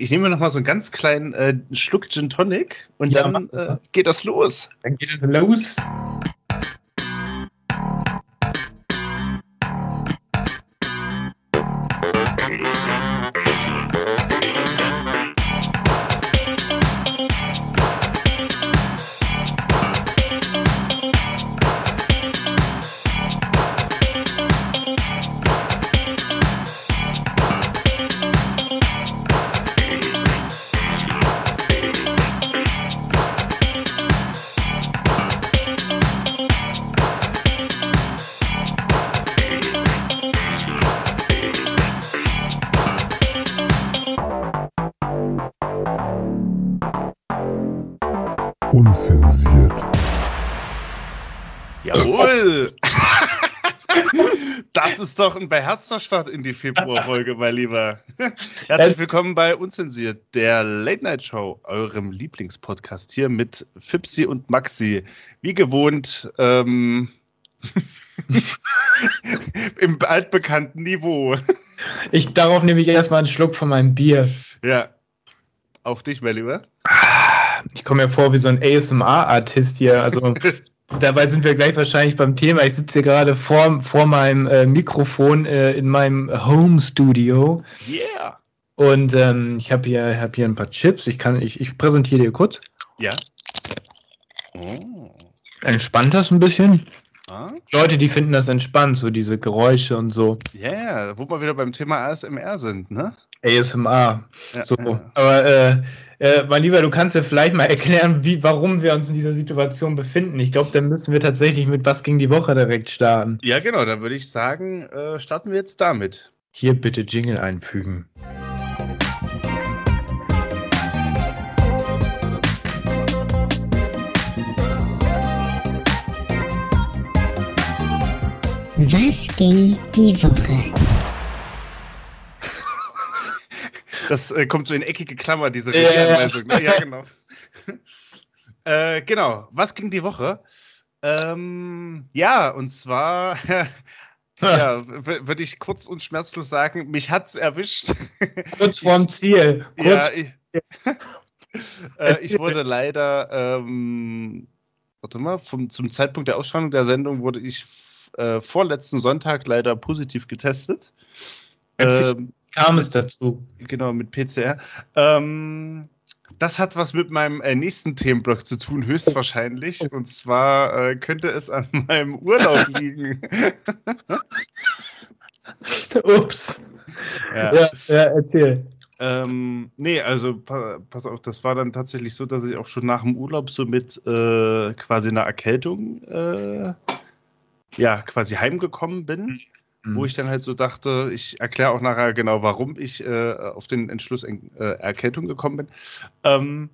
Ich nehme noch mal so einen ganz kleinen äh, Schluck Gin Tonic und ja, dann äh, geht das los. Dann geht es los. Ist doch ein beherzter Start in die Februarfolge, mein Lieber. Herzlich willkommen bei Unzensiert, der Late Night Show, eurem Lieblingspodcast hier mit Fipsi und Maxi. Wie gewohnt, ähm, im altbekannten Niveau. Ich, darauf nehme ich erstmal einen Schluck von meinem Bier. Ja. Auf dich, mein Lieber. Ich komme mir vor wie so ein ASMR-Artist hier. Also Dabei sind wir gleich wahrscheinlich beim Thema. Ich sitze hier gerade vor, vor meinem äh, Mikrofon äh, in meinem Home Studio. Yeah. Und ähm, ich habe hier, hab hier ein paar Chips. Ich, kann, ich, ich präsentiere dir kurz. Ja. Oh. Entspannt das ein bisschen? Ah. Leute, die finden das entspannt, so diese Geräusche und so. Ja, yeah, wo wir wieder beim Thema ASMR sind, ne? ASMR. Ja, so. Ja. Aber äh, äh, mein Lieber, du kannst ja vielleicht mal erklären, wie, warum wir uns in dieser Situation befinden. Ich glaube, dann müssen wir tatsächlich mit was ging die Woche direkt starten. Ja, genau, dann würde ich sagen, äh, starten wir jetzt damit. Hier bitte Jingle einfügen. Was ging die Woche? Das äh, kommt so in eckige Klammer, diese Regieanweisung. Ne? Ja, genau. äh, genau. Was ging die Woche? Ähm, ja, und zwar, ja, würde ich kurz und schmerzlos sagen, mich hat's erwischt. Kurz vorm Ziel. Kurz ja, ich, äh, ich wurde leider, ähm, warte mal, vom, zum Zeitpunkt der Ausstrahlung der Sendung wurde ich äh, vorletzten Sonntag leider positiv getestet. Ähm, kam es dazu? Genau, mit PCR. Ähm, das hat was mit meinem äh, nächsten Themenblock zu tun, höchstwahrscheinlich. Und zwar äh, könnte es an meinem Urlaub liegen. Ups. Ja. ja, ja erzähl. Ähm, nee, also pa pass auf, das war dann tatsächlich so, dass ich auch schon nach dem Urlaub so mit äh, quasi einer Erkältung äh, ja, quasi heimgekommen bin wo mhm. ich dann halt so dachte, ich erkläre auch nachher genau, warum ich äh, auf den Entschluss äh, Erkältung gekommen bin. Ähm,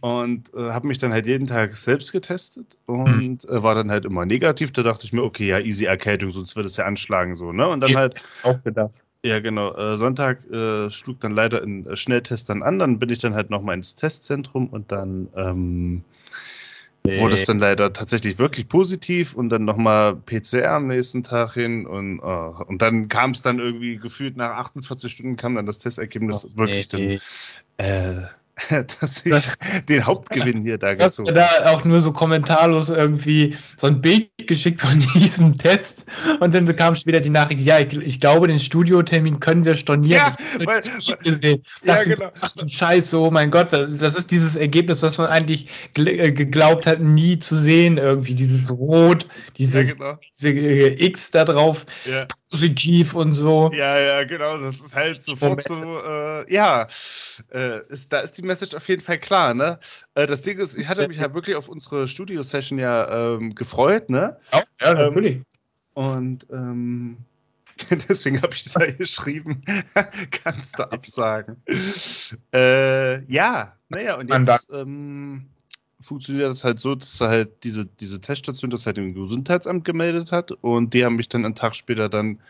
und äh, habe mich dann halt jeden Tag selbst getestet und mhm. äh, war dann halt immer negativ. Da dachte ich mir, okay, ja, easy Erkältung, sonst würde es ja anschlagen so, ne? Und dann halt auch gedacht. Ja, genau. Äh, Sonntag äh, schlug dann leider ein äh, Schnelltest dann an. Dann bin ich dann halt nochmal ins Testzentrum und dann ähm, Nee. Wurde es dann leider tatsächlich wirklich positiv und dann nochmal PCR am nächsten Tag hin und, oh, und dann kam es dann irgendwie gefühlt nach 48 Stunden kam dann das Testergebnis oh, wirklich nee. dann äh, dass ich das, den Hauptgewinn hier da gezogen habe. da auch nur so kommentarlos irgendwie so ein Bild geschickt von diesem Test und dann kam wieder die Nachricht, ja, ich, ich glaube, den Studiotermin können wir stornieren. Ja, weil, gesehen. ja genau. Ach du Scheiße, oh mein Gott, das, das, ist dieses Ergebnis, was man eigentlich äh, geglaubt hat, nie zu sehen irgendwie, dieses Rot, dieses, ja, genau. diese äh, X da drauf, ja. positiv und so. Ja, ja, genau, das ist halt sofort so, äh, ja, äh, ist, da ist die Message auf jeden Fall klar, ne? Äh, das Ding ist, ich hatte mich halt wirklich auf unsere Studio-Session ja ähm, gefreut, ne? Ja, ja natürlich. Ähm, und ähm, deswegen habe ich da geschrieben, kannst du absagen. äh, ja, naja, und jetzt ähm, funktioniert das halt so, dass halt diese, diese Teststation das halt im Gesundheitsamt gemeldet hat und die haben mich dann einen Tag später dann,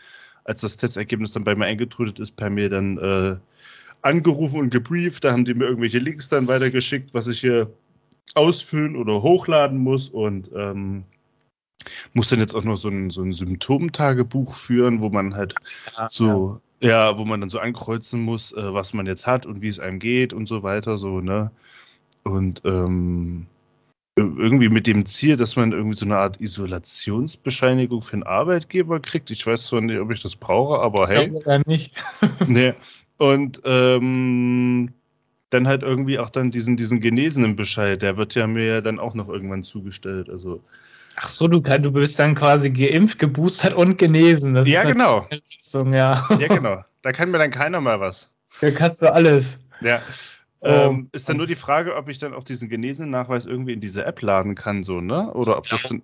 als das Testergebnis dann bei mir eingetrudelt ist, per Mail dann äh, angerufen und gebrieft. Da haben die mir irgendwelche Links dann weitergeschickt, was ich hier ausfüllen oder hochladen muss und ähm, muss dann jetzt auch noch so ein, so ein Symptomtagebuch führen, wo man halt ja, so Ja, wo man dann so ankreuzen muss, äh, was man jetzt hat und wie es einem geht und so weiter, so, ne? Und ähm, irgendwie mit dem Ziel, dass man irgendwie so eine Art Isolationsbescheinigung für einen Arbeitgeber kriegt. Ich weiß zwar nicht, ob ich das brauche, aber hey. Ja, nicht. nee. Und ähm, dann halt irgendwie auch dann diesen, diesen genesenen Bescheid, der wird ja mir ja dann auch noch irgendwann zugestellt. Also. Ach so, du, kann, du bist dann quasi geimpft, geboostert und genesen. Das ja, genau. Leistung, ja. ja, genau. Da kann mir dann keiner mal was. Da kannst du alles. Ja. Ähm, ist dann nur die Frage, ob ich dann auch diesen genesenen Nachweis irgendwie in diese App laden kann, so, ne? Oder ob glaub, das dann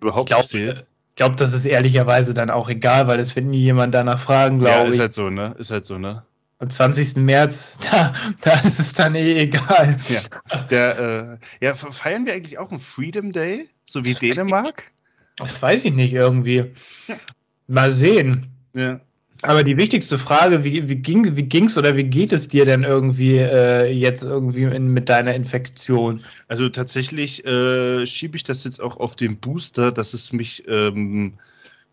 überhaupt glaub, zählt. Ich glaube, das ist ehrlicherweise dann auch egal, weil es wird nie jemand danach fragen, glaube ich. Ja, ist halt so, ne? Ist halt so, ne? Am 20. März, da, da ist es dann eh egal. Ja, der, äh, ja, feiern wir eigentlich auch einen Freedom Day, so wie Dänemark? Das weiß ich nicht irgendwie. Mal sehen. Ja. Aber die wichtigste Frage, wie, wie ging wie ging's oder wie geht es dir denn irgendwie äh, jetzt irgendwie in, mit deiner Infektion? Also tatsächlich äh, schiebe ich das jetzt auch auf den Booster, dass es mich ähm,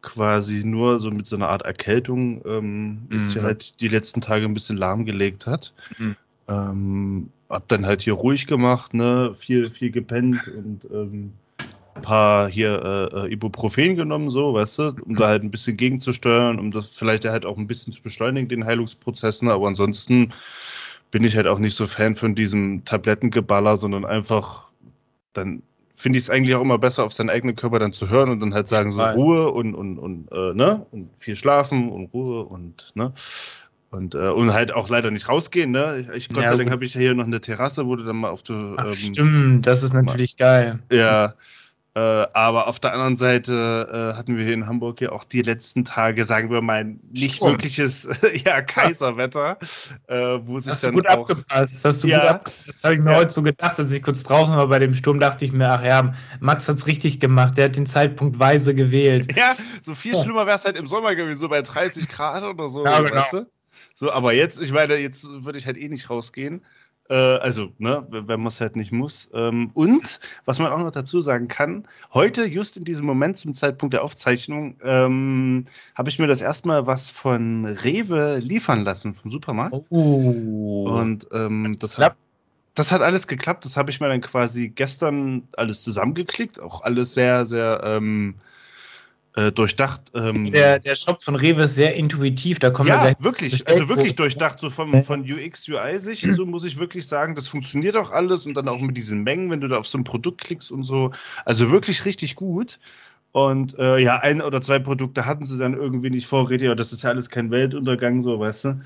quasi nur so mit so einer Art Erkältung ähm, mhm. hier halt die letzten Tage ein bisschen lahmgelegt hat. Mhm. Ähm, hab dann halt hier ruhig gemacht, ne, viel, viel gepennt und ähm, paar hier äh, äh, Ibuprofen genommen, so, weißt du, um da halt ein bisschen gegenzusteuern, um das vielleicht halt auch ein bisschen zu beschleunigen, den Heilungsprozess, ne? aber ansonsten bin ich halt auch nicht so Fan von diesem Tablettengeballer, sondern einfach, dann finde ich es eigentlich auch immer besser, auf seinen eigenen Körper dann zu hören und dann halt sagen, so Ruhe und, und, und, äh, ne, und viel schlafen und Ruhe und, ne, und, äh, und halt auch leider nicht rausgehen, ne? Ich, Gott ja, sei Dank habe ich hier noch eine Terrasse, wo du dann mal auf der. Ähm, stimmt, das ist natürlich mal, geil. Ja, äh, aber auf der anderen Seite äh, hatten wir hier in Hamburg ja auch die letzten Tage, sagen wir mal, nicht Stimmt. wirkliches ja, Kaiserwetter, äh, wo sich Hast dann du gut auch, abgepasst. Hast du ja, gut abgepasst. Das habe ich mir ja. heute so gedacht, als ich kurz draußen war bei dem Sturm, dachte ich mir, ach ja, Max hat es richtig gemacht. Der hat den Zeitpunkt weise gewählt. Ja, so viel ja. schlimmer wäre es halt im Sommer gewesen, so bei 30 Grad oder so. Ja, genau. weißt du? So, aber jetzt, ich meine, jetzt würde ich halt eh nicht rausgehen. Äh, also, ne, wenn man es halt nicht muss. Ähm, und was man auch noch dazu sagen kann, heute, just in diesem Moment, zum Zeitpunkt der Aufzeichnung, ähm, habe ich mir das erstmal was von Rewe liefern lassen vom Supermarkt. Oh. Und ähm, das hat das hat alles geklappt. Das habe ich mir dann quasi gestern alles zusammengeklickt. Auch alles sehr, sehr ähm, äh, durchdacht. Ähm, der, der Shop von Rewe ist sehr intuitiv, da kommen ja, wirklich, also wirklich durchdacht, so vom, von UX, UI-Sicht, so muss ich wirklich sagen, das funktioniert auch alles und dann auch mit diesen Mengen, wenn du da auf so ein Produkt klickst und so, also wirklich richtig gut. Und äh, ja, ein oder zwei Produkte hatten sie dann irgendwie nicht vorrätig, aber das ist ja alles kein Weltuntergang, so, weißt du.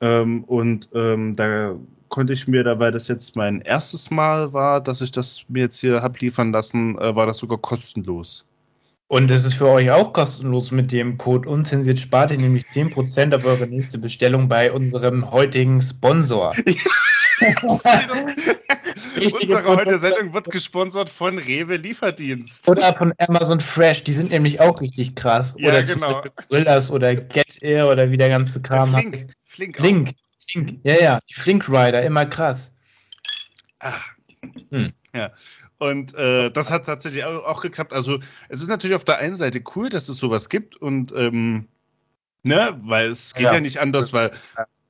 Ähm, und ähm, da konnte ich mir, da weil das jetzt mein erstes Mal war, dass ich das mir jetzt hier habe liefern lassen, äh, war das sogar kostenlos. Und es ist für euch auch kostenlos mit dem Code unzensiert spart ihr nämlich 10% auf eure nächste Bestellung bei unserem heutigen Sponsor. Unsere heutige Sendung wird gesponsert von Rewe Lieferdienst. Oder von Amazon Fresh, die sind nämlich auch richtig krass. Ja, oder genau. Brillers oder Get Air oder wie der ganze Kram Flink, heißt. Flink, Flink, Flink, ja, ja, die Flink Rider, immer krass. Ah. Hm. Ja. Und äh, das hat tatsächlich auch, geklappt. Also es ist natürlich auf der einen Seite cool, dass es sowas gibt und ähm, ne, weil es geht ja, ja nicht anders, weil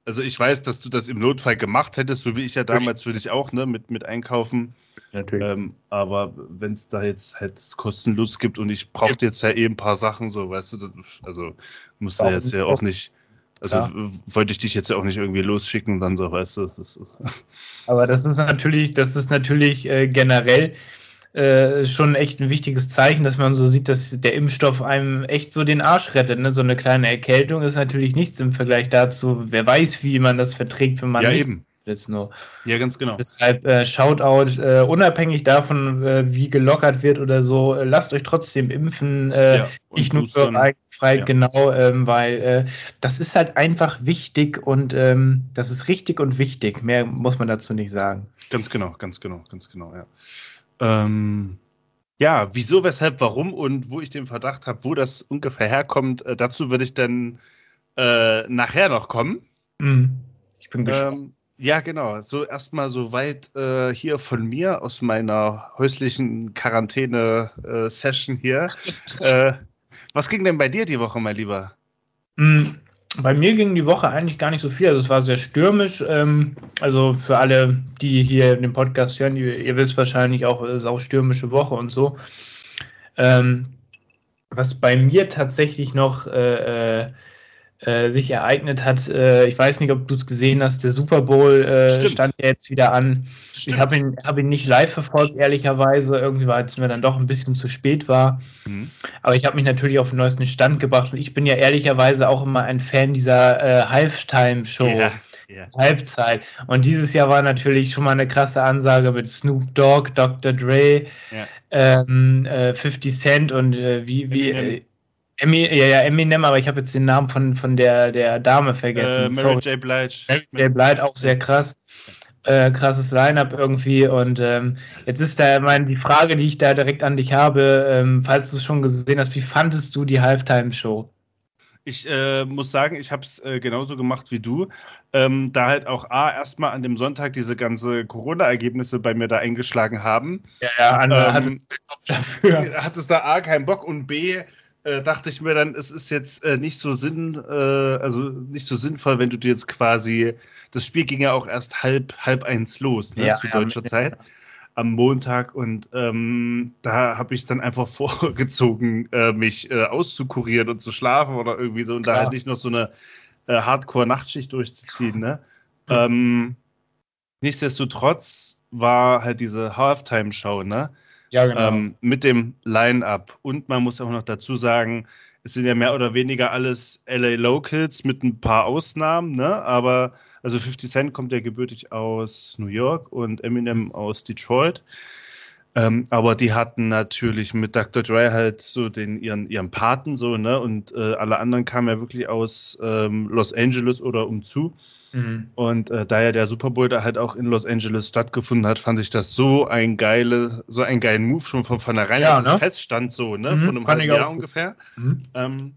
also ich weiß, dass du das im Notfall gemacht hättest, so wie ich ja damals für dich auch, ne, mit, mit einkaufen. Natürlich. Ähm, aber wenn es da jetzt halt kostenlos gibt und ich brauchte jetzt ja eh ein paar Sachen, so, weißt du, das, also musst du jetzt ja auch nicht also ja. wollte ich dich jetzt auch nicht irgendwie losschicken und dann so, weißt du. Das ist, Aber das ist natürlich, das ist natürlich äh, generell äh, schon echt ein wichtiges Zeichen, dass man so sieht, dass der Impfstoff einem echt so den Arsch rettet. Ne? So eine kleine Erkältung ist natürlich nichts im Vergleich dazu. Wer weiß, wie man das verträgt, wenn man ja, nicht eben jetzt nur. Ja, ganz genau. Deshalb äh, Shoutout, äh, unabhängig davon, äh, wie gelockert wird oder so, äh, lasst euch trotzdem impfen. Äh, ja, nicht nur für frei, ja. genau, ähm, weil äh, das ist halt einfach wichtig und ähm, das ist richtig und wichtig. Mehr muss man dazu nicht sagen. Ganz genau, ganz genau, ganz genau, ja. Ähm, ja, wieso, weshalb, warum und wo ich den Verdacht habe, wo das ungefähr herkommt, dazu würde ich dann nachher noch kommen. Mhm. Ich bin gespannt. Ja, genau. So erstmal so weit äh, hier von mir aus meiner häuslichen Quarantäne-Session äh, hier. äh, was ging denn bei dir die Woche, mein Lieber? Mm, bei mir ging die Woche eigentlich gar nicht so viel. Also es war sehr stürmisch. Ähm, also für alle, die hier den Podcast hören, ihr, ihr wisst wahrscheinlich auch, es ist auch stürmische Woche und so. Ähm, was bei mir tatsächlich noch äh, äh, sich ereignet hat, äh, ich weiß nicht, ob du es gesehen hast, der Super Bowl äh, stand ja jetzt wieder an. Stimmt. Ich habe ihn, hab ihn nicht live verfolgt, ehrlicherweise. Irgendwie, weil es mir dann doch ein bisschen zu spät war. Mhm. Aber ich habe mich natürlich auf den neuesten Stand gebracht und ich bin ja ehrlicherweise auch immer ein Fan dieser äh, Halftime-Show. Ja. Yeah. Halbzeit. Und dieses Jahr war natürlich schon mal eine krasse Ansage mit Snoop Dogg, Dr. Dre, yeah. ähm, äh, 50 Cent und äh, wie, wie. Äh, Emi, ja, ja, Eminem, aber ich habe jetzt den Namen von, von der, der Dame vergessen. Äh, Mary J. Blige. Mary J. Blige, auch sehr krass. Äh, krasses Line-Up irgendwie. Und ähm, jetzt ist da meine, die Frage, die ich da direkt an dich habe, ähm, falls du es schon gesehen hast, wie fandest du die Halftime-Show? Ich äh, muss sagen, ich habe es äh, genauso gemacht wie du. Ähm, da halt auch A, erstmal an dem Sonntag diese ganze Corona-Ergebnisse bei mir da eingeschlagen haben. Ja, ja, Anne ähm, hat, es dafür. hat es da A, keinen Bock und B, äh, dachte ich mir dann, es ist jetzt äh, nicht so sinn, äh, also nicht so sinnvoll, wenn du dir jetzt quasi, das Spiel ging ja auch erst halb, halb eins los, ne, ja, zu deutscher ja, Zeit. Am Montag und ähm, da habe ich dann einfach vorgezogen, äh, mich äh, auszukurieren und zu schlafen oder irgendwie so und Klar. da halt nicht noch so eine äh, Hardcore-Nachtschicht durchzuziehen. Ne? Mhm. Ähm, nichtsdestotrotz war halt diese Halftime-Show, ne? Ja, genau. Ähm, mit dem Line-Up. Und man muss auch noch dazu sagen, es sind ja mehr oder weniger alles LA Locals mit ein paar Ausnahmen, ne? Aber also 50 Cent kommt ja gebürtig aus New York und Eminem aus Detroit. Ähm, aber die hatten natürlich mit Dr. Dre halt so den ihren, ihren Paten so, ne? Und äh, alle anderen kamen ja wirklich aus ähm, Los Angeles oder umzu. Mhm. Und äh, da ja der Super Bowl da halt auch in Los Angeles stattgefunden hat, fand ich das so ein geile, so einen geilen Move schon von vornherein, ja, als ne? es feststand, so, ne? Mhm, von einem halben Jahr ungefähr. Mhm. Ähm,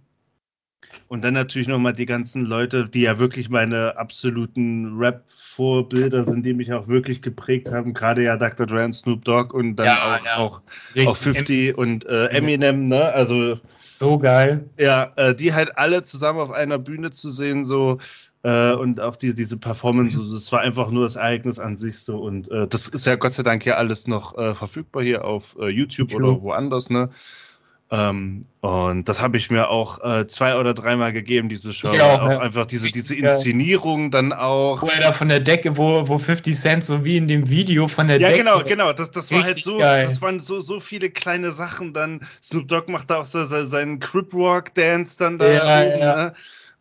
und dann natürlich nochmal die ganzen Leute, die ja wirklich meine absoluten Rap-Vorbilder sind, die mich auch wirklich geprägt haben. Gerade ja Dr. Dre und Snoop Dogg und dann ja, auch, ja. auch, auch 50 und äh, Eminem, ne? Also. So geil. Ja, äh, die halt alle zusammen auf einer Bühne zu sehen, so. Äh, und auch die, diese Performance, also das war einfach nur das Ereignis an sich so. Und äh, das ist ja Gott sei Dank ja alles noch äh, verfügbar hier auf äh, YouTube, YouTube oder woanders, ne? Ähm, und das habe ich mir auch äh, zwei oder dreimal gegeben, diese Show. Ja, auch, ja. einfach diese, diese Inszenierung dann auch. Wo er da von der Decke, wo, wo 50 Cent so wie in dem Video von der ja, Decke. Ja, genau, genau. Das, das war halt so, geil. das waren so, so viele kleine Sachen. Dann Snoop Dogg macht da auch so seinen Crip Rock Dance dann da. Ja. Ne?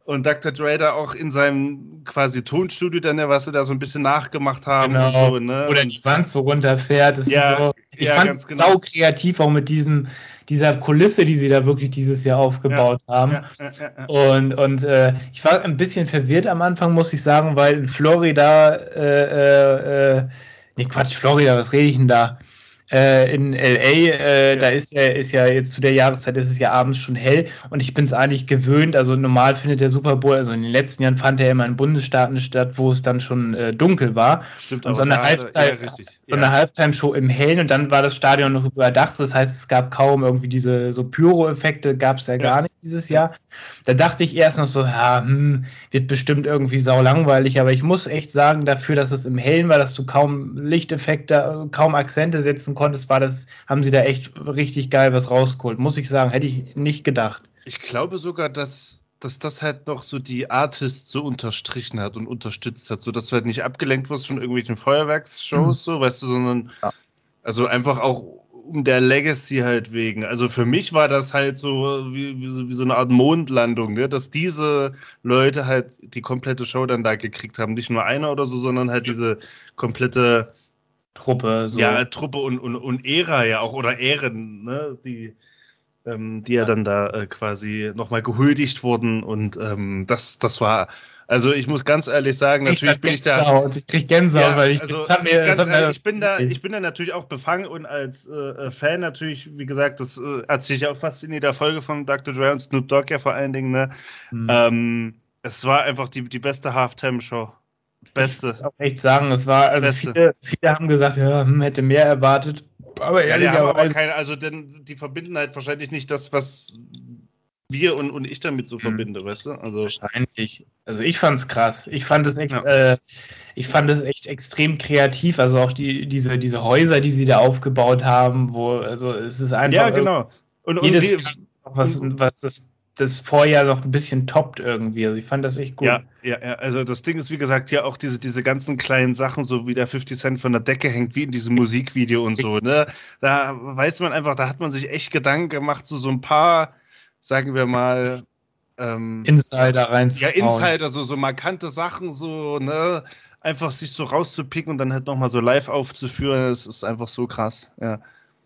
Und Dr. Dre da auch in seinem quasi Tonstudio dann, was sie da so ein bisschen nachgemacht haben. Genau. So, ne? Oder die Wand so runterfährt. Das ja, so, ich ja, fand es genau. sau kreativ, auch mit diesem dieser Kulisse, die sie da wirklich dieses Jahr aufgebaut ja, haben. Ja, ja, und und äh, ich war ein bisschen verwirrt am Anfang, muss ich sagen, weil in Florida, äh, äh, äh nee, Quatsch, Florida, was rede ich denn da? Äh, in LA, äh, ja. da ist ja, ist ja jetzt zu der Jahreszeit ist es ja abends schon hell und ich bin es eigentlich gewöhnt. Also normal findet der Super Bowl, also in den letzten Jahren fand er immer in Bundesstaaten statt, wo es dann schon äh, dunkel war. Stimmt, und so eine, Halbzeit, ja, so eine Halftime-Show im Hellen und dann war das Stadion noch überdacht. Das heißt, es gab kaum irgendwie diese so Pyro-Effekte, gab es ja gar nicht dieses Jahr. Da dachte ich erst noch so, ja, hm, wird bestimmt irgendwie sau langweilig, aber ich muss echt sagen, dafür, dass es im Hellen war, dass du kaum Lichteffekte, kaum Akzente setzen konntest, war das, haben sie da echt richtig geil was rausgeholt. Muss ich sagen, hätte ich nicht gedacht. Ich glaube sogar, dass dass das halt noch so die Artist so unterstrichen hat und unterstützt hat, so dass du halt nicht abgelenkt wirst von irgendwelchen Feuerwerksshows, mhm. so, weißt du, sondern ja. also einfach auch um der Legacy halt wegen. Also für mich war das halt so wie, wie, so, wie so eine Art Mondlandung, ne? dass diese Leute halt die komplette Show dann da gekriegt haben. Nicht nur einer oder so, sondern halt diese komplette Truppe. So. Ja, Truppe und, und, und Ära ja auch oder Ehren, ne? die, ähm, die ja dann da äh, quasi nochmal gehuldigt wurden. Und ähm, das, das war also ich muss ganz ehrlich sagen, natürlich bin ich da. Ich krieg Gänsehaut, ja, weil ich also, mir, ehrlich, ich bin da, ich bin da natürlich auch befangen und als äh, äh, Fan natürlich, wie gesagt, das äh, erzähle ich auch fast in jeder Folge von Dr. Dre und Snoop Dogg ja vor allen Dingen. Ne? Mhm. Ähm, es war einfach die, die beste Halftime-Show. Beste. Ich auch echt sagen, es war, also viele, viele, haben gesagt, ja, hm, hätte mehr erwartet. Aber ehrlicherweise. Ja, aber keine, also denn die verbinden halt wahrscheinlich nicht das, was wir und, und ich damit so mhm. verbinde, weißt du? Also Wahrscheinlich. Also ich fand's krass. Ich fand es echt, ja. äh, ich fand es echt extrem kreativ. Also auch die, diese, diese Häuser, die sie da aufgebaut haben, wo, also es ist einfach. Ja, genau. Und, und jedes, wie, was, was das das Vorjahr noch ein bisschen toppt irgendwie. Also ich fand das echt gut. Ja, ja, ja. Also das Ding ist, wie gesagt, ja auch diese, diese ganzen kleinen Sachen, so wie der 50 Cent von der Decke hängt, wie in diesem Musikvideo und so, ne? Da weiß man einfach, da hat man sich echt Gedanken gemacht, so, so ein paar, sagen wir mal, ähm, Insider rein. Ja, Insider, so, so markante Sachen, so, ne? Einfach sich so rauszupicken und dann halt nochmal so live aufzuführen, das ist einfach so krass, ja.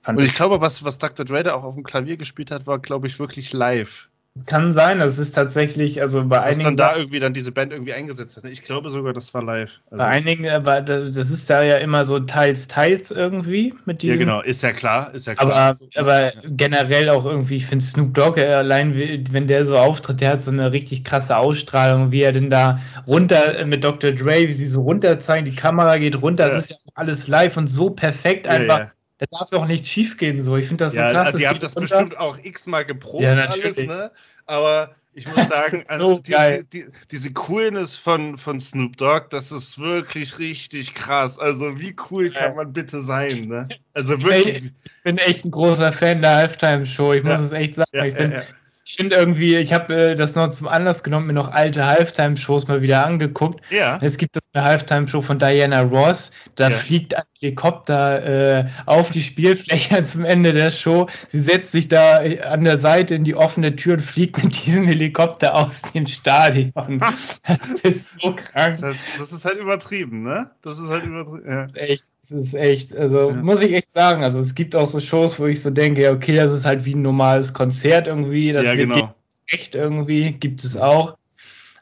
und ich glaube, was, was Dr. Dre auch auf dem Klavier gespielt hat, war, glaube ich, wirklich live. Es kann sein, das ist tatsächlich, also bei Dass einigen. dann da irgendwie dann diese Band irgendwie eingesetzt hat. Ich glaube sogar, das war live. Also bei einigen, aber das ist da ja immer so teils, teils irgendwie mit diesem. Ja, genau, ist ja klar, ist ja klar. Aber, aber generell auch irgendwie, ich finde Snoop Dogg äh, allein, wenn der so auftritt, der hat so eine richtig krasse Ausstrahlung, wie er denn da runter äh, mit Dr. Dre, wie sie so runter zeigen, die Kamera geht runter, ja. das ist ja alles live und so perfekt einfach. Ja, ja da darf doch nicht schief gehen so. Ich finde das so ja, krass. Die haben das runter. bestimmt auch x-mal geprobt ja, alles, ne? Aber ich muss sagen, also so die, die, die, diese Coolness von, von Snoop Dogg, das ist wirklich richtig krass. Also wie cool kann man bitte sein, ne? Also wirklich. Ich bin echt ein großer Fan der Halftime-Show. Ich muss ja. es echt sagen. ich bin, ich finde irgendwie, ich habe äh, das noch zum Anlass genommen, mir noch alte Halftime-Shows mal wieder angeguckt. Ja. Es gibt eine Halftime-Show von Diana Ross, da ja. fliegt ein Helikopter äh, auf die Spielfläche zum Ende der Show. Sie setzt sich da äh, an der Seite in die offene Tür und fliegt mit diesem Helikopter aus dem Stadion. das ist so krank. Das, heißt, das, ist halt übertrieben, ne? Das ist halt übertrieben. Ja. Echt das ist echt, also ja. muss ich echt sagen, also es gibt auch so Shows, wo ich so denke, okay, das ist halt wie ein normales Konzert irgendwie, das ja, genau. echt irgendwie, gibt es auch.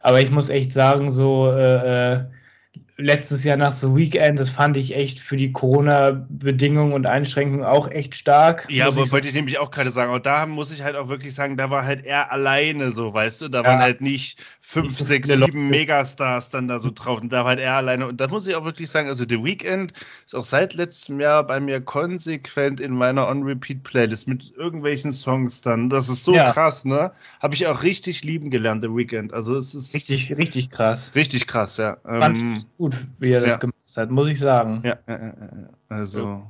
Aber ich muss echt sagen, so äh, äh letztes Jahr nach so Weekend, das fand ich echt für die Corona-Bedingungen und Einschränkungen auch echt stark. Ja, aber wollte ich nämlich auch gerade sagen. Und da muss ich halt auch wirklich sagen, da war halt er alleine so, weißt du? Da ja. waren halt nicht fünf, nicht so sechs, sieben Megastars dann da so drauf. Und da war halt er alleine. Und da muss ich auch wirklich sagen, also The Weekend ist auch seit letztem Jahr bei mir konsequent in meiner On-Repeat-Playlist mit irgendwelchen Songs dann. Das ist so ja. krass, ne? Habe ich auch richtig lieben gelernt, The Weekend. Also es ist. Richtig, richtig krass. Richtig krass, ja. Ähm, gut gut, wie er das ja. gemacht hat, muss ich sagen. Ja, also.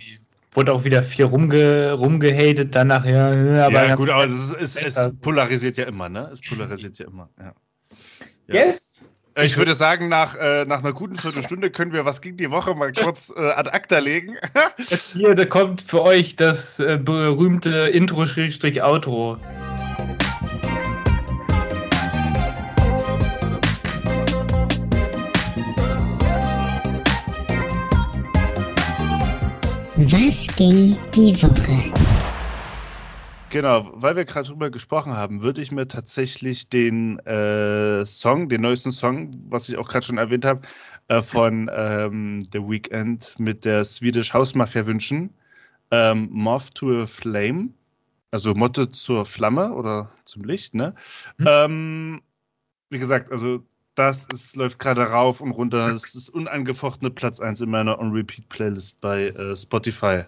Wurde auch wieder viel rumge, rumgehatet danach, ja. Aber ja, gut, aber es, ist, es, es, polarisiert ja immer, ne? Es polarisiert ja immer, ja. Yes! Ich würde sagen, nach, äh, nach einer guten Viertelstunde können wir was gegen die Woche mal kurz äh, ad acta legen. Hier da kommt für euch das äh, berühmte Intro-Outro. Was ging die Woche? Genau, weil wir gerade drüber gesprochen haben, würde ich mir tatsächlich den äh, Song, den neuesten Song, was ich auch gerade schon erwähnt habe, äh, von ähm, The Weeknd mit der Swedish House Mafia wünschen. Ähm, Moth to a Flame, also Motte zur Flamme oder zum Licht, ne? Hm. Ähm, wie gesagt, also das ist, läuft gerade rauf und runter. Das ist unangefochtene Platz 1 in meiner On-Repeat-Playlist bei äh, Spotify.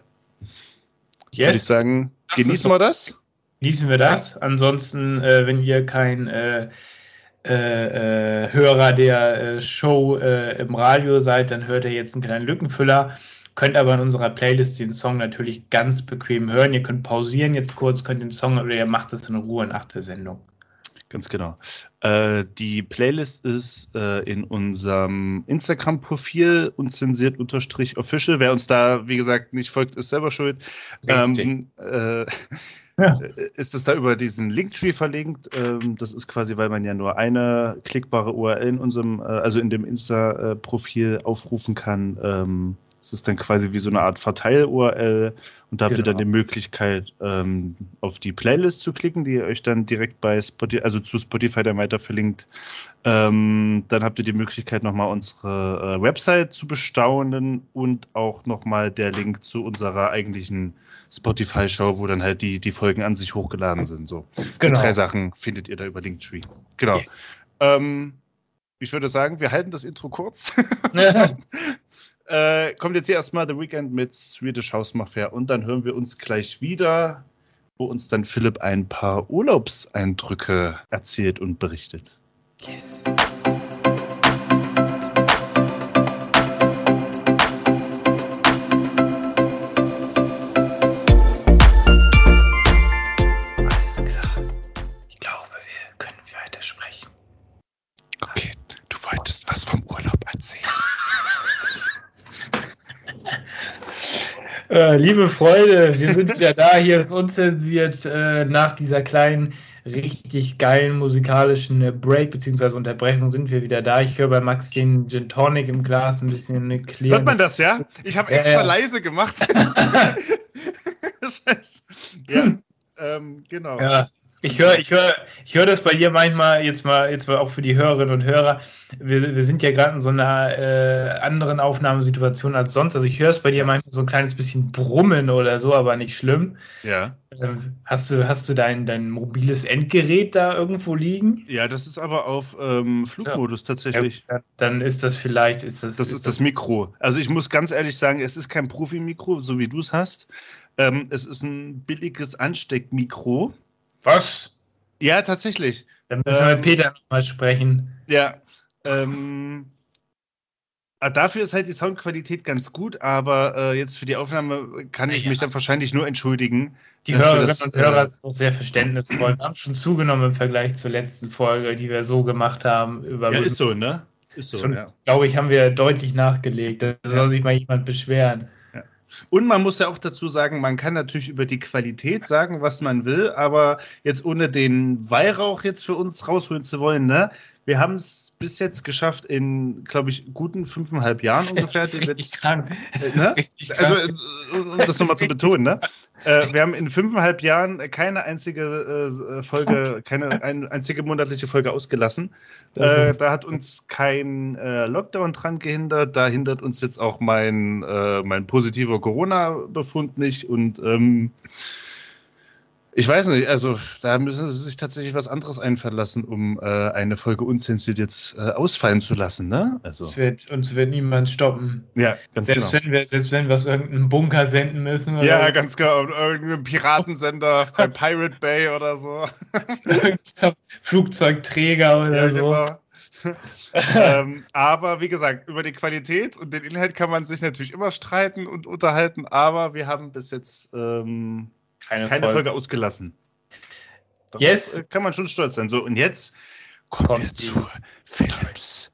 Yes. Würde ich sagen, genießen wir das? Genießen wir das. Ansonsten, äh, wenn ihr kein äh, äh, äh Hörer der äh, Show im Radio seid, dann hört ihr jetzt einen kleinen Lückenfüller. Könnt aber in unserer Playlist den Song natürlich ganz bequem hören. Ihr könnt pausieren jetzt kurz, könnt den Song oder ihr macht es in Ruhe nach der Sendung. Ganz genau. Äh, die Playlist ist äh, in unserem Instagram-Profil unzensiert unterstrich official. Wer uns da, wie gesagt, nicht folgt, ist selber schuld. Ähm, äh, ja. Ist es da über diesen Linktree verlinkt? Ähm, das ist quasi, weil man ja nur eine klickbare URL in unserem, äh, also in dem Insta-Profil aufrufen kann. Ähm, es ist dann quasi wie so eine Art Verteil-URL und da habt genau. ihr dann genau. die Möglichkeit, ähm, auf die Playlist zu klicken, die ihr euch dann direkt bei Spotify, also zu Spotify dann weiter verlinkt. Ähm, dann habt ihr die Möglichkeit, nochmal unsere äh, Website zu bestaunen und auch nochmal der Link zu unserer eigentlichen Spotify-Show, wo dann halt die, die Folgen an sich hochgeladen sind. So. Genau. Die drei Sachen findet ihr da über Linktree. Genau. Yes. Ähm, ich würde sagen, wir halten das Intro kurz. Äh, kommt jetzt hier erstmal The Weekend mit Swedish House Mafia und dann hören wir uns gleich wieder wo uns dann Philipp ein paar Urlaubseindrücke erzählt und berichtet. Yes. Äh, liebe Freunde, wir sind wieder da. Hier ist unzensiert äh, nach dieser kleinen, richtig geilen musikalischen Break bzw. Unterbrechung sind wir wieder da. Ich höre bei Max den Gin Tonic im Glas ein bisschen klären. Hört man das, ja? Ich habe extra äh, leise gemacht. ja, ähm, genau. Ja. Ich höre ich hör, ich hör das bei dir manchmal, jetzt mal, jetzt mal auch für die Hörerinnen und Hörer. Wir, wir sind ja gerade in so einer äh, anderen Aufnahmesituation als sonst. Also ich höre es bei dir manchmal so ein kleines bisschen brummen oder so, aber nicht schlimm. Ja. Ähm, hast du, hast du dein, dein mobiles Endgerät da irgendwo liegen? Ja, das ist aber auf ähm, Flugmodus ja. tatsächlich. Ja, dann ist das vielleicht. Ist das, das ist, ist das Mikro. Also ich muss ganz ehrlich sagen, es ist kein Profi-Mikro, so wie du es hast. Ähm, es ist ein billiges Ansteckmikro. Was? Ja, tatsächlich. Dann müssen wir ähm, mit Peter mal sprechen. Ja. Ähm, ah, dafür ist halt die Soundqualität ganz gut, aber äh, jetzt für die Aufnahme kann ich ja. mich dann wahrscheinlich nur entschuldigen. Die Hörerinnen das, und Hörer äh, sind doch sehr verständnisvoll. Wir haben schon zugenommen im Vergleich zur letzten Folge, die wir so gemacht haben. Über ja, ist so, ne? Ist so, schon, ja. Glaube ich, haben wir deutlich nachgelegt. Da soll sich mal jemand beschweren. Und man muss ja auch dazu sagen, man kann natürlich über die Qualität sagen, was man will, aber jetzt ohne den Weihrauch jetzt für uns rausholen zu wollen, ne? Wir haben es bis jetzt geschafft in, glaube ich, guten fünfeinhalb Jahren ungefähr. Das ist richtig krank. Äh, ne? Richtig also, krank. Also, um das nochmal zu betonen, ne? Äh, wir haben in fünfeinhalb Jahren keine einzige äh, Folge, keine ein, einzige monatliche Folge ausgelassen. Äh, da hat uns kein äh, Lockdown dran gehindert. Da hindert uns jetzt auch mein, äh, mein positiver Corona-Befund nicht. Und ähm, ich weiß nicht, also da müssen sie sich tatsächlich was anderes einverlassen, um äh, eine Folge unzensiert jetzt äh, ausfallen zu lassen, ne? Also. Uns, wird, uns wird niemand stoppen. Ja, ganz selbst genau. Wenn wir, selbst wenn wir aus irgendeinem Bunker senden müssen. Oder ja, ganz genau. Irgendein Piratensender bei Pirate Bay oder so. Flugzeugträger oder ja, so. Genau. ähm, aber wie gesagt, über die Qualität und den Inhalt kann man sich natürlich immer streiten und unterhalten, aber wir haben bis jetzt ähm, keine, keine Folge. Folge. ausgelassen. Das yes. kann man schon stolz sein. So, und jetzt kommen Kommt wir zu Philips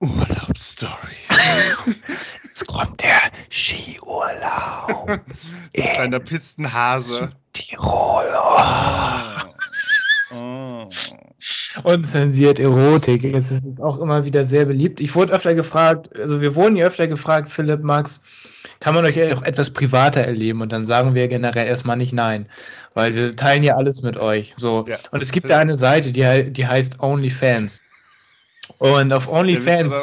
Urlaubsstory. jetzt kommt der Skiurlaub. Ein kleiner Pistenhase. Tirol. Oh. Oh. Unzensiert Erotik. Es ist auch immer wieder sehr beliebt. Ich wurde öfter gefragt, also wir wurden ja öfter gefragt, Philipp, Max, kann man euch auch etwas privater erleben? Und dann sagen wir generell erstmal nicht nein, weil wir teilen ja alles mit euch. So. Ja, und es gibt da eine Seite, die, die heißt OnlyFans. Und auf OnlyFans,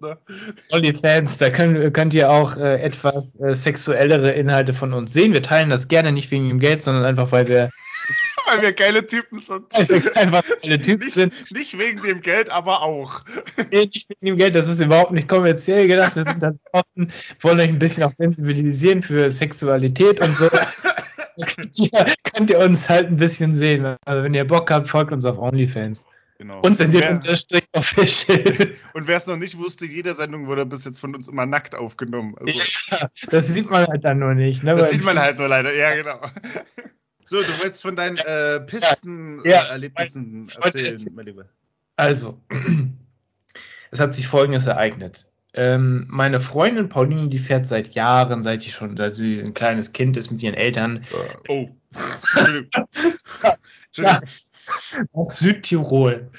ne? OnlyFans, da können, könnt ihr auch äh, etwas äh, sexuellere Inhalte von uns sehen. Wir teilen das gerne nicht wegen dem Geld, sondern einfach, weil wir weil wir geile Typen sind. Weil wir einfach geile Typen nicht, sind. Nicht wegen dem Geld, aber auch. Nee, nicht wegen dem Geld, das ist überhaupt nicht kommerziell gedacht. Wir sind das offen, wollen euch ein bisschen auch sensibilisieren für Sexualität und so. könnt, ihr, könnt ihr uns halt ein bisschen sehen. Also wenn ihr Bock habt, folgt uns auf OnlyFans. Genau. Und zensiert unterstrich official. Und wer es noch nicht wusste, jede Sendung wurde bis jetzt von uns immer nackt aufgenommen. Also, ja, das sieht man halt dann nur nicht. Ne? Das sieht man halt nur leider, ja, genau. So, du wolltest von deinen äh, Pisten-Erlebnissen ja, ja, erzählen, mein Lieber. Also, es hat sich folgendes ereignet. Ähm, meine Freundin Pauline, die fährt seit Jahren, seit sie schon, seit sie ein kleines Kind ist mit ihren Eltern. Oh. Entschuldigung. Entschuldigung. Nach Südtirol.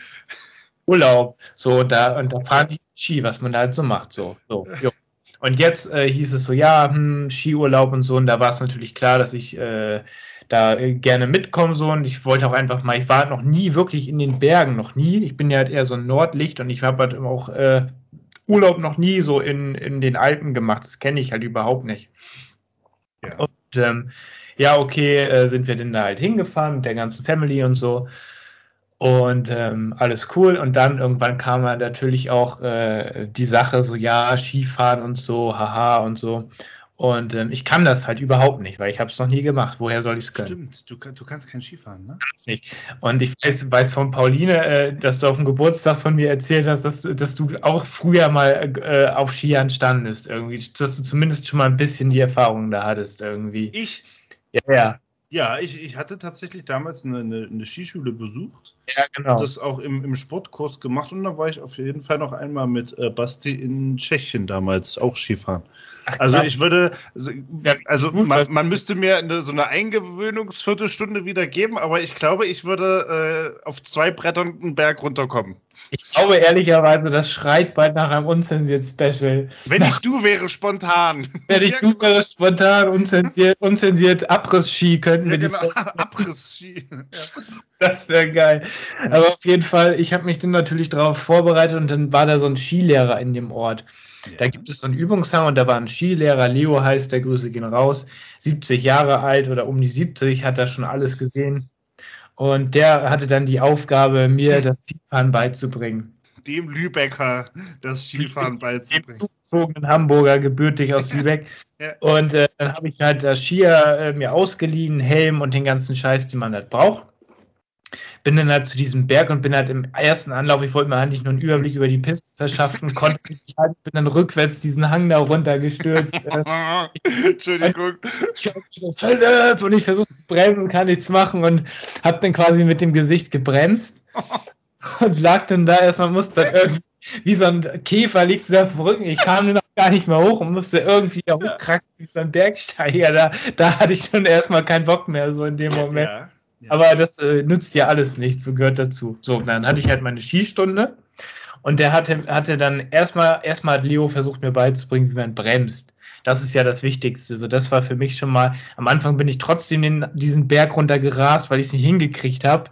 Urlaub. So, da, und da fahren die Ski, was man da halt so macht. So, so. Und jetzt äh, hieß es so, ja, hm, Skiurlaub und so, und da war es natürlich klar, dass ich äh, da äh, gerne mitkommen so und ich wollte auch einfach mal, ich war noch nie wirklich in den Bergen, noch nie. Ich bin ja halt eher so ein Nordlicht und ich habe halt auch äh, Urlaub noch nie so in, in den Alpen gemacht. Das kenne ich halt überhaupt nicht. Ja. Und ähm, ja, okay, äh, sind wir denn da halt hingefahren mit der ganzen Family und so. Und ähm, alles cool. Und dann irgendwann kam natürlich auch äh, die Sache so, ja, Skifahren und so, haha und so. Und ähm, ich kann das halt überhaupt nicht, weil ich habe es noch nie gemacht. Woher soll ich es können? Stimmt, du, du, kannst kein Skifahren, ne? Kannst nicht. Und ich weiß, weiß von Pauline, äh, dass du auf dem Geburtstag von mir erzählt hast, dass, dass du auch früher mal äh, auf Skiern standest irgendwie. Dass du zumindest schon mal ein bisschen die Erfahrung da hattest irgendwie. Ich? Ja, ja. Ja, ich, ich hatte tatsächlich damals eine, eine, eine Skischule besucht. Ja, genau. Das auch im, im Sportkurs gemacht und da war ich auf jeden Fall noch einmal mit äh, Basti in Tschechien damals auch Skifahren. Ach, also ich würde, also man, man müsste mir eine, so eine Eingewöhnungsviertelstunde wieder geben, aber ich glaube, ich würde äh, auf zwei Brettern einen Berg runterkommen. Ich glaube ehrlicherweise, das schreit bald nach einem unzensiert Special. Wenn ich du wäre, spontan. Wenn ich du wäre, spontan, unzensiert, unzensiert Abriss-Ski könnten wir ja, genau. Abriss-Ski. Das wäre geil. Aber auf jeden Fall, ich habe mich dann natürlich darauf vorbereitet und dann war da so ein Skilehrer in dem Ort. Ja. Da gibt es so einen Übungshang und da war ein Skilehrer, Leo heißt der, Grüße gehen raus, 70 Jahre alt oder um die 70, hat er schon alles gesehen. Und der hatte dann die Aufgabe, mir das Skifahren beizubringen. Dem Lübecker das Skifahren beizubringen. Dem zugezogenen Hamburger, gebürtig aus Lübeck. Ja. Und äh, dann habe ich halt das Skier äh, mir ausgeliehen, Helm und den ganzen Scheiß, den man halt braucht bin dann halt zu diesem Berg und bin halt im ersten Anlauf, ich wollte mir eigentlich nur einen Überblick über die Piste verschaffen, konnte mich halt, bin dann rückwärts diesen Hang da runtergestürzt. Äh, Entschuldigung. Ich, ich so, Philipp, und ich versuche zu bremsen, kann nichts machen und habe dann quasi mit dem Gesicht gebremst und lag dann da erstmal, musste dann irgendwie wie so ein Käfer liegst du da auf dem Rücken. Ich kam nur noch gar nicht mehr hoch und musste irgendwie da hochkraxen wie so ein Bergsteiger. Da, da hatte ich schon erstmal keinen Bock mehr, so in dem Moment. Ja. Aber das äh, nützt ja alles nichts, so gehört dazu. So, dann hatte ich halt meine Skistunde und der hatte, hatte dann erstmal, erstmal hat Leo versucht mir beizubringen, wie man bremst. Das ist ja das Wichtigste. So, das war für mich schon mal, am Anfang bin ich trotzdem in diesen Berg runter gerast, weil ich es nicht hingekriegt habe.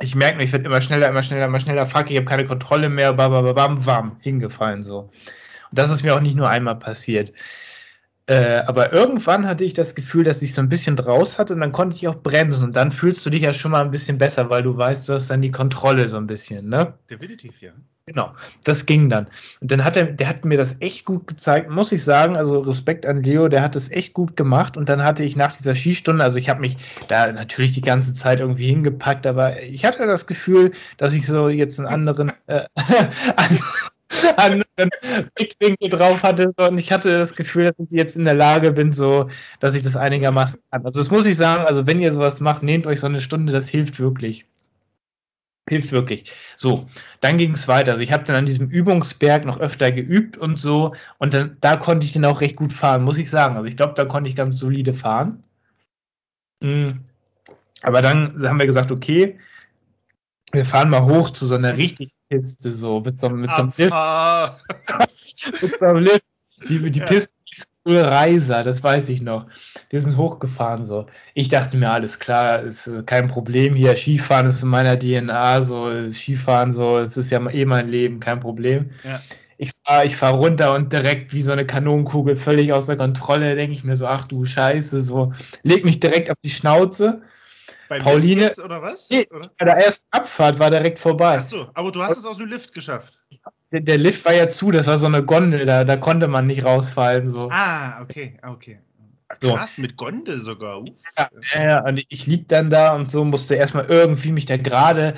Ich merke nur, ich werde immer schneller, immer schneller, immer schneller. Fuck, ich habe keine Kontrolle mehr. Bam, bam, bam, bam, hingefallen so. Und das ist mir auch nicht nur einmal passiert. Äh, aber irgendwann hatte ich das Gefühl, dass ich so ein bisschen draus hatte und dann konnte ich auch bremsen und dann fühlst du dich ja schon mal ein bisschen besser, weil du weißt, du hast dann die Kontrolle so ein bisschen, ne? Definitiv, ja. Genau, das ging dann. Und dann hat er, der hat mir das echt gut gezeigt, muss ich sagen. Also Respekt an Leo, der hat das echt gut gemacht. Und dann hatte ich nach dieser Skistunde, also ich habe mich da natürlich die ganze Zeit irgendwie hingepackt, aber ich hatte das Gefühl, dass ich so jetzt einen anderen, äh, anderen Blickwinkel drauf hatte und ich hatte das Gefühl, dass ich jetzt in der Lage bin, so, dass ich das einigermaßen kann. Also das muss ich sagen, also wenn ihr sowas macht, nehmt euch so eine Stunde, das hilft wirklich. Hilft wirklich. So, dann ging es weiter. Also ich habe dann an diesem Übungsberg noch öfter geübt und so und dann da konnte ich den auch recht gut fahren, muss ich sagen. Also ich glaube, da konnte ich ganz solide fahren. Mhm. Aber dann haben wir gesagt, okay, wir fahren mal hoch zu so einer richtig Piste, so mit so, mit so einem Lift. mit so einem Lift. Die, die ja. Piste ist cool Reiser, das weiß ich noch. Die sind hochgefahren so. Ich dachte mir, alles klar, ist äh, kein Problem hier. Skifahren ist in meiner DNA, so Skifahren, so, es ist ja eh mein Leben, kein Problem. Ja. Ich fahre ich fahr runter und direkt wie so eine Kanonenkugel völlig außer Kontrolle, denke ich mir so, ach du Scheiße, so, leg mich direkt auf die Schnauze bei Pauline, Lift oder was? Nee, oder? bei der ersten Abfahrt war direkt vorbei. Ach so, aber du hast es aus dem Lift geschafft. Der, der, Lift war ja zu, das war so eine Gondel, da, da konnte man nicht rausfallen. So. Ah, okay, okay. Krass, so. mit Gondel sogar. Uff. Ja, ja, und ich lieg dann da und so musste erstmal irgendwie mich da gerade.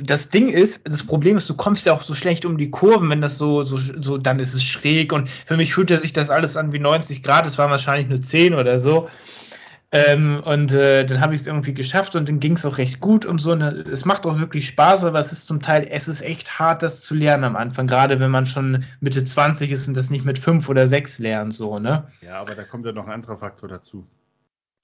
Das Ding ist, das Problem ist, du kommst ja auch so schlecht um die Kurven, wenn das so, so, so, dann ist es schräg und für mich fühlte sich das alles an wie 90 Grad, es waren wahrscheinlich nur 10 oder so. Ähm, und äh, dann habe ich es irgendwie geschafft und dann ging es auch recht gut und so. Und es macht auch wirklich Spaß, aber es ist zum Teil, es ist echt hart, das zu lernen am Anfang, gerade wenn man schon Mitte 20 ist und das nicht mit 5 oder 6 lernt, so, ne? Ja, aber da kommt ja noch ein anderer Faktor dazu.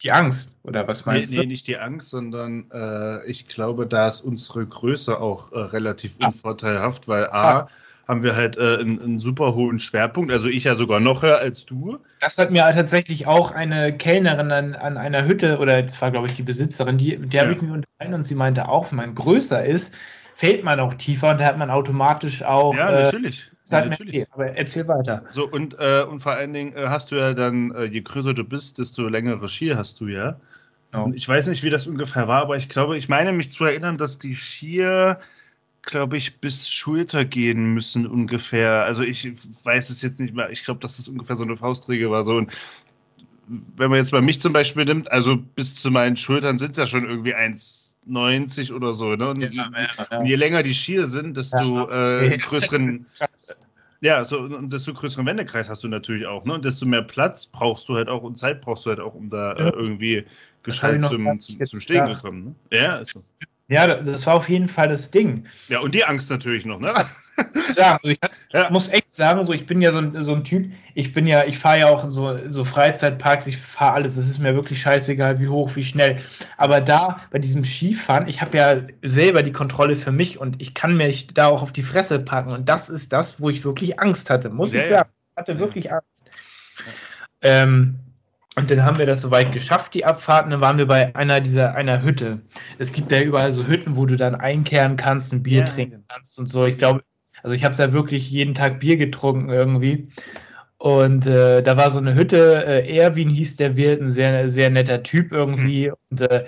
Die Angst, oder was meinst nee, du? Nee, nicht die Angst, sondern äh, ich glaube, da ist unsere Größe auch äh, relativ unvorteilhaft, weil A, ah haben wir halt äh, einen, einen, super hohen Schwerpunkt. Also ich ja sogar noch höher als du. Das hat mir tatsächlich auch eine Kellnerin an, an einer Hütte, oder das war, glaube ich, die Besitzerin, die, der ja. habe ich mir unterhalten und sie meinte auch, wenn man größer ist, fällt man auch tiefer und da hat man automatisch auch. Ja, äh, natürlich. Äh, ja, natürlich. aber erzähl weiter. So, und, äh, und vor allen Dingen äh, hast du ja dann, äh, je größer du bist, desto längere Skier hast du ja. Genau. Ich weiß nicht, wie das ungefähr war, aber ich glaube, ich meine mich zu erinnern, dass die Skier glaube ich, bis Schulter gehen müssen ungefähr. Also ich weiß es jetzt nicht mehr. Ich glaube, dass das ungefähr so eine Faustregel war. So und wenn man jetzt bei mich zum Beispiel nimmt, also bis zu meinen Schultern sind es ja schon irgendwie 1,90 oder so. Ne? Und, ja, ja, und, je länger die Skier sind, desto äh, größeren. Ja, so, und desto größeren Wendekreis hast du natürlich auch, ne? Und desto mehr Platz brauchst du halt auch und Zeit brauchst du halt auch, um da äh, irgendwie gescheit zum, zum, zum Stehen zu kommen. Ne? Ja, ist so. Ja, das war auf jeden Fall das Ding. Ja, und die Angst natürlich noch, ne? Ja, also ich muss echt sagen, so ich bin ja so ein, so ein Typ, ich bin ja, ich fahre ja auch in so, so Freizeitparks, ich fahre alles, es ist mir wirklich scheißegal, wie hoch, wie schnell. Aber da, bei diesem Skifahren, ich habe ja selber die Kontrolle für mich und ich kann mich da auch auf die Fresse packen. Und das ist das, wo ich wirklich Angst hatte, muss ja, ich sagen. Ich hatte wirklich Angst. Ähm, und dann haben wir das soweit geschafft, die Abfahrt. Und dann waren wir bei einer dieser einer Hütte. Es gibt ja überall so Hütten, wo du dann einkehren kannst, ein Bier ja, trinken kannst und so. Ich glaube, also ich habe da wirklich jeden Tag Bier getrunken irgendwie. Und äh, da war so eine Hütte, äh, Erwin hieß der Wirt, ein sehr, sehr netter Typ irgendwie. Mhm. Und äh,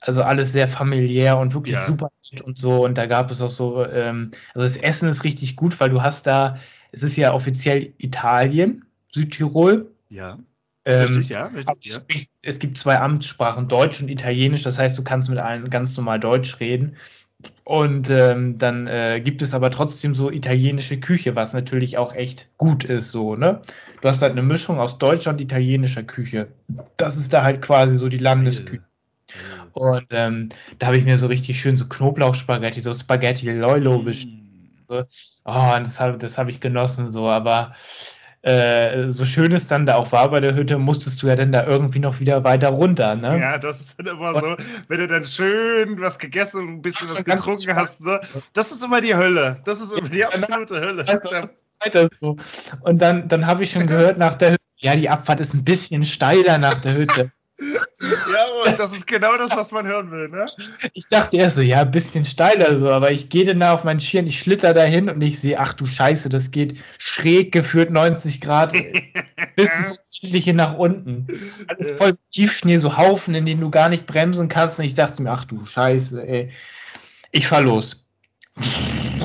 also alles sehr familiär und wirklich ja. super und so. Und da gab es auch so, ähm, also das Essen ist richtig gut, weil du hast da, es ist ja offiziell Italien, Südtirol. Ja. Ähm, richtig, ja, richtig, ja. Es gibt zwei Amtssprachen, Deutsch und Italienisch. Das heißt, du kannst mit allen ganz normal Deutsch reden. Und ähm, dann äh, gibt es aber trotzdem so italienische Küche, was natürlich auch echt gut ist, so, ne? Du hast halt eine Mischung aus deutscher und italienischer Küche. Das ist da halt quasi so die Landesküche. Und ähm, da habe ich mir so richtig schön so Knoblauchspaghetti, so Spaghetti Loilo mm. bestellt. So. Oh, das habe das hab ich genossen, so, aber äh, so schön es dann da auch war bei der Hütte, musstest du ja dann da irgendwie noch wieder weiter runter. Ne? Ja, das ist dann immer und, so, wenn du dann schön was gegessen und ein bisschen was getrunken hast. Ne? Das ist immer die Hölle. Das ist immer die absolute Hölle. Und dann, dann habe ich schon gehört nach der Hütte, ja, die Abfahrt ist ein bisschen steiler nach der Hütte. Ja, und das ist genau das, was man hören will, ne? Ich dachte erst so, ja, ein bisschen steiler so, aber ich gehe dann da auf meinen Schirm, ich schlitter dahin und ich sehe, ach du Scheiße, das geht schräg geführt 90 Grad bis ins nach unten. Alles voll Tiefschnee, so Haufen, in denen du gar nicht bremsen kannst. Und ich dachte mir, ach du Scheiße, ey. Ich fahr los.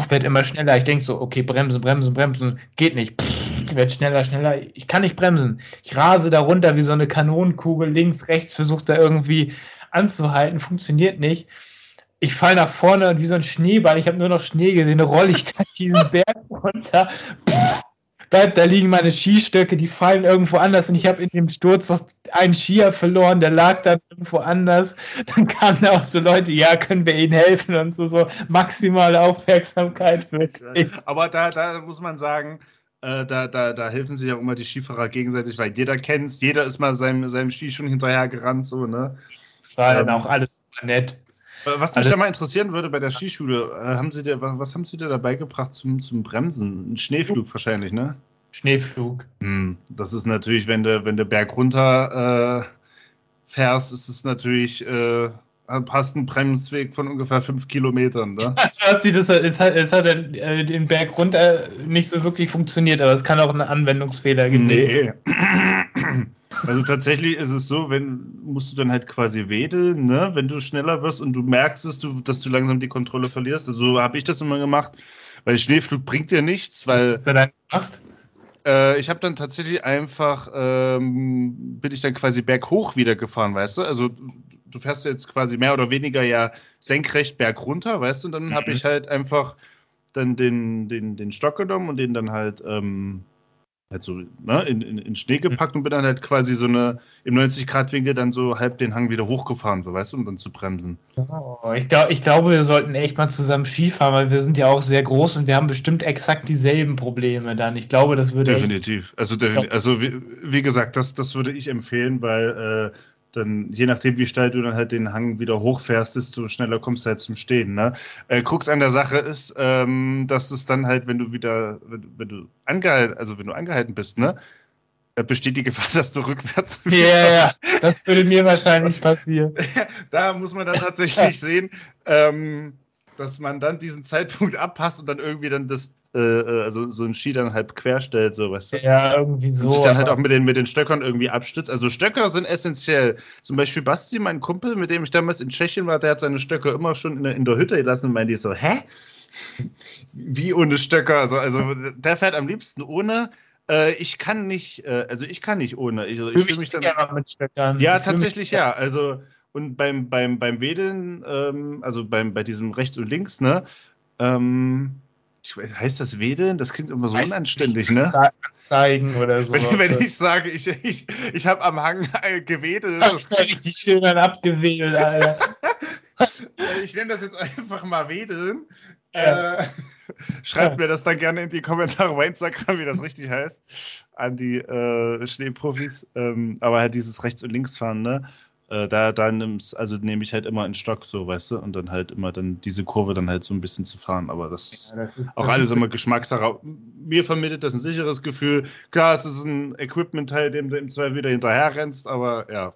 Wird immer schneller. Ich denke so, okay, bremsen, bremsen, bremsen. Geht nicht werde schneller, schneller. Ich kann nicht bremsen. Ich rase da runter wie so eine Kanonenkugel, links, rechts, versuche da irgendwie anzuhalten, funktioniert nicht. Ich falle nach vorne und wie so ein Schneeball, ich habe nur noch Schnee gesehen, rolle ich da diesen Berg runter. Bleibt da liegen meine Skistöcke, die fallen irgendwo anders und ich habe in dem Sturz einen Skier verloren, der lag dann irgendwo anders. Dann kamen da auch so Leute, ja, können wir ihnen helfen und so, so maximale Aufmerksamkeit. Wirklich. Aber da, da muss man sagen, äh, da, da, da helfen sich auch immer die Skifahrer gegenseitig, weil jeder kennt jeder ist mal seinem, seinem Ski schon hinterher gerannt, so, ne? Das war ähm, dann auch alles nett. Äh, was mich alles da mal interessieren würde bei der Skischule, äh, haben Sie dir, was, was haben Sie dir dabei gebracht zum, zum Bremsen? Ein Schneeflug wahrscheinlich, ne? Schneeflug. Hm, das ist natürlich, wenn du, wenn du berg runter äh, fährst, ist es natürlich äh, hast einen Bremsweg von ungefähr fünf Kilometern. Ne? Also hat sie das, es hat, es hat äh, den Berg runter nicht so wirklich funktioniert, aber es kann auch ein Anwendungsfehler geben. Nee. Also tatsächlich ist es so, wenn musst du dann halt quasi wedeln, ne? wenn du schneller wirst und du merkst, dass du, dass du langsam die Kontrolle verlierst. Also so habe ich das immer gemacht, weil Schneeflug bringt dir nichts, weil. Was hast du dann gemacht? Äh, ich habe dann tatsächlich einfach, ähm, bin ich dann quasi berghoch wieder gefahren, weißt du? Also du fährst jetzt quasi mehr oder weniger ja senkrecht bergunter, weißt du? Und dann mhm. habe ich halt einfach dann den, den, den Stock genommen und den dann halt ähm, halt so ne, in, in, in Schnee gepackt und bin dann halt quasi so eine im 90-Grad-Winkel dann so halb den Hang wieder hochgefahren, so weißt du, um dann zu bremsen. Oh, ich, glaub, ich glaube, wir sollten echt mal zusammen Skifahren, weil wir sind ja auch sehr groß und wir haben bestimmt exakt dieselben Probleme dann. Ich glaube, das würde. Definitiv. Also, definitiv. also wie, wie, gesagt, das, das würde ich empfehlen, weil äh, dann, je nachdem, wie steil du dann halt den Hang wieder hochfährst, desto schneller kommst du halt zum Stehen. Ne? Äh, Krux an der Sache ist, ähm, dass es dann halt, wenn du wieder, wenn, wenn du angehalten, also wenn du angehalten bist, ne, äh, besteht die Gefahr, dass du rückwärts Ja, yeah, ja, das würde mir wahrscheinlich passieren. da muss man dann tatsächlich sehen, ähm, dass man dann diesen Zeitpunkt abpasst und dann irgendwie dann das, äh, äh also so ein Ski dann halb querstellt, so weißt du? Ja, irgendwie so. Und sich dann halt auch mit den, mit den Stöckern irgendwie abstützt. Also Stöcker sind essentiell. Zum Beispiel Basti, mein Kumpel, mit dem ich damals in Tschechien war, der hat seine Stöcker immer schon in der, in der Hütte gelassen und meinte so, hä? Wie ohne Stöcker? Also, also der fährt am liebsten ohne. Äh, ich kann nicht, äh, also ich kann nicht ohne. Ich, ich fühle mich dann. Mit Stöckern. Ja, tatsächlich ja. Also und beim, beim, beim Wedeln, ähm, also beim, bei diesem rechts und links, ne? Ähm, ich, heißt das Wedeln? Das klingt immer so heißt unanständig, ne? Zeigen oder so. Wenn, wenn, ich sage, ich, ich, ich habe am Hang gewedelt. Das ist richtig schön dann abgewedelt, Alter. ich nenne das jetzt einfach mal Wedeln. Ja. Äh, schreibt mir das dann gerne in die Kommentare bei Instagram, wie das richtig heißt, an die äh, Schneeprofis. Ähm, aber halt dieses Rechts- und Linksfahren, ne? Äh, da da nimmst, also nehme ich halt immer einen Stock, so, weißt du, und dann halt immer dann diese Kurve dann halt so ein bisschen zu fahren. Aber das, ja, das ist auch alles immer Geschmackssache. Mir vermittelt das ein sicheres Gefühl. Klar, es ist ein Equipment-Teil, dem du im Zweifel wieder hinterher rennst, aber ja.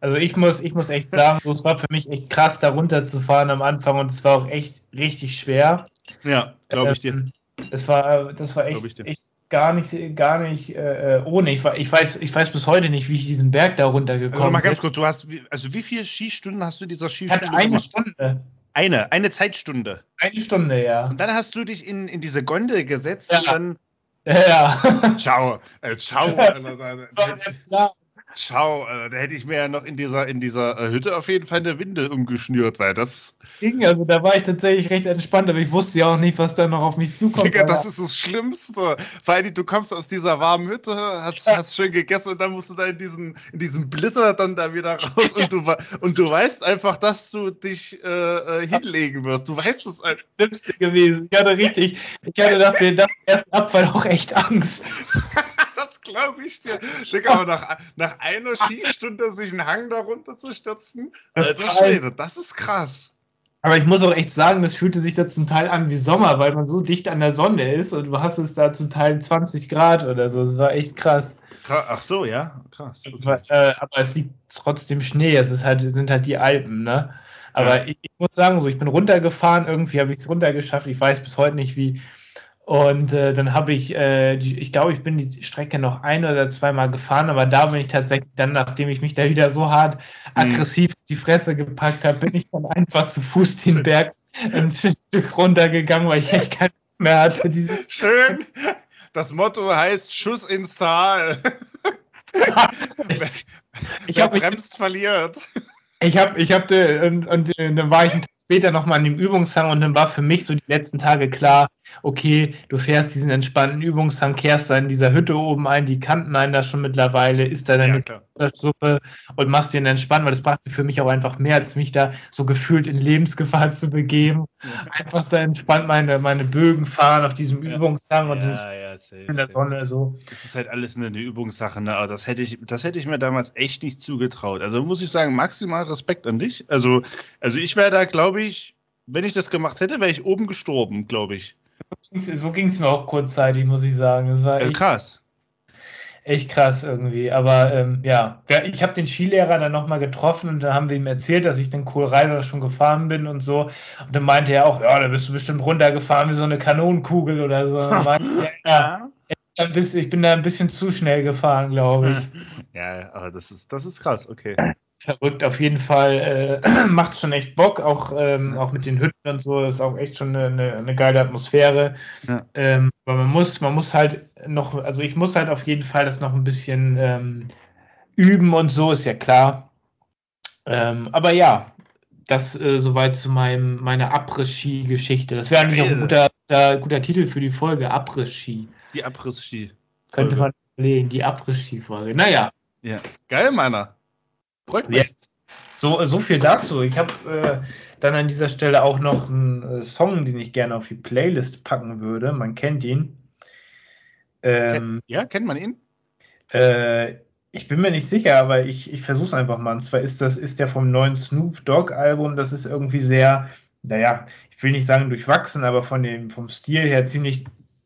Also ich muss, ich muss echt sagen, es war für mich echt krass, da runterzufahren am Anfang und es war auch echt richtig schwer. Ja, glaube ich dir. Ähm, es war, das war echt, echt gar nicht, gar nicht äh, ohne. Ich, ich, weiß, ich weiß bis heute nicht, wie ich diesen Berg da runtergekommen also mal ganz kurz, du hast, also wie viele Skistunden hast du dieser Skistunde? Ich hatte eine gemacht? Stunde. Eine, eine Zeitstunde. Eine Stunde, ja. Und dann hast du dich in, in diese Gondel gesetzt ja. und dann. Ja. Ciao. Äh, ciao. ja, Schau, äh, da hätte ich mir ja noch in dieser, in dieser äh, Hütte auf jeden Fall eine Windel umgeschnürt, weil das. Ging, also da war ich tatsächlich recht entspannt, aber ich wusste ja auch nicht, was da noch auf mich zukommt. Digga, das ist das Schlimmste. Vor allem, du kommst aus dieser warmen Hütte, hast, ja. hast schön gegessen und dann musst du da in diesen, in diesen Blizzard dann da wieder raus und du, und du weißt einfach, dass du dich äh, äh hinlegen wirst. Du weißt es einfach. Das Schlimmste gewesen. Ich hatte richtig, ich hatte nach dem ersten Abfall auch echt Angst. das glaube ich dir. Schick aber nach, nach einer Skistunde sich einen Hang darunter zu stürzen. Alter Schwede, das ist krass. Aber ich muss auch echt sagen, das fühlte sich da zum Teil an wie Sommer, weil man so dicht an der Sonne ist und du hast es da zum Teil 20 Grad oder so. Es war echt krass. Ach so, ja, krass. Okay. Äh, aber es liegt trotzdem Schnee. Es ist halt, sind halt die Alpen, ne? Aber ja. ich, ich, muss sagen, so ich bin runtergefahren, irgendwie habe ich es runtergeschafft. Ich weiß bis heute nicht, wie, und äh, dann habe ich, äh, die, ich glaube, ich bin die Strecke noch ein oder zweimal gefahren, aber da bin ich tatsächlich dann, nachdem ich mich da wieder so hart mhm. aggressiv mhm. die Fresse gepackt habe, bin ich dann einfach zu Fuß den Berg ein Stück runtergegangen, weil ich echt keinen mehr hatte. Schön. Das Motto heißt Schuss ins Tal. ich Wer bremst, verliert. Ich habe, ich habe, und, und, und dann war ich später nochmal an dem Übungshang und dann war für mich so die letzten Tage klar, okay, du fährst diesen entspannten Übungshang, kehrst da in dieser Hütte oben ein, die kannten einen da schon mittlerweile, isst da deine ja, Suppe und machst den entspannt, weil das passte für mich auch einfach mehr, als mich da so gefühlt in Lebensgefahr zu begeben. Ja. Einfach da entspannt meine, meine Bögen fahren auf diesem ja. Übungshang und ja, safe, in der Sonne so. Das ist halt alles eine, eine Übungssache, ne? aber das hätte, ich, das hätte ich mir damals echt nicht zugetraut. Also muss ich sagen, maximal Respekt an dich. Also, also ich wäre da, glaube ich, wenn ich das gemacht hätte, wäre ich oben gestorben, glaube ich. So ging es mir auch kurzzeitig, muss ich sagen. Das war echt, krass. Echt krass irgendwie. Aber ähm, ja, ich habe den Skilehrer dann nochmal getroffen und da haben wir ihm erzählt, dass ich den Kohlreiter schon gefahren bin und so. Und dann meinte er auch, ja, da bist du bestimmt runtergefahren wie so eine Kanonenkugel oder so. meinte, ja, ja. Ich bin da ein bisschen zu schnell gefahren, glaube ich. Ja, aber das ist, das ist krass, okay verrückt auf jeden Fall. Äh, macht schon echt Bock, auch, ähm, auch mit den Hütten und so. Ist auch echt schon eine, eine, eine geile Atmosphäre. Ja. Ähm, aber man muss, man muss halt noch, also ich muss halt auf jeden Fall das noch ein bisschen ähm, üben und so, ist ja klar. Ähm, aber ja, das äh, soweit zu meinem, meiner Abriss-Ski-Geschichte. Das wäre eigentlich auch ein guter, guter, guter, Titel für die Folge, Abriss-Ski. Die Abriss-Ski. Könnte man überlegen, die Abriss-Ski-Folge. Naja. Ja, geil, meiner. Freut mich. Jetzt. So, so viel dazu. Ich habe äh, dann an dieser Stelle auch noch einen äh, Song, den ich gerne auf die Playlist packen würde. Man kennt ihn. Ähm, ja, kennt man ihn? Äh, ich bin mir nicht sicher, aber ich, ich versuche es einfach mal. Und zwar ist das ist der vom neuen Snoop Dogg Album. Das ist irgendwie sehr, naja, ich will nicht sagen durchwachsen, aber von dem vom Stil her ziemlich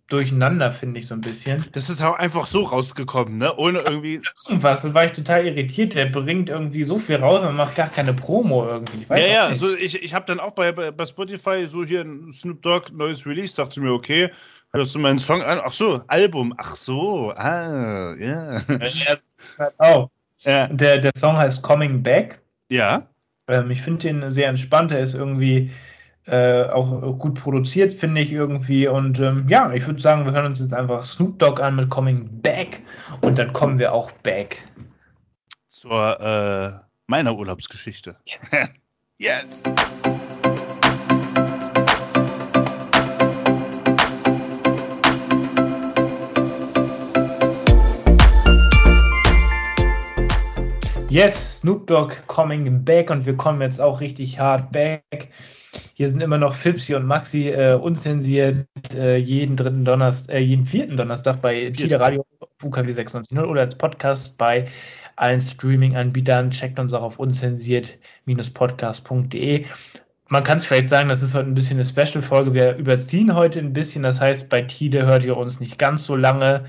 durcheinander, finde ich so ein bisschen. Das ist auch einfach so rausgekommen, ne? Ohne irgendwie. Irgendwas, da war ich total irritiert. Der bringt irgendwie so viel raus und macht gar keine Promo irgendwie. ja, ja, also ich, ich habe dann auch bei, bei, Spotify so hier ein Snoop Dogg neues Release, dachte mir, okay, hörst du meinen Song an? Ach so, Album, ach so, ah, ja. Yeah. Oh. Ja. Der, der Song heißt Coming Back. Ja. Ähm, ich finde den sehr entspannt, er ist irgendwie äh, auch gut produziert, finde ich irgendwie. Und ähm, ja, ich würde sagen, wir hören uns jetzt einfach Snoop Dogg an mit Coming Back und dann kommen wir auch back. Zur äh, meiner Urlaubsgeschichte. Yes. yes. Yes, Snoop Dogg coming back und wir kommen jetzt auch richtig hart back. Hier sind immer noch Fipsi und Maxi äh, unzensiert äh, jeden dritten Donnerstag, äh, jeden vierten Donnerstag bei Tide Radio UKW 96.0 oder als Podcast bei allen Streaming-Anbietern. Checkt uns auch auf unzensiert-podcast.de. Man kann es vielleicht sagen, das ist heute ein bisschen eine Special-Folge. Wir überziehen heute ein bisschen. Das heißt, bei Tide hört ihr uns nicht ganz so lange.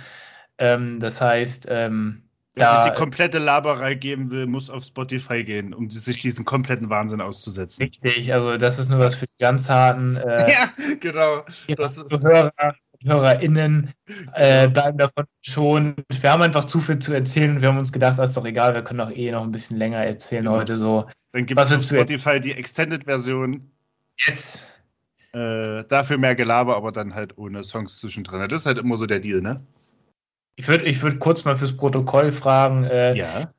Ähm, das heißt, ähm, Wer sich die komplette Laberei geben will, muss auf Spotify gehen, um sich diesen kompletten Wahnsinn auszusetzen. Richtig, also das ist nur was für die ganz harten. Äh, ja, genau. Das Hörer, HörerInnen äh, bleiben davon schon. Wir haben einfach zu viel zu erzählen und wir haben uns gedacht, das ist doch egal, wir können auch eh noch ein bisschen länger erzählen genau. heute so. Dann gibt es auf Spotify die Extended-Version. Yes. Äh, dafür mehr Gelaber, aber dann halt ohne Songs zwischendrin. Das ist halt immer so der Deal, ne? Ich würde ich würd kurz mal fürs Protokoll fragen, äh, ja.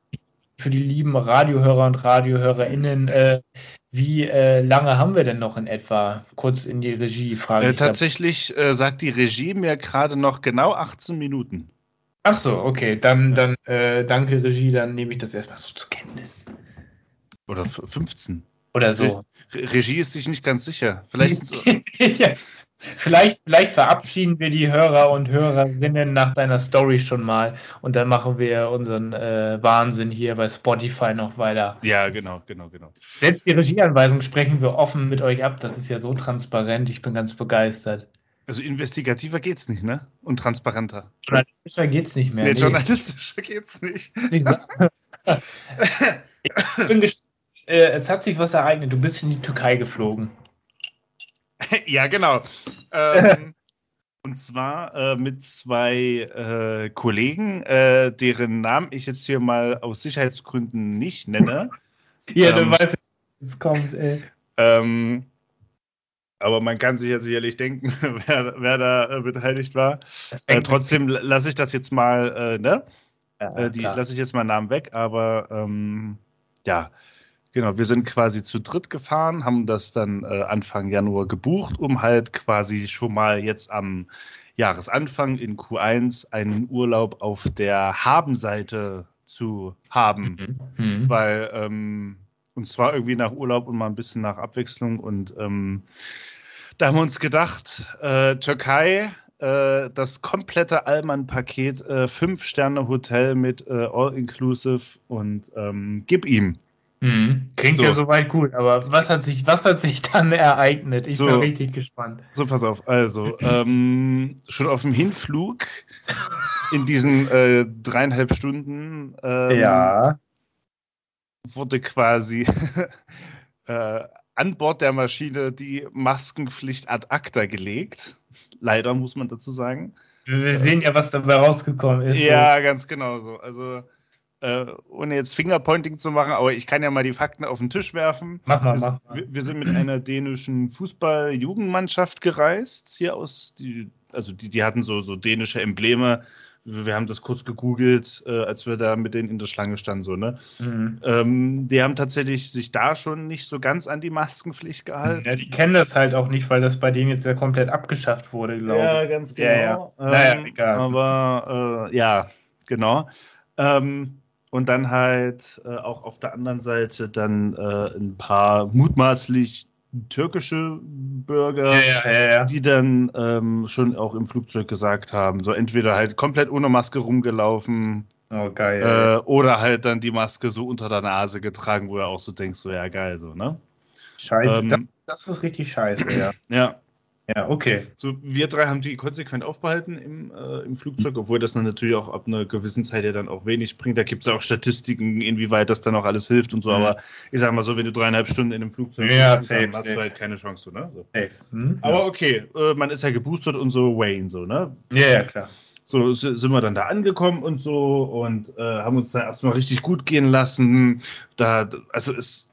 für die lieben Radiohörer und RadiohörerInnen, äh, wie äh, lange haben wir denn noch in etwa? Kurz in die Regie fragen. Äh, tatsächlich äh, sagt die Regie mir gerade noch genau 18 Minuten. Ach so, okay, dann, dann äh, danke Regie, dann nehme ich das erstmal so zur Kenntnis. Oder 15. Oder so. Re Regie ist sich nicht ganz sicher. Vielleicht. ja. Vielleicht, vielleicht verabschieden wir die Hörer und Hörerinnen nach deiner Story schon mal und dann machen wir unseren äh, Wahnsinn hier bei Spotify noch weiter. Ja, genau, genau, genau. Selbst die Regieanweisung sprechen wir offen mit euch ab. Das ist ja so transparent. Ich bin ganz begeistert. Also investigativer geht's nicht, ne? Und transparenter. Journalistischer geht's nicht mehr. Nee, nee. journalistischer geht's nicht. ich bin gespannt. Äh, es hat sich was ereignet. Du bist in die Türkei geflogen. ja, genau. Ähm, und zwar äh, mit zwei äh, Kollegen, äh, deren Namen ich jetzt hier mal aus Sicherheitsgründen nicht nenne. ja, ähm, dann weiß ich, es kommt, ey. Ähm, aber man kann sich ja sicherlich denken, wer, wer da äh, beteiligt war. Äh, trotzdem lasse ich das jetzt mal, äh, ne? Ja, die lasse ich jetzt mal Namen weg, aber ähm, ja, Genau, wir sind quasi zu dritt gefahren, haben das dann äh, Anfang Januar gebucht, um halt quasi schon mal jetzt am Jahresanfang in Q1 einen Urlaub auf der Habenseite zu haben. Mhm. Mhm. Weil, ähm, und zwar irgendwie nach Urlaub und mal ein bisschen nach Abwechslung. Und ähm, da haben wir uns gedacht, äh, Türkei, äh, das komplette Allmann-Paket, äh, Fünf-Sterne-Hotel mit äh, All-Inclusive und ähm, gib ihm. Mhm. Klingt so. ja soweit gut, aber was hat sich, was hat sich dann ereignet? Ich so. bin richtig gespannt. So, pass auf. Also, ähm, schon auf dem Hinflug in diesen äh, dreieinhalb Stunden ähm, ja. wurde quasi äh, an Bord der Maschine die Maskenpflicht ad acta gelegt. Leider muss man dazu sagen. Wir sehen ja, was dabei rausgekommen ist. Ja, so. ganz genau so. Also äh, ohne jetzt Fingerpointing zu machen, aber ich kann ja mal die Fakten auf den Tisch werfen. Mach mal, mach mal. Wir, wir sind mit einer dänischen Fußball-Jugendmannschaft gereist, hier aus, die, also die, die hatten so, so dänische Embleme. Wir haben das kurz gegoogelt, äh, als wir da mit denen in der Schlange standen, so, ne? Mhm. Ähm, die haben tatsächlich sich da schon nicht so ganz an die Maskenpflicht gehalten. Ja, die kennen das halt auch nicht, weil das bei denen jetzt ja komplett abgeschafft wurde, glaube ich. Ja, ganz genau. Ja, ja. Ähm, naja, egal. Aber äh, ja, genau. Ähm, und dann halt äh, auch auf der anderen Seite dann äh, ein paar mutmaßlich türkische Bürger, ja, ja, ja, die dann ähm, schon auch im Flugzeug gesagt haben, so entweder halt komplett ohne Maske rumgelaufen oh, geil, äh, oder halt dann die Maske so unter der Nase getragen, wo du auch so denkst, so ja geil, so, ne? Scheiße, ähm, das, das, ist richtig scheiße, ja. Ja. Ja, okay. So, wir drei haben die konsequent aufbehalten im, äh, im Flugzeug, obwohl das dann natürlich auch ab einer gewissen Zeit ja dann auch wenig bringt. Da gibt es auch Statistiken, inwieweit das dann auch alles hilft und so. Mhm. Aber ich sag mal so, wenn du dreieinhalb Stunden in einem Flugzeug ja, bist, dann hast safe. du halt keine Chance, ne? So. Mhm, Aber okay, äh, man ist ja geboostert und so Wayne, so, ne? Ja, ja, klar. So sind wir dann da angekommen und so und äh, haben uns da erstmal richtig gut gehen lassen. Da, also es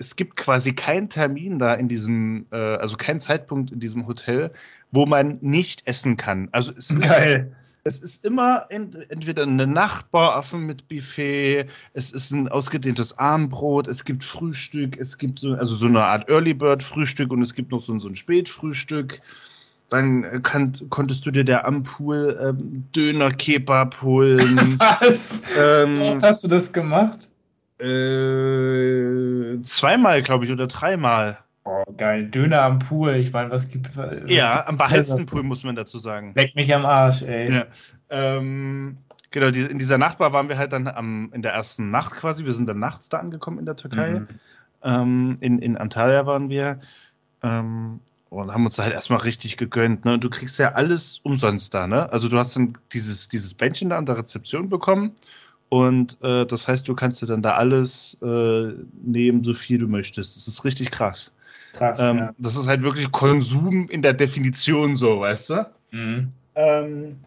es gibt quasi keinen Termin da in diesem, äh, also keinen Zeitpunkt in diesem Hotel, wo man nicht essen kann. Also es ist, Geil. es ist immer ent entweder eine Nachtbar offen mit Buffet, es ist ein ausgedehntes Abendbrot, es gibt Frühstück, es gibt so, also so eine Art Early Bird Frühstück und es gibt noch so, so ein Spätfrühstück. Dann kann, konntest du dir der am Pool ähm, Döner Kebab holen. Was? Ähm, hast du das gemacht? Äh, zweimal, glaube ich, oder dreimal. Oh, geil. Döner am Pool. Ich meine, was gibt was Ja, am beheizten Pool, muss man dazu sagen. Leck mich am Arsch, ey. Ja. Ähm, genau, die, in dieser Nachtbar waren wir halt dann am, in der ersten Nacht quasi. Wir sind dann nachts da angekommen in der Türkei. Mhm. Ähm, in, in Antalya waren wir. Ähm, und haben uns da halt erstmal richtig gegönnt. Ne? Und du kriegst ja alles umsonst da, ne? Also du hast dann dieses, dieses Bändchen da an der Rezeption bekommen und äh, das heißt, du kannst dir dann da alles äh, nehmen, so viel du möchtest. Das ist richtig krass. Krass. Ähm, ja. Das ist halt wirklich Konsum in der Definition so, weißt du? Mhm. Ähm,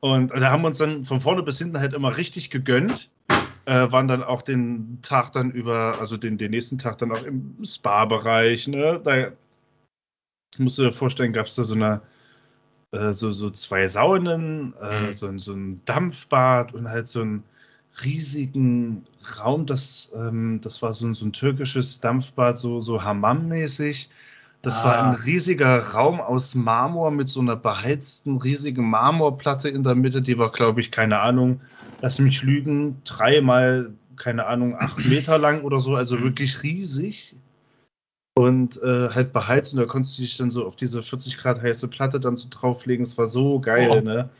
und da haben wir uns dann von vorne bis hinten halt immer richtig gegönnt. Äh, waren dann auch den Tag dann über, also den, den nächsten Tag dann auch im Spa-Bereich. Ne? Da musst du dir vorstellen, gab es da so eine äh, so, so zwei Saunen, äh, mhm. so, so ein Dampfbad und halt so einen riesigen Raum. Das, ähm, das war so, so ein türkisches Dampfbad, so, so Hammam-mäßig. Das ah. war ein riesiger Raum aus Marmor mit so einer beheizten, riesigen Marmorplatte in der Mitte. Die war, glaube ich, keine Ahnung, lass mich lügen, dreimal, keine Ahnung, acht Meter lang oder so. Also wirklich riesig und äh, halt beheizt und da konntest du dich dann so auf diese 40 Grad heiße Platte dann so drauflegen. Es war so geil, oh. ne?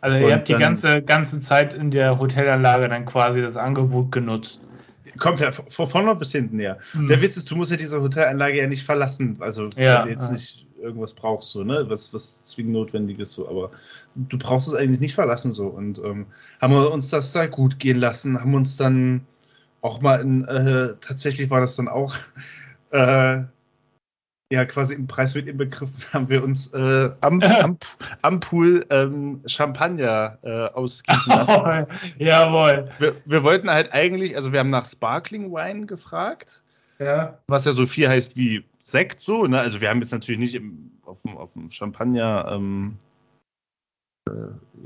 Also ihr und habt die ganze, ganze Zeit in der Hotelanlage dann quasi das Angebot genutzt. Komplett, von vorne bis hinten, ja. Hm. Der Witz ist, du musst ja diese Hotelanlage ja nicht verlassen, also ja, wenn du jetzt ja. nicht irgendwas brauchst, so, ne, was, was zwingend notwendig ist, so, aber du brauchst es eigentlich nicht verlassen, so, und ähm, haben wir uns das da gut gehen lassen, haben uns dann auch mal in, äh, tatsächlich war das dann auch äh, ja, quasi im Preis mit inbegriffen, haben wir uns äh, am, am, am, Pool ähm, Champagner äh, ausgießen lassen. Oh, jawohl. Wir, wir, wollten halt eigentlich, also wir haben nach Sparkling Wine gefragt, ja. was ja so viel heißt wie Sekt, so, ne? Also wir haben jetzt natürlich nicht im, auf, dem, auf dem Champagner, ähm, äh,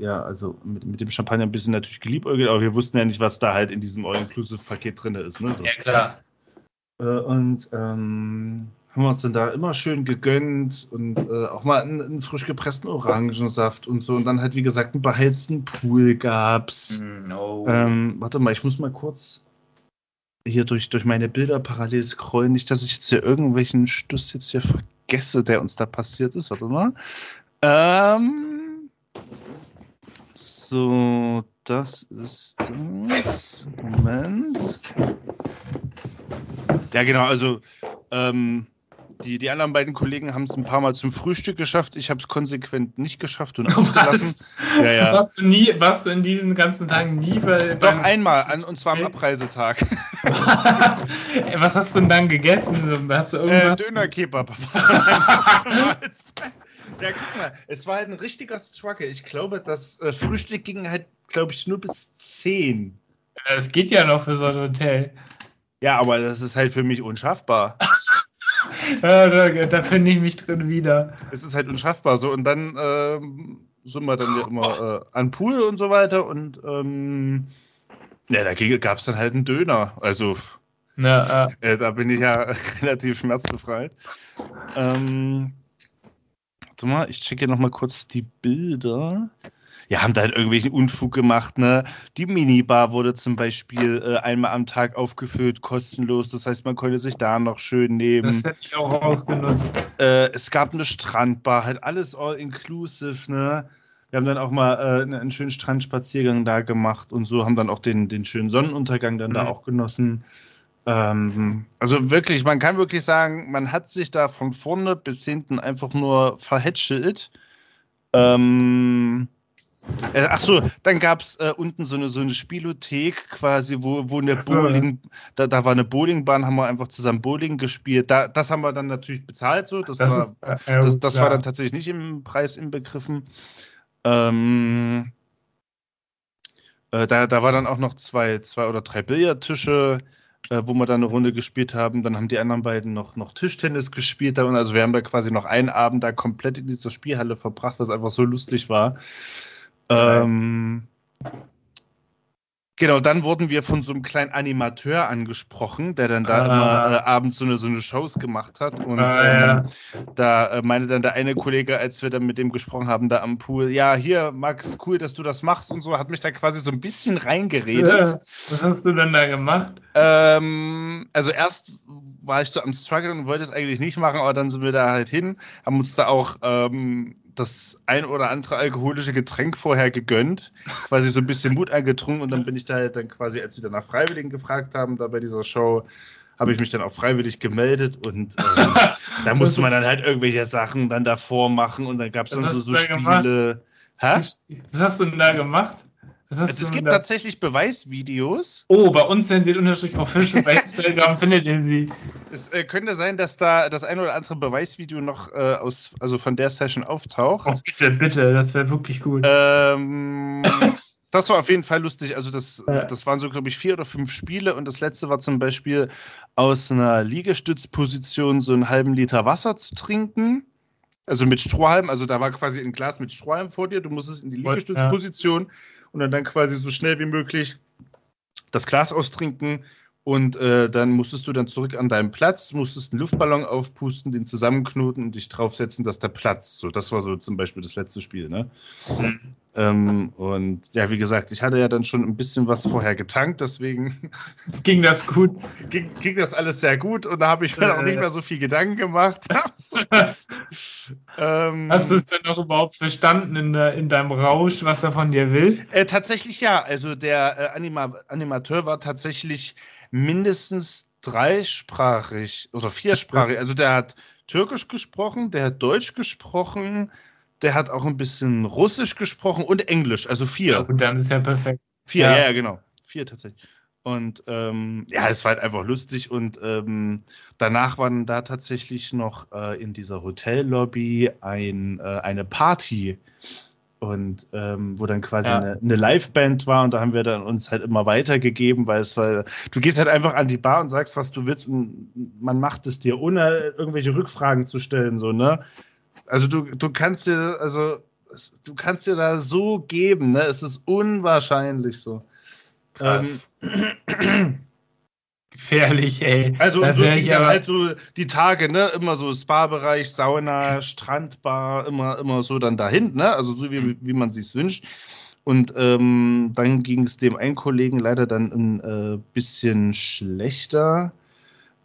ja, also mit, mit dem Champagner ein bisschen natürlich geliebäugelt, aber wir wussten ja nicht, was da halt in diesem All-Inclusive-Paket drin ist, ne? So. Ja, klar. Äh, und ähm, haben wir uns dann da immer schön gegönnt und äh, auch mal einen, einen, frisch gepressten Orangensaft und so. Und dann halt, wie gesagt, einen beheizten Pool gab's. No. Ähm, warte mal, ich muss mal kurz hier durch, durch meine Bilder parallel scrollen. Nicht, dass ich jetzt hier irgendwelchen Stuss jetzt hier vergesse, der uns da passiert ist. Warte mal. Ähm, so, das ist das. Moment. Ja, genau, also ähm, die, die anderen beiden Kollegen haben es ein paar Mal zum Frühstück geschafft. Ich habe es konsequent nicht geschafft und ausgelassen. Ja, ja. Warst, du nie, warst du in diesen ganzen Tagen nie bei. Doch einmal, an, und zwar am Abreisetag. Was hast du denn dann gegessen? Hast du irgendwas? Äh, Döner-Kebab. ja, guck mal, es war halt ein richtiger Struggle. Ich glaube, das äh, Frühstück ging halt, glaube ich, nur bis 10. Das geht ja noch für so ein Hotel. Ja, aber das ist halt für mich unschaffbar. ja, da, da finde ich mich drin wieder. Es ist halt unschaffbar so und dann ähm, sind wir dann ja immer äh, an Pool und so weiter und ähm, ja, da gab es dann halt einen Döner. Also ja, äh, da bin ich ja relativ schmerzbefreit. Ähm, warte mal, ich checke noch mal kurz die Bilder ja, haben da halt irgendwelchen Unfug gemacht, ne? Die Minibar wurde zum Beispiel äh, einmal am Tag aufgefüllt, kostenlos. Das heißt, man konnte sich da noch schön nehmen. Das hätte ich auch ausgenutzt. Äh, es gab eine Strandbar, halt alles all inclusive, ne? Wir haben dann auch mal äh, einen schönen Strandspaziergang da gemacht und so, haben dann auch den, den schönen Sonnenuntergang dann mhm. da auch genossen. Ähm, also wirklich, man kann wirklich sagen, man hat sich da von vorne bis hinten einfach nur verhätschelt. Ähm, äh, ach so, dann gab es äh, unten so eine, so eine Spielothek quasi, wo, wo eine so, Bowling, da, da war eine Bowlingbahn, haben wir einfach zusammen Bowling gespielt. Da, das haben wir dann natürlich bezahlt so. Das, das war, ist, äh, das, das war dann tatsächlich nicht im Preis inbegriffen. Ähm, äh, da, da war dann auch noch zwei, zwei oder drei Billardtische, äh, wo wir dann eine Runde gespielt haben. Dann haben die anderen beiden noch, noch Tischtennis gespielt. Also wir haben da quasi noch einen Abend da komplett in dieser Spielhalle verbracht, was einfach so lustig war. Ähm, Genau, dann wurden wir von so einem kleinen Animateur angesprochen, der dann da ah. immer äh, abends so eine, so eine Shows gemacht hat. Und ah, ja. ähm, da äh, meinte dann der eine Kollege, als wir dann mit dem gesprochen haben, da am Pool, ja, hier, Max, cool, dass du das machst und so, hat mich da quasi so ein bisschen reingeredet. Ja. Was hast du denn da gemacht? Ähm, also erst war ich so am Struggle und wollte es eigentlich nicht machen, aber dann sind wir da halt hin, haben uns da auch ähm, das ein oder andere alkoholische Getränk vorher gegönnt, quasi so ein bisschen Mut eingetrunken und dann bin ich da halt dann quasi, als sie dann nach Freiwilligen gefragt haben, da bei dieser Show, habe ich mich dann auch freiwillig gemeldet und ähm, da musste man dann halt irgendwelche Sachen dann davor machen und dann gab es dann so, so Spiele. Hä? Was hast du denn da gemacht? Also es gibt tatsächlich Beweisvideos. Oh, bei uns zensiert unterstrich Official bei Instagram findet ihr sie. Es äh, könnte sein, dass da das ein oder andere Beweisvideo noch äh, aus, also von der Session auftaucht. Oh, bitte, bitte, das wäre wirklich gut. Ähm, das war auf jeden Fall lustig. Also das, ja. das waren so, glaube ich, vier oder fünf Spiele und das letzte war zum Beispiel aus einer Liegestützposition so einen halben Liter Wasser zu trinken. Also mit Strohhalm, also da war quasi ein Glas mit Strohhalm vor dir, du musstest in die Liegestützposition. Ja und dann, quasi so schnell wie möglich das Glas austrinken und äh, dann musstest du dann zurück an deinen Platz, musstest einen Luftballon aufpusten, den zusammenknoten und dich draufsetzen, dass der platzt. So, das war so zum Beispiel das letzte Spiel, ne? Mhm. Ähm, und ja, wie gesagt, ich hatte ja dann schon ein bisschen was vorher getankt, deswegen ging das gut. Ging, ging das alles sehr gut und da habe ich mir äh, auch nicht mehr so viel Gedanken gemacht. ähm, Hast du es denn noch überhaupt verstanden in, in deinem Rausch, was er von dir will? Äh, tatsächlich ja. Also der äh, Anima Animateur war tatsächlich mindestens dreisprachig oder viersprachig. Also der hat Türkisch gesprochen, der hat Deutsch gesprochen, der hat auch ein bisschen Russisch gesprochen und Englisch, also vier. Und dann ist ja perfekt. Vier, ja, ja, genau. Vier tatsächlich. Und ähm, ja, es war halt einfach lustig. Und ähm, danach waren da tatsächlich noch äh, in dieser Hotellobby ein, äh, eine Party und ähm, wo dann quasi ja. eine, eine Liveband war und da haben wir dann uns halt immer weitergegeben, weil es war, du gehst halt einfach an die Bar und sagst, was du willst und man macht es dir, ohne irgendwelche Rückfragen zu stellen, so, ne? Also du, du kannst dir, also du kannst dir da so geben, ne? Es ist unwahrscheinlich so. Krass. Ähm, Gefährlich, ey. Also so ging dann halt so die Tage, ne, immer so Spa-Bereich, Sauna, Strandbar, immer, immer so dann dahin, ne? Also so wie, wie man sich wünscht. Und ähm, dann ging es dem einen Kollegen leider dann ein äh, bisschen schlechter.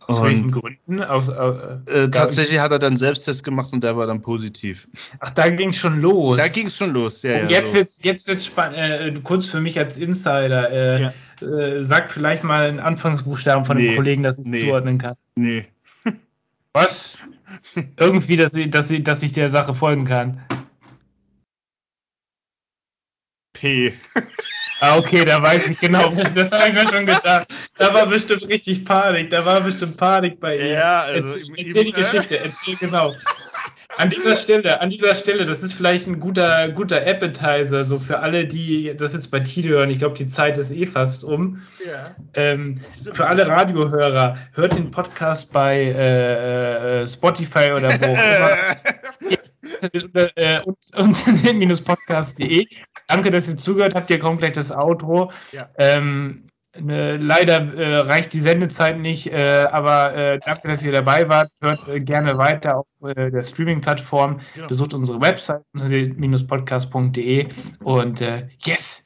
Aus und, welchen Gründen? Aus, äh, äh, tatsächlich hat er dann Selbsttest gemacht und der war dann positiv. Ach, da ging es schon los. Da ging es schon los, ja. Und ja, jetzt so. wird's, jetzt wird's spannend. Äh, kurz für mich als Insider. Äh, ja. Äh, sag vielleicht mal einen Anfangsbuchstaben von nee, dem Kollegen, dass ich es nee, zuordnen kann. Nee. Was? Irgendwie, dass ich, dass, dass ich der Sache folgen kann. P. Ah, okay, da weiß ich genau. Das habe ich mir schon gedacht. Da war bestimmt richtig Panik. Da war bestimmt Panik bei ihm. Ja, also. Erzähl, erzähl die Geschichte, erzähl genau. An dieser Stelle, an dieser Stelle, das ist vielleicht ein guter, guter Appetizer, so für alle, die das jetzt bei Tide hören. Ich glaube, die Zeit ist eh fast um. Ja. Ähm, für alle Radiohörer, hört den Podcast bei äh, äh Spotify oder wo auch immer. äh, unzensiert-podcast.de. Danke, dass ihr zugehört habt. Hier kommt gleich das Outro. Ja. Ähm, ne, leider äh, reicht die Sendezeit nicht, äh, aber äh, danke, dass ihr dabei wart. Hört äh, gerne weiter auf äh, der Streaming-Plattform. Genau. Besucht unsere Website unzensiert-podcast.de und äh, yes,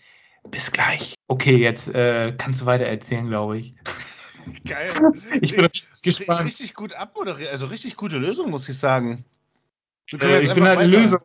bis gleich. Okay, jetzt kannst du weiter erzählen, glaube ich. Geil. Ich bin richtig gespannt. Richtig gut abmoderiert, also richtig gute Lösung, muss ich sagen. Ich bin halt ein Löser,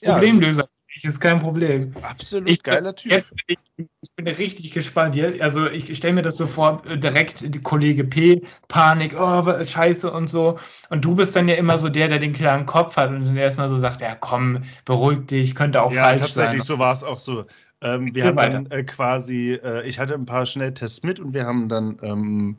Problemlöser. Ich, ist kein Problem. Absolut ich, geiler Typ. Jetzt, ich, ich bin richtig gespannt. Also ich stelle mir das so vor, äh, direkt die Kollege P, Panik, oh, scheiße und so. Und du bist dann ja immer so der, der den klaren Kopf hat und dann erstmal so sagt, ja komm, beruhig dich, könnte auch ja, falsch sein. Ja, tatsächlich, so war es auch so. Ähm, wir haben dann äh, quasi, äh, ich hatte ein paar Schnelltests mit und wir haben dann, ähm,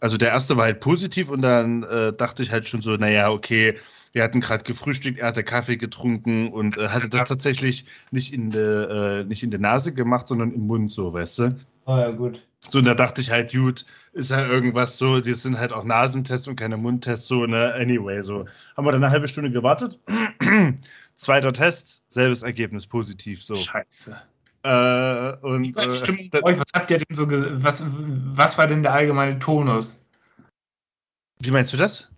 also der erste war halt positiv und dann äh, dachte ich halt schon so, naja, okay, wir hatten gerade gefrühstückt, er hatte Kaffee getrunken und äh, hatte das tatsächlich nicht in, de, äh, nicht in der Nase gemacht, sondern im Mund so, weißt du? Oh ja, gut. So, und da dachte ich halt, gut, ist ja irgendwas so, die sind halt auch Nasentests und keine Mundtests, so, ne? Anyway, so. Haben wir dann eine halbe Stunde gewartet. Zweiter Test, selbes Ergebnis, positiv, so. Scheiße. Äh, und, äh, bei euch? Was habt ihr denn so, was, was war denn der allgemeine Tonus? Wie meinst du das?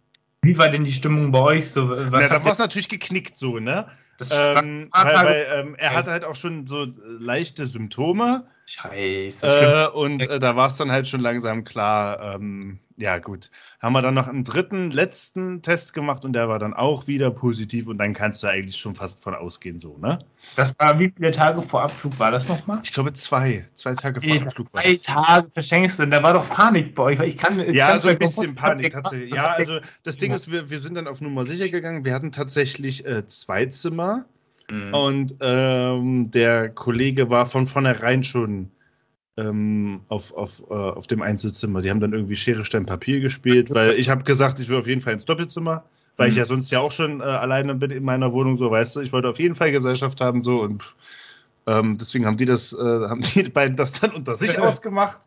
Wie war denn die Stimmung bei euch so? Was Na, da war es natürlich geknickt so, ne? Ähm, weil, weil ähm, er hatte halt auch schon so leichte Symptome. Scheiße. Äh, und äh, da war es dann halt schon langsam klar, ähm, ja gut. Haben wir dann noch einen dritten, letzten Test gemacht und der war dann auch wieder positiv und dann kannst du eigentlich schon fast von ausgehen, so, ne? Das war, wie viele Tage vor Abflug war das nochmal? Ich glaube zwei. Zwei Tage vor Ey, Abflug war das. Zwei Tage verschenkst du, da war doch Panik bei euch, weil ich kann. Ich ja, kann so ein bisschen Panik tatsächlich. Ja, also das Ding ist, wir, wir sind dann auf Nummer sicher gegangen. Wir hatten tatsächlich äh, zwei Zimmer. Mhm. Und ähm, der Kollege war von vornherein schon ähm, auf, auf, äh, auf dem Einzelzimmer. Die haben dann irgendwie Schere, Stein, Papier gespielt, weil ich habe gesagt, ich will auf jeden Fall ins Doppelzimmer, weil mhm. ich ja sonst ja auch schon äh, alleine bin in meiner Wohnung, so weißt du. Ich wollte auf jeden Fall Gesellschaft haben, so und ähm, deswegen haben die das, äh, haben die beiden das dann unter sich ausgemacht.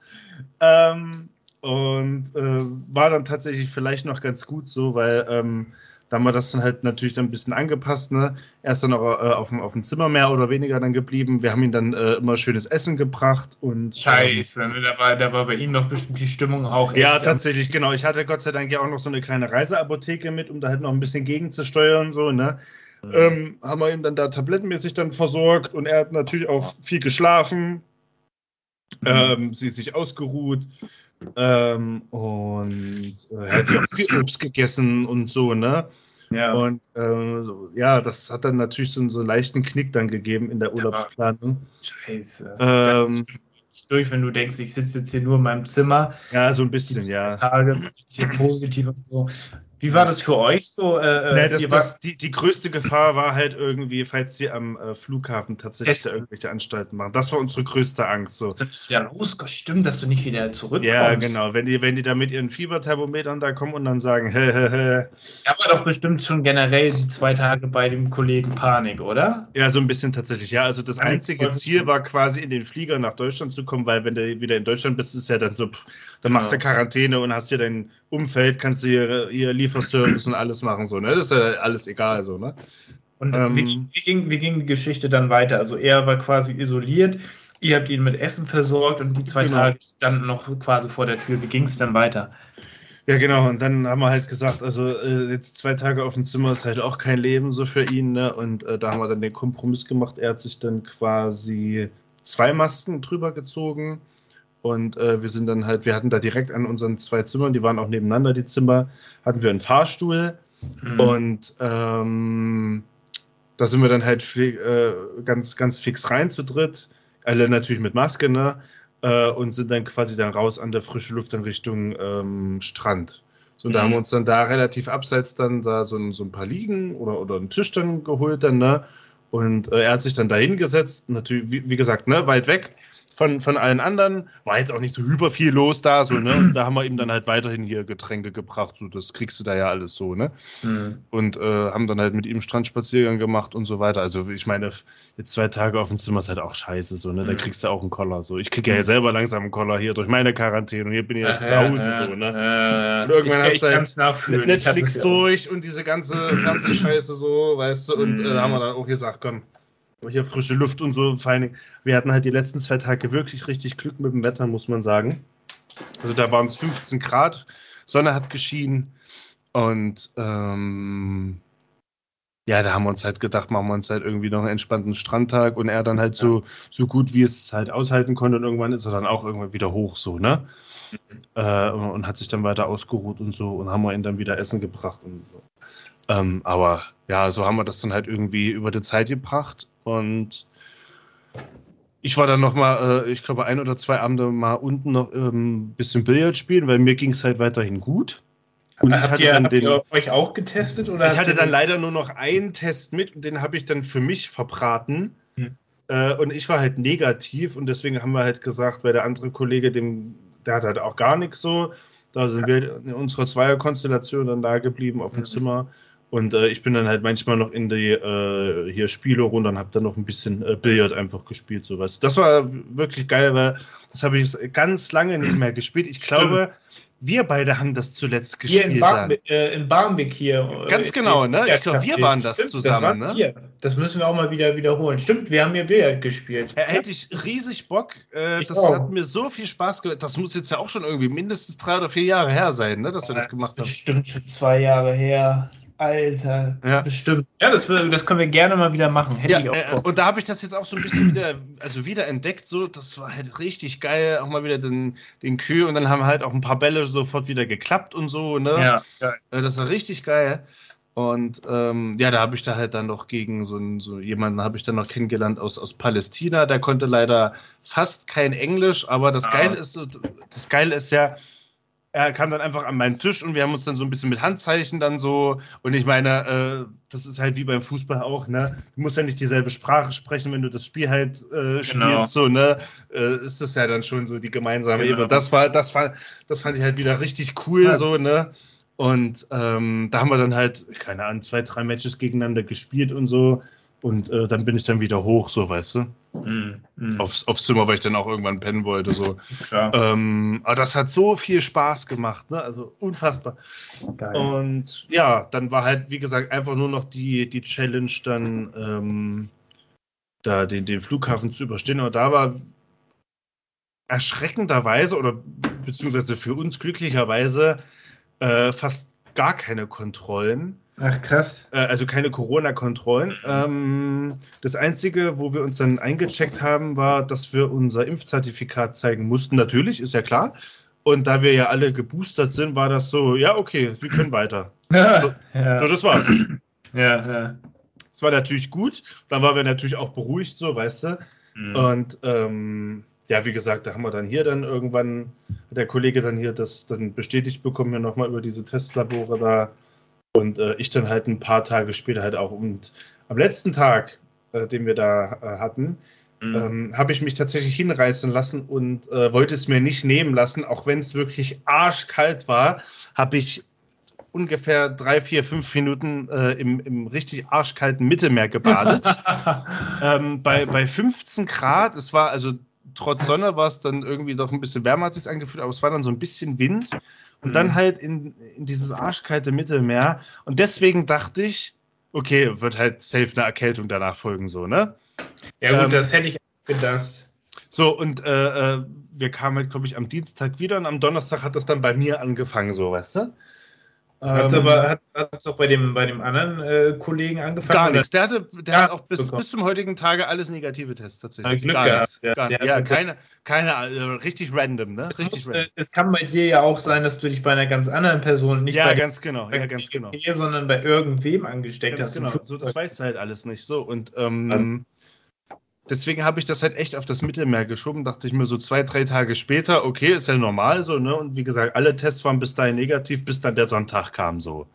Ähm, und äh, war dann tatsächlich vielleicht noch ganz gut so, weil ähm, da haben wir das dann halt natürlich dann ein bisschen angepasst. Ne? Er ist dann auch äh, auf, dem, auf dem Zimmer mehr oder weniger dann geblieben. Wir haben ihm dann äh, immer schönes Essen gebracht und. Scheiße, ähm, ne? da, war, da war bei ihm noch bestimmt die Stimmung auch. Ja, tatsächlich, genau. Ich hatte Gott sei Dank ja auch noch so eine kleine Reiseapotheke mit, um da halt noch ein bisschen gegenzusteuern. So, ne? Mhm. Ähm, haben wir ihm dann da tablettenmäßig dann versorgt und er hat natürlich auch viel geschlafen, mhm. ähm, sie sich ausgeruht. Ähm, und äh, er hat ja auch viel Obst gegessen und so, ne? Ja. Und äh, so, ja, das hat dann natürlich so, so einen leichten Knick dann gegeben in der Urlaubsplanung. Scheiße. Ähm, durch, wenn du denkst, ich sitze jetzt hier nur in meinem Zimmer. Ja, so ein bisschen, ja. Tage, hier positiv und so. Wie war das für euch so? Äh, nee, das, das, die, die größte Gefahr war halt irgendwie, falls sie am äh, Flughafen tatsächlich da irgendwelche Anstalten machen. Das war unsere größte Angst. So. Ja, los, stimmt, dass du nicht wieder zurückkommst. Ja, genau. Wenn die, wenn die da mit ihren Fieberthermometern da kommen und dann sagen, hä, hä, hä. Ja, war doch bestimmt schon generell die zwei Tage bei dem Kollegen Panik, oder? Ja, so ein bisschen tatsächlich. Ja, also das einzige Ziel war quasi in den Flieger nach Deutschland zu kommen, weil wenn du wieder in Deutschland bist, ist ja dann so, pff, dann machst du ja. Quarantäne und hast hier dein Umfeld, kannst du hier, hier Lieferservice und alles machen, so, ne? Das ist ja alles egal, so, ne? Und ähm, wie, wie, ging, wie ging die Geschichte dann weiter? Also er war quasi isoliert, ihr habt ihn mit Essen versorgt und die zwei genau. Tage dann noch quasi vor der Tür. Wie ging es dann weiter? Ja, genau. Und dann haben wir halt gesagt, also äh, jetzt zwei Tage auf dem Zimmer ist halt auch kein Leben so für ihn. Ne? Und äh, da haben wir dann den Kompromiss gemacht. Er hat sich dann quasi zwei Masken drüber gezogen und äh, wir sind dann halt, wir hatten da direkt an unseren zwei Zimmern, die waren auch nebeneinander, die Zimmer, hatten wir einen Fahrstuhl. Mhm. Und ähm, da sind wir dann halt äh, ganz, ganz fix rein zu dritt. Alle natürlich mit Maske, ne? Äh, und sind dann quasi dann raus an der frische Luft in Richtung ähm, Strand. So, und da haben wir mhm. uns dann da relativ abseits dann da so ein, so ein paar Liegen oder, oder einen Tisch dann geholt dann, ne? Und äh, er hat sich dann da hingesetzt, natürlich, wie, wie gesagt, ne, weit weg von, von allen anderen. War jetzt auch nicht so hyper viel los da, so, ne? Und da haben wir ihm dann halt weiterhin hier Getränke gebracht, so, das kriegst du da ja alles so, ne? Mhm. Und äh, haben dann halt mit ihm Strandspaziergang gemacht und so weiter. Also, ich meine, jetzt zwei Tage auf dem Zimmer ist halt auch scheiße, so, ne? Da mhm. kriegst du auch einen Koller, so. Ich kriege ja selber langsam einen Koller hier durch meine Quarantäne und hier bin ich ja zu Hause, so, ne? und irgendwann ich, hast du halt mit Netflix durch und diese ganze Fernsehscheiße so, weißt du, und äh, da haben wir dann auch gesagt, komm, hier frische Luft und so. Vor allem, wir hatten halt die letzten zwei Tage wirklich richtig Glück mit dem Wetter, muss man sagen. Also da waren es 15 Grad, Sonne hat geschienen und ähm, ja, da haben wir uns halt gedacht, machen wir uns halt irgendwie noch einen entspannten Strandtag und er dann halt so, so gut, wie es halt aushalten konnte und irgendwann ist er dann auch irgendwann wieder hoch so, ne? Mhm. Äh, und, und, hat sich dann weiter ausgeruht und so und haben wir ihn dann wieder Essen gebracht und so. Ähm, aber ja, so haben wir das dann halt irgendwie über die Zeit gebracht und ich war dann noch mal, äh, ich glaube, ein oder zwei Abende mal unten noch ein ähm, bisschen Billard spielen, weil mir ging es halt weiterhin gut. Und habt ich hatte ihr, dann den, ihr euch auch getestet? Oder ich hatte dann leider nur noch einen Test mit und den habe ich dann für mich verbraten. Hm. Äh, und ich war halt negativ und deswegen haben wir halt gesagt, weil der andere Kollege, dem, der hat halt auch gar nichts so. Da sind wir in unserer Zweierkonstellation dann da geblieben auf dem ja. Zimmer. Und äh, ich bin dann halt manchmal noch in die äh, hier Spiele-Runde und habe dann noch ein bisschen äh, Billard einfach gespielt, sowas. Das war wirklich geil, weil das habe ich ganz lange nicht mehr gespielt. Ich glaube, wir beide haben das zuletzt gespielt. Hier in, Barmbek, äh, in Barmbek hier. Ganz genau, ne? Ich glaube, wir waren das Stimmt, zusammen, das ne? Das müssen wir auch mal wieder wiederholen. Stimmt, wir haben hier Billard gespielt. Ja, hätte ich riesig Bock. Äh, das auch. hat mir so viel Spaß gemacht. Das muss jetzt ja auch schon irgendwie mindestens drei oder vier Jahre her sein, ne? Dass wir das, das gemacht haben. Bestimmt schon zwei Jahre her. Alter, ja. bestimmt. Ja, das, das können wir gerne mal wieder machen. Hätte ja, äh, und da habe ich das jetzt auch so ein bisschen wieder, also wieder entdeckt. So, das war halt richtig geil. Auch mal wieder den, den Kühe und dann haben halt auch ein paar Bälle sofort wieder geklappt und so. Ne? Ja, ja. Äh, das war richtig geil. Und ähm, ja, da habe ich da halt dann noch gegen so, einen, so jemanden habe ich dann noch kennengelernt aus, aus Palästina. Der konnte leider fast kein Englisch, aber das ah. Geile ist, das Geile ist ja, er kam dann einfach an meinen Tisch und wir haben uns dann so ein bisschen mit Handzeichen dann so. Und ich meine, äh, das ist halt wie beim Fußball auch, ne? Du musst ja nicht dieselbe Sprache sprechen, wenn du das Spiel halt äh, spielst, genau. so, ne? Äh, ist das ja dann schon so die gemeinsame genau. Ebene. Das war, das war, das fand ich halt wieder richtig cool, ja. so, ne? Und ähm, da haben wir dann halt, keine Ahnung, zwei, drei Matches gegeneinander gespielt und so. Und äh, dann bin ich dann wieder hoch, so weißt du. Mm, mm. Aufs, aufs Zimmer, weil ich dann auch irgendwann pennen wollte. So. Ähm, aber das hat so viel Spaß gemacht, ne? Also unfassbar. Geil. Und ja, dann war halt, wie gesagt, einfach nur noch die, die Challenge, dann ähm, da den, den Flughafen zu überstehen. Und da war erschreckenderweise oder beziehungsweise für uns glücklicherweise äh, fast gar keine Kontrollen. Ach krass. Äh, also keine Corona-Kontrollen. Ähm, das Einzige, wo wir uns dann eingecheckt haben, war, dass wir unser Impfzertifikat zeigen mussten. Natürlich, ist ja klar. Und da wir ja alle geboostert sind, war das so, ja, okay, wir können weiter. Ja, so, ja. so, das war's. Ja, ja. Das war natürlich gut. Dann waren wir natürlich auch beruhigt, so, weißt du. Mhm. Und ähm, ja, wie gesagt, da haben wir dann hier dann irgendwann, der Kollege dann hier das dann bestätigt bekommen, ja nochmal über diese Testlabore da und äh, ich dann halt ein paar Tage später halt auch. Und am letzten Tag, äh, den wir da äh, hatten, mhm. ähm, habe ich mich tatsächlich hinreißen lassen und äh, wollte es mir nicht nehmen lassen, auch wenn es wirklich arschkalt war, habe ich ungefähr drei, vier, fünf Minuten äh, im, im richtig arschkalten Mittelmeer gebadet. ähm, bei, bei 15 Grad, es war also trotz Sonne war es dann irgendwie doch ein bisschen wärmer, hat es sich angefühlt, aber es war dann so ein bisschen Wind und mhm. dann halt in, in dieses arschkalte Mittelmeer. Und deswegen dachte ich, okay, wird halt safe eine Erkältung danach folgen, so, ne? Ja, gut, ähm, das hätte ich gedacht. So, und äh, äh wir kamen halt, glaube ich, am Dienstag wieder und am Donnerstag hat das dann bei mir angefangen, so, weißt du? Hat es ähm, aber hat's, hat's auch bei dem, bei dem anderen äh, Kollegen angefangen? Gar nichts. Der, hatte, der hat auch bis, bis zum heutigen Tage alles negative Tests tatsächlich. Glück gar nichts. Ja, gar, ja keine, keine also richtig random, ne? Richtig muss, random. Es kann bei dir ja auch sein, dass du dich bei einer ganz anderen Person nicht ja, bei ganz genau, ja, ganz genau. sondern bei irgendwem angesteckt ganz hast. Genau. So, das weißt du halt alles nicht so. Und ähm, Deswegen habe ich das halt echt auf das Mittelmeer geschoben. Dachte ich mir so zwei, drei Tage später, okay, ist ja normal so, ne? Und wie gesagt, alle Tests waren bis dahin negativ, bis dann der Sonntag kam so.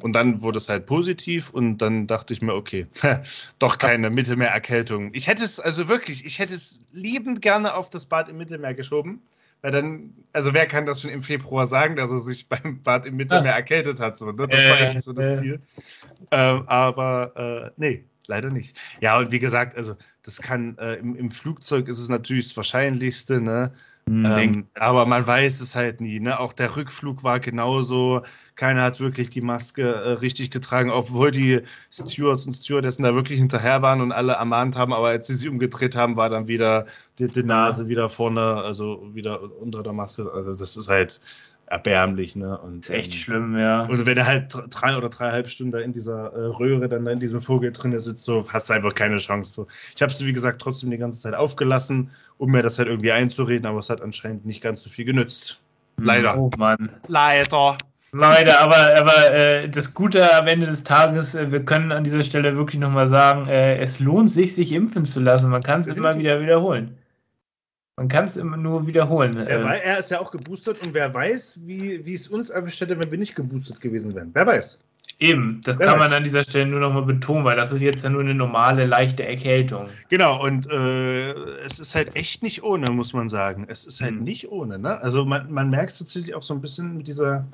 Und dann wurde es halt positiv und dann dachte ich mir, okay, doch keine Mittelmeererkältung. Ich hätte es, also wirklich, ich hätte es liebend gerne auf das Bad im Mittelmeer geschoben. Weil dann, also wer kann das schon im Februar sagen, dass er sich beim Bad im Mittelmeer ah. erkältet hat? So, ne? Das war eigentlich so das. Ziel. Ähm, aber äh, nee, leider nicht. Ja, und wie gesagt, also das kann äh, im, im, Flugzeug ist es natürlich das Wahrscheinlichste, ne? Mhm. Ähm, aber man weiß es halt nie. Ne? Auch der Rückflug war genauso. Keiner hat wirklich die Maske äh, richtig getragen, obwohl die Stewards und Stewardessen da wirklich hinterher waren und alle ermahnt haben. Aber als sie sie umgedreht haben, war dann wieder die, die Nase wieder vorne, also wieder unter der Maske. Also das ist halt erbärmlich, ne? Und, echt ähm, schlimm, ja. Und wenn er halt drei oder dreieinhalb Stunden da in dieser äh, Röhre dann in diesem Vogel drin sitzt, so hast du einfach keine Chance. So. Ich habe es, wie gesagt, trotzdem die ganze Zeit aufgelassen, um mir das halt irgendwie einzureden, aber es hat anscheinend nicht ganz so viel genützt. Leider. Oh Mann. Leider. Leute, aber, aber äh, das Gute am Ende des Tages, äh, wir können an dieser Stelle wirklich nochmal sagen, äh, es lohnt sich, sich impfen zu lassen. Man kann es immer wieder wiederholen. Man kann es immer nur wiederholen. Er, äh. er, ist ja auch geboostert und wer weiß, wie, wie es uns erwischt hätte, wenn wir nicht geboostert gewesen wären. Wer weiß. Eben, das wer kann weiß. man an dieser Stelle nur nochmal betonen, weil das ist jetzt ja nur eine normale, leichte Erkältung. Genau, und äh, es ist halt echt nicht ohne, muss man sagen. Es ist halt hm. nicht ohne. Ne? Also man, man merkt es tatsächlich auch so ein bisschen mit dieser.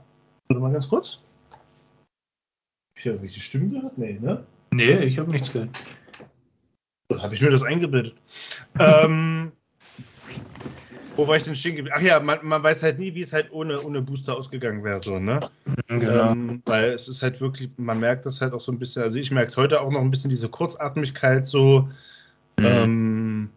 Warte mal ganz kurz. Hab ich irgendwelche Stimmen gehört? Nee, ne? Nee, ich habe nichts gehört. Habe ich mir das eingebildet. ähm, wo war ich denn stehen geblieben? Ach ja, man, man, weiß halt nie, wie es halt ohne, ohne Booster ausgegangen wäre, so, ne? Genau. Ähm, weil es ist halt wirklich, man merkt das halt auch so ein bisschen, also ich merke es heute auch noch ein bisschen, diese Kurzatmigkeit so. Mhm. Ähm,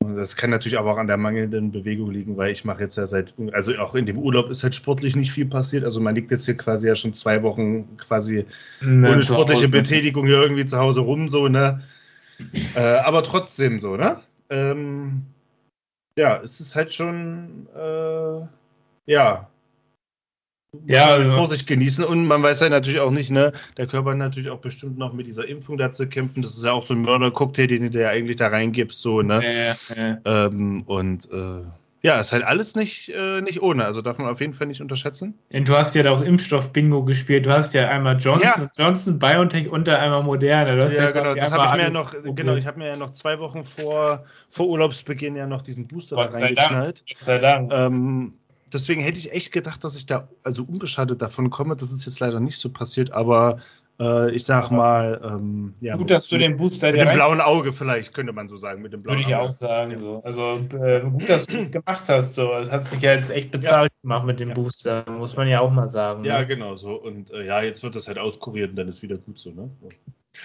das kann natürlich aber auch an der mangelnden Bewegung liegen, weil ich mache jetzt ja seit, also auch in dem Urlaub ist halt sportlich nicht viel passiert. Also man liegt jetzt hier quasi ja schon zwei Wochen quasi ne, ohne sportliche Betätigung hier irgendwie zu Hause rum, so, ne? Äh, aber trotzdem so, ne? Ähm, ja, es ist halt schon, äh, ja. Ja, also. Vorsicht genießen und man weiß ja natürlich auch nicht, ne, der Körper natürlich auch bestimmt noch mit dieser Impfung da zu kämpfen. Das ist ja auch so ein Mörder-Cocktail, den du ja eigentlich da reingibst, so, ne? Ja, ja, ja. Ähm, und äh, ja, ist halt alles nicht, äh, nicht ohne. Also darf man auf jeden Fall nicht unterschätzen. Und du hast ja da auch Impfstoff-Bingo gespielt. Du hast ja einmal Johnson, ja. Johnson, BioNTech und da einmal Moderne. ja, ja genau. Das habe ich mir ja noch, genau, ich habe mir ja noch zwei Wochen vor, vor Urlaubsbeginn ja noch diesen Booster Gott da reingeknallt. Gott sei Dank. Ähm, deswegen hätte ich echt gedacht, dass ich da also unbeschadet davon komme. Das ist jetzt leider nicht so passiert, aber äh, ich sag mal, ähm, ja. Gut, dass du den Booster mit dem blauen Auge vielleicht, könnte man so sagen, mit dem blauen Würde ich Auge. auch sagen. Ja. So. Also äh, gut, dass du das gemacht hast. So. Es hat sich ja jetzt echt bezahlt ja. gemacht mit dem. Booster, muss man ja auch mal sagen. Ja, ne? genau so. Und äh, ja, jetzt wird das halt auskuriert und dann ist wieder gut so, ne?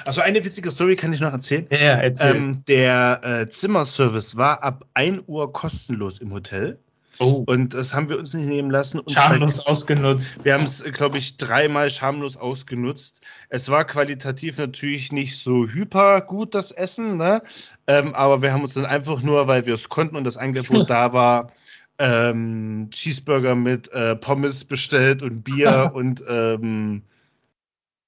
Also eine witzige Story kann ich noch erzählen. Ja, erzähl. Ähm, der äh, Zimmerservice war ab 1 Uhr kostenlos im Hotel. Oh. Und das haben wir uns nicht nehmen lassen. Und schamlos ausgenutzt. Wir haben es, glaube ich, dreimal schamlos ausgenutzt. Es war qualitativ natürlich nicht so hyper gut, das Essen, ne? Ähm, aber wir haben uns dann einfach nur, weil wir es konnten und das Angebot da war, ähm, Cheeseburger mit äh, Pommes bestellt und Bier und ähm,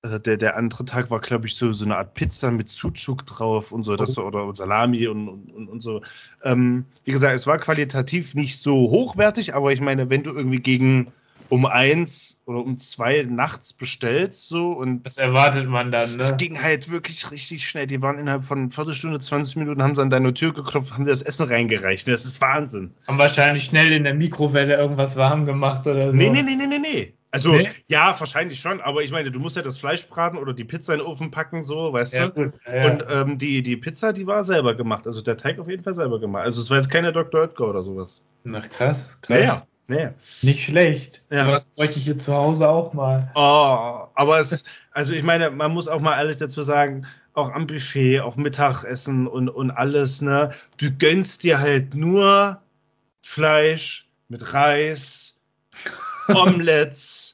also der, der andere Tag war, glaube ich, so, so eine Art Pizza mit Sucuk drauf und so, das, oh. oder Salami und, und, und so. Ähm, wie gesagt, es war qualitativ nicht so hochwertig, aber ich meine, wenn du irgendwie gegen um eins oder um zwei nachts bestellst, so und. Das erwartet man dann, ne? Es ging halt wirklich richtig schnell. Die waren innerhalb von Viertelstunde, 20 Minuten, haben sie an deine Tür geklopft, haben dir das Essen reingereicht. Das ist Wahnsinn. Haben wahrscheinlich schnell in der Mikrowelle irgendwas warm gemacht oder so. Nee, nee, nee, nee, nee, nee. Also, nee? ja, wahrscheinlich schon, aber ich meine, du musst ja das Fleisch braten oder die Pizza in den Ofen packen, so, weißt ja, du? Ja, Und ähm, die, die Pizza, die war selber gemacht. Also der Teig auf jeden Fall selber gemacht. Also es war jetzt keine Dr. Oetker oder sowas. Na krass, krass. Naja. Naja. Nicht schlecht. Ja. Was bräuchte ich hier zu Hause auch mal. Oh, aber es, also ich meine, man muss auch mal ehrlich dazu sagen, auch am Buffet, auch Mittagessen und, und alles, ne? Du gönnst dir halt nur Fleisch mit Reis, Omelettes,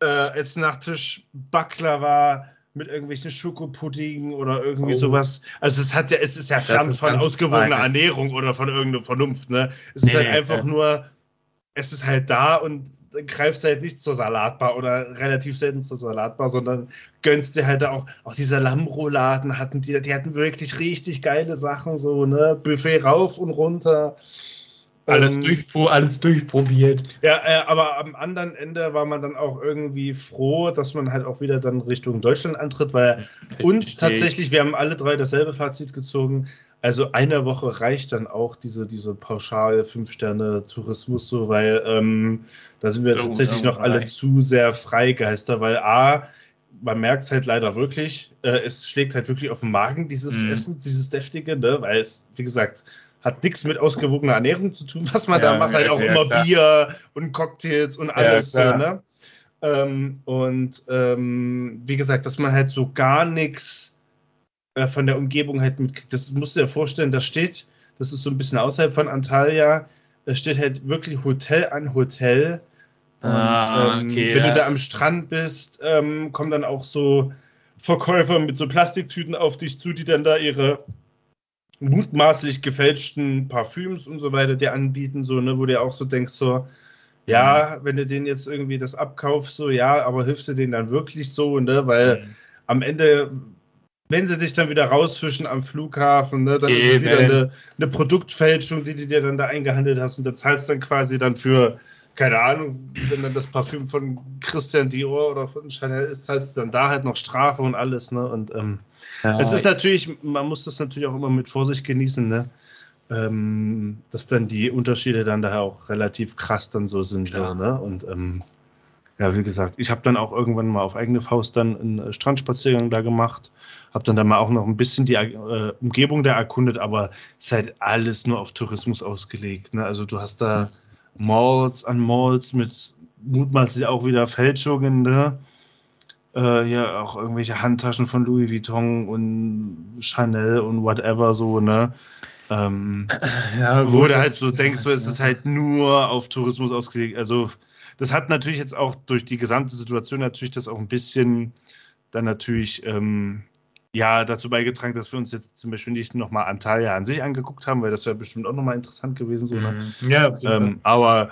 äh, als Nachtisch Baklava mit irgendwelchen Schokopuddingen oder irgendwie oh. sowas. Also es hat ja, es ist ja fern von ausgewogener Ernährung oder von irgendeiner Vernunft, ne? Es nee, ist halt nee, einfach nee. nur, es ist halt da und greifst halt nicht zur Salatbar oder relativ selten zur Salatbar, sondern gönnst dir halt auch, auch diese Lammrouladen hatten die, die hatten wirklich richtig geile Sachen, so, ne? Buffet rauf und runter. Alles, ähm, durchpro alles durchprobiert. Ja, äh, aber am anderen Ende war man dann auch irgendwie froh, dass man halt auch wieder dann Richtung Deutschland antritt, weil ich uns tatsächlich, wir haben alle drei dasselbe Fazit gezogen. Also eine Woche reicht dann auch diese, diese pauschal Fünf-Sterne-Tourismus so, weil ähm, da sind wir tatsächlich noch alle zu sehr Freigeister, weil A, man merkt es halt leider wirklich, äh, es schlägt halt wirklich auf den Magen, dieses mhm. Essen, dieses deftige, ne? weil es, wie gesagt, hat nichts mit ausgewogener Ernährung zu tun, was man ja, da macht, halt auch ja, immer klar. Bier und Cocktails und alles ja, so, ne? Ähm, und ähm, wie gesagt, dass man halt so gar nichts äh, von der Umgebung halt mitkriegt. Das musst du dir vorstellen, da steht, das ist so ein bisschen außerhalb von Antalya, da steht halt wirklich Hotel an Hotel. Und ah, ähm, okay, wenn du da am Strand bist, ähm, kommen dann auch so Verkäufer mit so Plastiktüten auf dich zu, die dann da ihre mutmaßlich gefälschten Parfüms und so weiter dir anbieten, so, ne, wo du auch so denkst, so, ja, wenn du den jetzt irgendwie das abkaufst, so ja, aber hilfst du den dann wirklich so, ne? Weil mhm. am Ende, wenn sie dich dann wieder rausfischen am Flughafen, ne, dann Eben. ist es wieder eine, eine, Produktfälschung, die du dir dann da eingehandelt hast und da zahlst dann quasi dann für, keine Ahnung, wenn dann das Parfüm von Christian Dior oder von Chanel ist, du dann da halt noch Strafe und alles, ne? Und ähm, ja, es ist natürlich, man muss das natürlich auch immer mit Vorsicht genießen, ne? ähm, dass dann die Unterschiede dann daher auch relativ krass dann so sind. So, ne? Und ähm, ja, wie gesagt, ich habe dann auch irgendwann mal auf eigene Faust dann einen Strandspaziergang da gemacht, habe dann da mal auch noch ein bisschen die äh, Umgebung da erkundet, aber es ist halt alles nur auf Tourismus ausgelegt. Ne? Also du hast da Malls an Malls mit mutmaßlich auch wieder Fälschungen, ne? Äh, ja, auch irgendwelche Handtaschen von Louis Vuitton und Chanel und whatever so, ne? Ähm, ja, wo du halt so denkst, so ist es halt nur auf Tourismus ausgelegt. Also das hat natürlich jetzt auch durch die gesamte Situation natürlich das auch ein bisschen dann natürlich ähm, ja dazu beigetragen, dass wir uns jetzt zum Beispiel nicht nochmal Antalya an sich angeguckt haben, weil das wäre bestimmt auch nochmal interessant gewesen. So, ne? Mhm. Ja, ähm, aber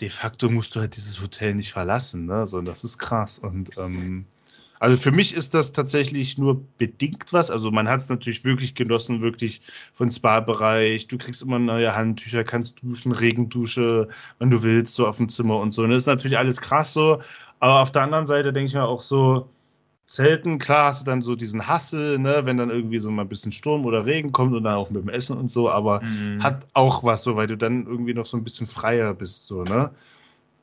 de facto musst du halt dieses Hotel nicht verlassen. Ne? So, das ist krass. Und ähm, also für mich ist das tatsächlich nur bedingt was. Also man hat es natürlich wirklich genossen, wirklich von Spa-Bereich. Du kriegst immer neue Handtücher, kannst duschen, Regendusche, wenn du willst, so auf dem Zimmer und so. Und das ist natürlich alles krass so. Aber auf der anderen Seite denke ich mir auch so, Zelten, klar hast du dann so diesen Hassel, ne, wenn dann irgendwie so mal ein bisschen Sturm oder Regen kommt und dann auch mit dem Essen und so, aber mhm. hat auch was so, weil du dann irgendwie noch so ein bisschen freier bist, so, ne?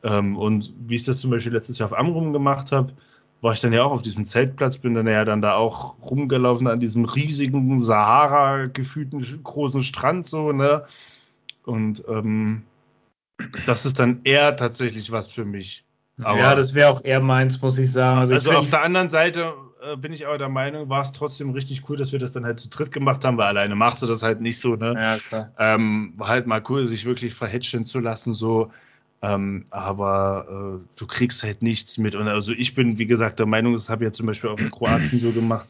Ähm, und wie ich das zum Beispiel letztes Jahr auf Amrum gemacht habe, war ich dann ja auch auf diesem Zeltplatz, bin dann ja dann da auch rumgelaufen an diesem riesigen Sahara gefühlten großen Strand so, ne? Und ähm, das ist dann eher tatsächlich was für mich. Aber, ja, das wäre auch eher meins, muss ich sagen. Also, also ich auf der anderen Seite äh, bin ich aber der Meinung, war es trotzdem richtig cool, dass wir das dann halt zu dritt gemacht haben, weil alleine machst du das halt nicht so, ne? Ja, klar. Ähm, war halt mal cool, sich wirklich verhätscheln zu lassen, so. Ähm, aber äh, du kriegst halt nichts mit. Und also ich bin, wie gesagt, der Meinung, das habe ich ja zum Beispiel auch in Kroatien so gemacht,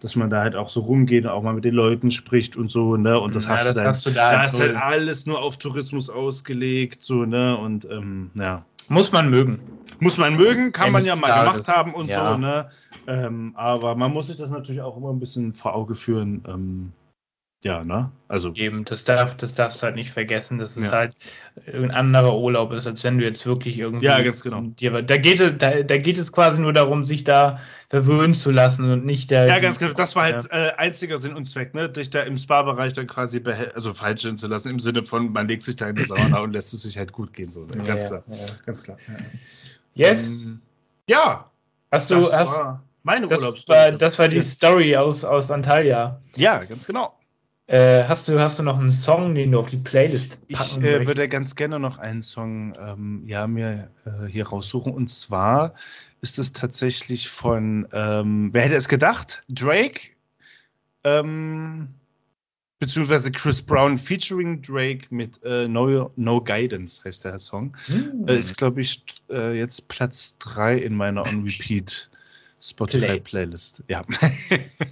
dass man da halt auch so rumgeht und auch mal mit den Leuten spricht und so, ne? Und das ja, hast das du dann. Hast du da, da ist halt alles nur auf Tourismus ausgelegt, so, ne? Und ähm, ja. Muss man mögen. Muss man mögen, kann man ja mal gemacht haben und ja. so, ne? Ähm, aber man muss sich das natürlich auch immer ein bisschen vor Auge führen. Ähm, ja, ne? Also. Eben, das, darf, das darfst du halt nicht vergessen, dass es ja. halt ein anderer Urlaub ist, als wenn du jetzt wirklich irgendwie. Ja, ganz genau. Dir, da, geht, da, da geht es quasi nur darum, sich da verwöhnen zu lassen und nicht der. Ja, ganz genau. Das war halt ja. äh, einziger Sinn und Zweck, ne? Dich da im Spa-Bereich dann quasi also falsch zu lassen, im Sinne von, man legt sich da in die Sauna und lässt es sich halt gut gehen, so. Ne? Ganz ja, klar. Ganz klar. Yes. Ähm, ja. Hast du. Hast, meine Urlaubsstory. Das, das war die Story aus, aus Antalya. Ja, ganz genau. Äh, hast, du, hast du noch einen Song, den du auf die Playlist packen Ich äh, würde ganz gerne noch einen Song ähm, ja, mir äh, hier raussuchen. Und zwar ist es tatsächlich von, ähm, wer hätte es gedacht? Drake, ähm, beziehungsweise Chris Brown featuring Drake mit äh, no, no Guidance heißt der Song. Hm. ist, glaube ich, äh, jetzt Platz 3 in meiner On-Repeat Spotify Play. Playlist, ja.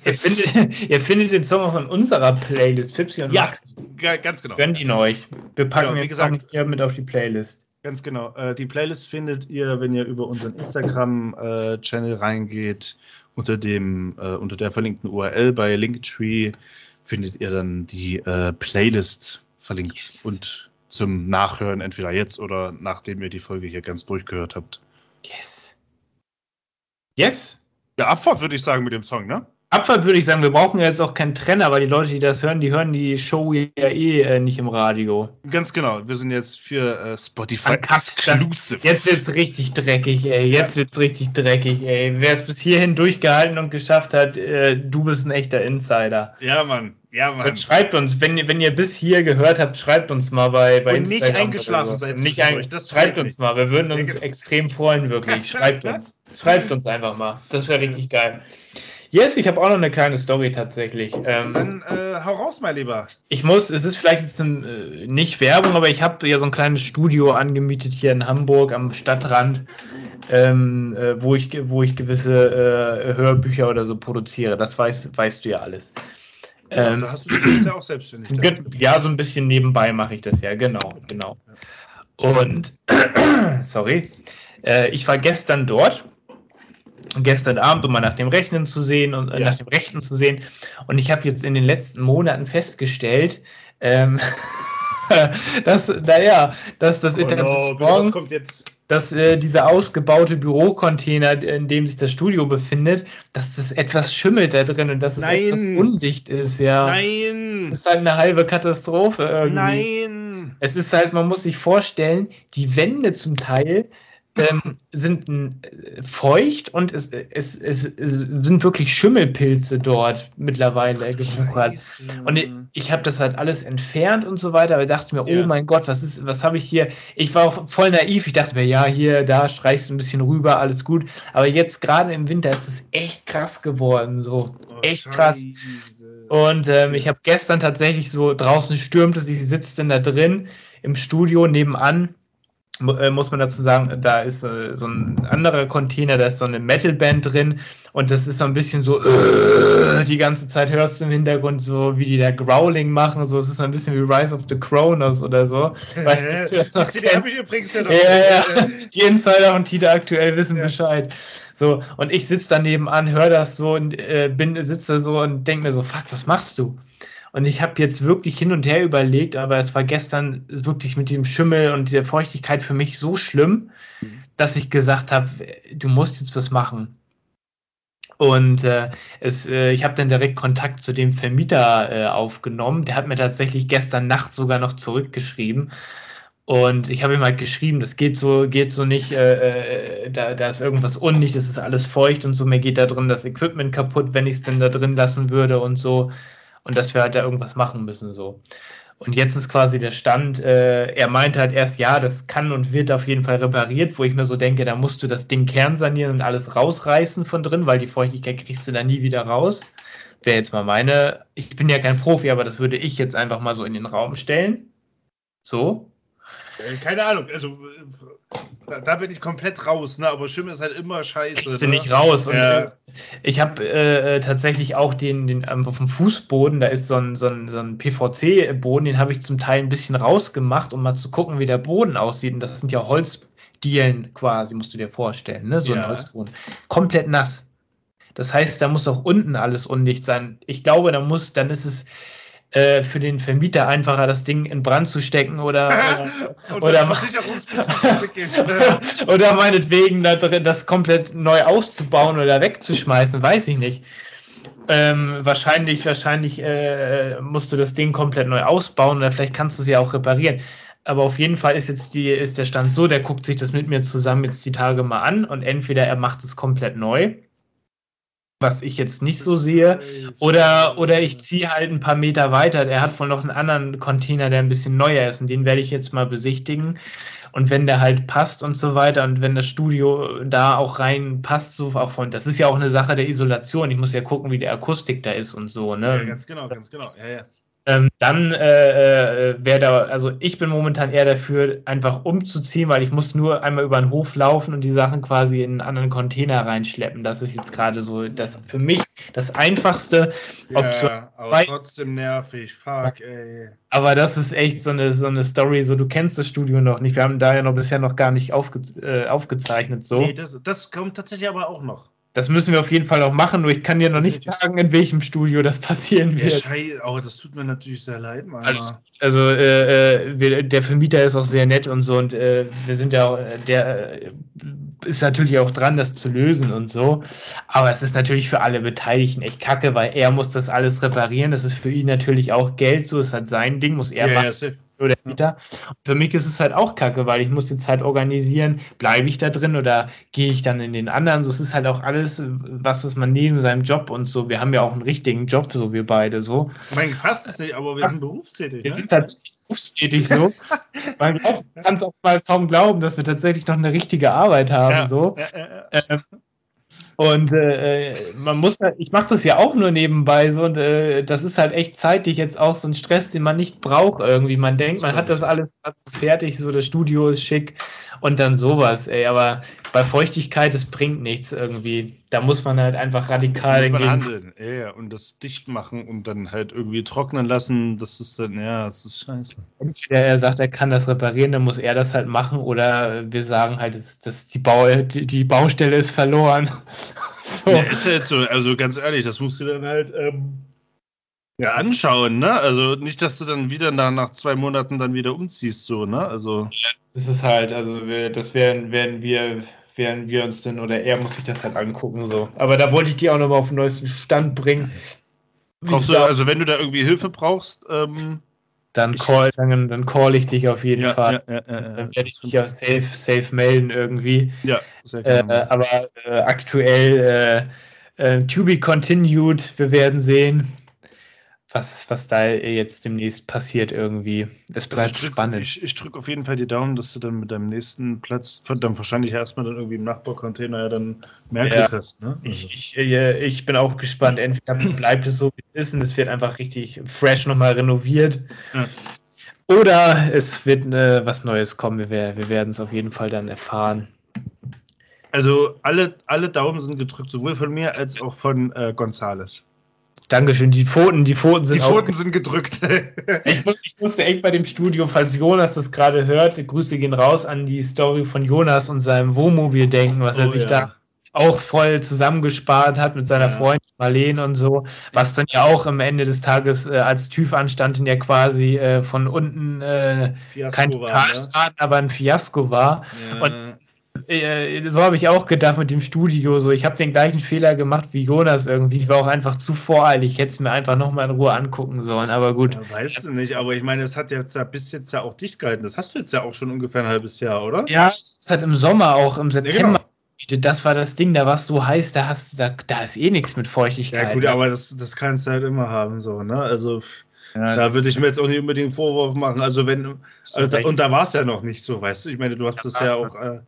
ihr, findet, ihr findet den Song auch in unserer Playlist, Fipsi und ja, Max. Ja, ganz genau. Gönnt ihn euch. Wir packen genau, wie gesagt, hier mit auf die Playlist. Ganz genau. Äh, die Playlist findet ihr, wenn ihr über unseren Instagram-Channel äh, reingeht, unter, dem, äh, unter der verlinkten URL bei Linktree findet ihr dann die äh, Playlist verlinkt yes. und zum Nachhören entweder jetzt oder nachdem ihr die Folge hier ganz durchgehört habt. Yes. Yes. Ja, Abfahrt würde ich sagen mit dem Song, ne? Abfahrt würde ich sagen, wir brauchen ja jetzt auch keinen Trenner, weil die Leute, die das hören, die hören die Show ja eh äh, nicht im Radio. Ganz genau, wir sind jetzt für äh, Spotify exclusive. jetzt wird's richtig dreckig, ey. Jetzt ja. wird's richtig dreckig, ey. Wer es bis hierhin durchgehalten und geschafft hat, äh, du bist ein echter Insider. Ja, Mann. Ja, Mann. Und schreibt uns, wenn, wenn ihr bis hier gehört habt, schreibt uns mal bei, bei und Instagram. nicht eingeschlafen seid. Nicht ein, das schreibt uns nicht. mal. Wir würden uns extrem freuen, wirklich. Schreibt uns. Schreibt uns einfach mal. Das wäre richtig geil. Yes, ich habe auch noch eine kleine Story tatsächlich. Ähm, Dann äh, hau raus, mein Lieber. Ich muss, es ist vielleicht jetzt ein, äh, nicht Werbung, aber ich habe ja so ein kleines Studio angemietet hier in Hamburg am Stadtrand, ähm, äh, wo, ich, wo ich gewisse äh, Hörbücher oder so produziere. Das weißt, weißt du ja alles. Ja, ähm, da hast du dich ja auch selbstständig. Ja, so ein bisschen nebenbei mache ich das ja, genau, genau. Und, sorry, äh, ich war gestern dort gestern Abend, um mal nach dem Rechnen zu sehen und äh, ja. nach dem Rechten zu sehen. Und ich habe jetzt in den letzten Monaten festgestellt, ähm, dass, naja, dass das oh Etablissement, no, dass äh, dieser ausgebaute Bürocontainer, in dem sich das Studio befindet, dass das etwas schimmelt da drin und dass es Nein. etwas undicht ist, ja. Nein! Das ist halt eine halbe Katastrophe irgendwie. Nein! Es ist halt, man muss sich vorstellen, die Wände zum Teil ähm, sind äh, feucht und es, es, es, es, sind wirklich Schimmelpilze dort mittlerweile gewuchert. Und ich, ich habe das halt alles entfernt und so weiter, aber dachte mir, oh ja. oh mein Gott, was ist, was habe ich hier? Ich war auch voll naiv. Ich dachte mir, ja, hier, da streichst du ein bisschen rüber, alles gut. Aber jetzt gerade im Winter ist es echt krass geworden, so oh, echt krass. Und ähm, ich habe gestern tatsächlich so draußen stürmt es, ich sitze dann da drin im Studio nebenan muss man dazu sagen, da ist äh, so ein anderer Container, da ist so eine Metalband drin und das ist so ein bisschen so, äh, die ganze Zeit hörst du im Hintergrund so, wie die da Growling machen, so, es ist so ein bisschen wie Rise of the Kronos oder so. Weißt du, das die habe ich übrigens ja noch. Ja, ja, die Insider und Tita aktuell wissen ja. Bescheid. So, und ich sitze daneben an, höre das so und äh, bin, sitze so und denke mir so, fuck, was machst du? Und ich habe jetzt wirklich hin und her überlegt, aber es war gestern wirklich mit diesem Schimmel und der Feuchtigkeit für mich so schlimm, mhm. dass ich gesagt habe, du musst jetzt was machen. Und äh, es, äh, ich habe dann direkt Kontakt zu dem Vermieter äh, aufgenommen. Der hat mir tatsächlich gestern Nacht sogar noch zurückgeschrieben. Und ich habe ihm halt geschrieben, das geht so, geht so nicht, äh, äh da, da ist irgendwas undicht, es ist alles feucht und so, mir geht da drin das Equipment kaputt, wenn ich es denn da drin lassen würde und so und dass wir halt da irgendwas machen müssen so. Und jetzt ist quasi der Stand, äh, er meinte halt erst, ja, das kann und wird auf jeden Fall repariert, wo ich mir so denke, da musst du das Ding kernsanieren und alles rausreißen von drin, weil die Feuchtigkeit kriegst du da nie wieder raus. Wäre jetzt mal meine, ich bin ja kein Profi, aber das würde ich jetzt einfach mal so in den Raum stellen. So. Äh, keine Ahnung, also äh, da bin ich komplett raus, ne? aber Schimmel ist halt immer scheiße. Kriegst du ne? nicht raus. Und ja. Äh, ich habe äh, tatsächlich auch den, den ähm, auf dem Fußboden, da ist so ein, so ein, so ein PVC-Boden, den habe ich zum Teil ein bisschen rausgemacht, um mal zu gucken, wie der Boden aussieht. Und das sind ja Holzdielen quasi, musst du dir vorstellen, ne? so ja. ein Holzboden. Komplett nass. Das heißt, da muss auch unten alles undicht sein. Ich glaube, da muss, dann ist es äh, für den Vermieter einfacher, das Ding in Brand zu stecken oder oder, oder, oder meinetwegen das komplett neu auszubauen oder wegzuschmeißen, weiß ich nicht. Ähm, wahrscheinlich, wahrscheinlich äh, musst du das Ding komplett neu ausbauen oder vielleicht kannst du es ja auch reparieren. Aber auf jeden Fall ist jetzt die, ist der Stand so, der guckt sich das mit mir zusammen jetzt die Tage mal an und entweder er macht es komplett neu was ich jetzt nicht so sehe. Oder, oder ich ziehe halt ein paar Meter weiter. Er hat wohl noch einen anderen Container, der ein bisschen neuer ist und den werde ich jetzt mal besichtigen. Und wenn der halt passt und so weiter und wenn das Studio da auch rein passt, so auch von, das ist ja auch eine Sache der Isolation. Ich muss ja gucken, wie die Akustik da ist und so, ne? Ja, ganz genau, ganz genau. Ja, ja ähm, dann äh, äh, wäre da, also ich bin momentan eher dafür, einfach umzuziehen, weil ich muss nur einmal über den Hof laufen und die Sachen quasi in einen anderen Container reinschleppen. Das ist jetzt gerade so das für mich das Einfachste. Ja, aber trotzdem nervig, fuck, ey. Aber das ist echt so eine, so eine Story, so du kennst das Studio noch nicht. Wir haben da ja noch bisher noch gar nicht aufge, äh, aufgezeichnet. So. Nee, das, das kommt tatsächlich aber auch noch. Das müssen wir auf jeden Fall auch machen, nur ich kann dir noch nicht sagen, in welchem Studio das passieren wird. Ja, Scheiße, oh, das tut mir natürlich sehr leid, Mann. Also, also äh, äh, wir, der Vermieter ist auch sehr nett und so und äh, wir sind ja auch, der äh, ist natürlich auch dran, das zu lösen und so. Aber es ist natürlich für alle Beteiligten echt kacke, weil er muss das alles reparieren. Das ist für ihn natürlich auch Geld, so ist halt sein Ding, muss er ja, machen. Ja, oder Mieter. Für mich ist es halt auch kacke, weil ich muss jetzt halt organisieren, bleibe ich da drin oder gehe ich dann in den anderen. So, es ist halt auch alles, was ist man neben seinem Job und so. Wir haben ja auch einen richtigen Job, so wir beide so. Mein fast ist nicht, aber wir sind berufstätig. Wir ne? sind tatsächlich berufstätig so. man kann es auch mal kaum glauben, dass wir tatsächlich noch eine richtige Arbeit haben. Ja, so. Ja, ja, ähm, Und äh, man muss, ich mache das ja auch nur nebenbei so und äh, das ist halt echt zeitlich jetzt auch so ein Stress, den man nicht braucht irgendwie. Man denkt, man hat das alles fertig, so das Studio ist schick und dann sowas, ey. Aber bei Feuchtigkeit, das bringt nichts irgendwie. Da muss man halt einfach radikal muss man handeln, ja, und das dicht machen und dann halt irgendwie trocknen lassen. Das ist dann, ja, das ist scheiße. Entweder er sagt, er kann das reparieren, dann muss er das halt machen, oder wir sagen halt, dass, dass die, Bau, die, die, Baustelle ist verloren. so. Ja, ist halt so, also ganz ehrlich, das musst du dann halt. Ähm ja, anschauen, ne? Also nicht, dass du dann wieder nach, nach zwei Monaten dann wieder umziehst, so, ne? Also. Ja, das ist halt, also wir, das werden, werden wir, werden wir uns denn, oder er muss sich das halt angucken, so. Aber da wollte ich die auch nochmal auf den neuesten Stand bringen. Brauchst du, also wenn du da irgendwie Hilfe brauchst, ähm, dann call, dann, dann call ich dich auf jeden ja, Fall. Ja, ja, dann werde ich dich ja safe, safe melden irgendwie. Ja. Äh, aber äh, aktuell äh, äh, to be continued, wir werden sehen was, was da jetzt demnächst passiert irgendwie. Es also bleibt also drück, spannend. Ich, ich drücke auf jeden Fall die Daumen, dass du dann mit deinem nächsten Platz, dann wahrscheinlich erstmal dann irgendwie im Nachbarcontainer ja dann merklich ja, hast. Ne? Also. Ich, ich, äh, ich bin auch gespannt. Entweder bleibt es so, wie es ist und es wird einfach richtig fresh nochmal renoviert. Ja. Oder es wird äh, was Neues kommen. Wir, wir werden es auf jeden Fall dann erfahren. Also alle, alle Daumen sind gedrückt, sowohl von mir als auch von äh, Gonzales. Dankeschön. Die Pfoten, die Pfoten sind Die Pfoten sind gedrückt. ich, ich, musste echt bei dem Studio, falls Jonas das gerade hört, Grüße gehen raus an die Story von Jonas und seinem Wohnmobil denken, was oh, er sich ja. da auch voll zusammengespart hat mit seiner ja. Freundin Marlene und so, was dann ja auch am Ende des Tages äh, als TÜV anstand und ja quasi äh, von unten äh, kein Totalschaden, ne? aber ein Fiasko war. Ja. Und äh, so habe ich auch gedacht mit dem Studio. So, ich habe den gleichen Fehler gemacht wie Jonas irgendwie. Ich war auch einfach zu voreilig. Ich hätte es mir einfach nochmal in Ruhe angucken sollen. Aber gut. Ja, weißt du nicht, aber ich meine, es hat jetzt ja bis jetzt ja auch dicht gehalten. Das hast du jetzt ja auch schon ungefähr ein halbes Jahr, oder? Ja, es hat im Sommer auch, im September. Ja, genau. Das war das Ding, da war es so heiß, da hast da, da ist eh nichts mit Feuchtigkeit. Ja, gut, aber das, das kannst du halt immer haben, so, ne? Also. Ja, da würde ich mir jetzt auch nicht unbedingt einen Vorwurf machen. Also wenn, also da, und da war es ja noch nicht so, weißt du? Ich meine, du hast das ja auch äh,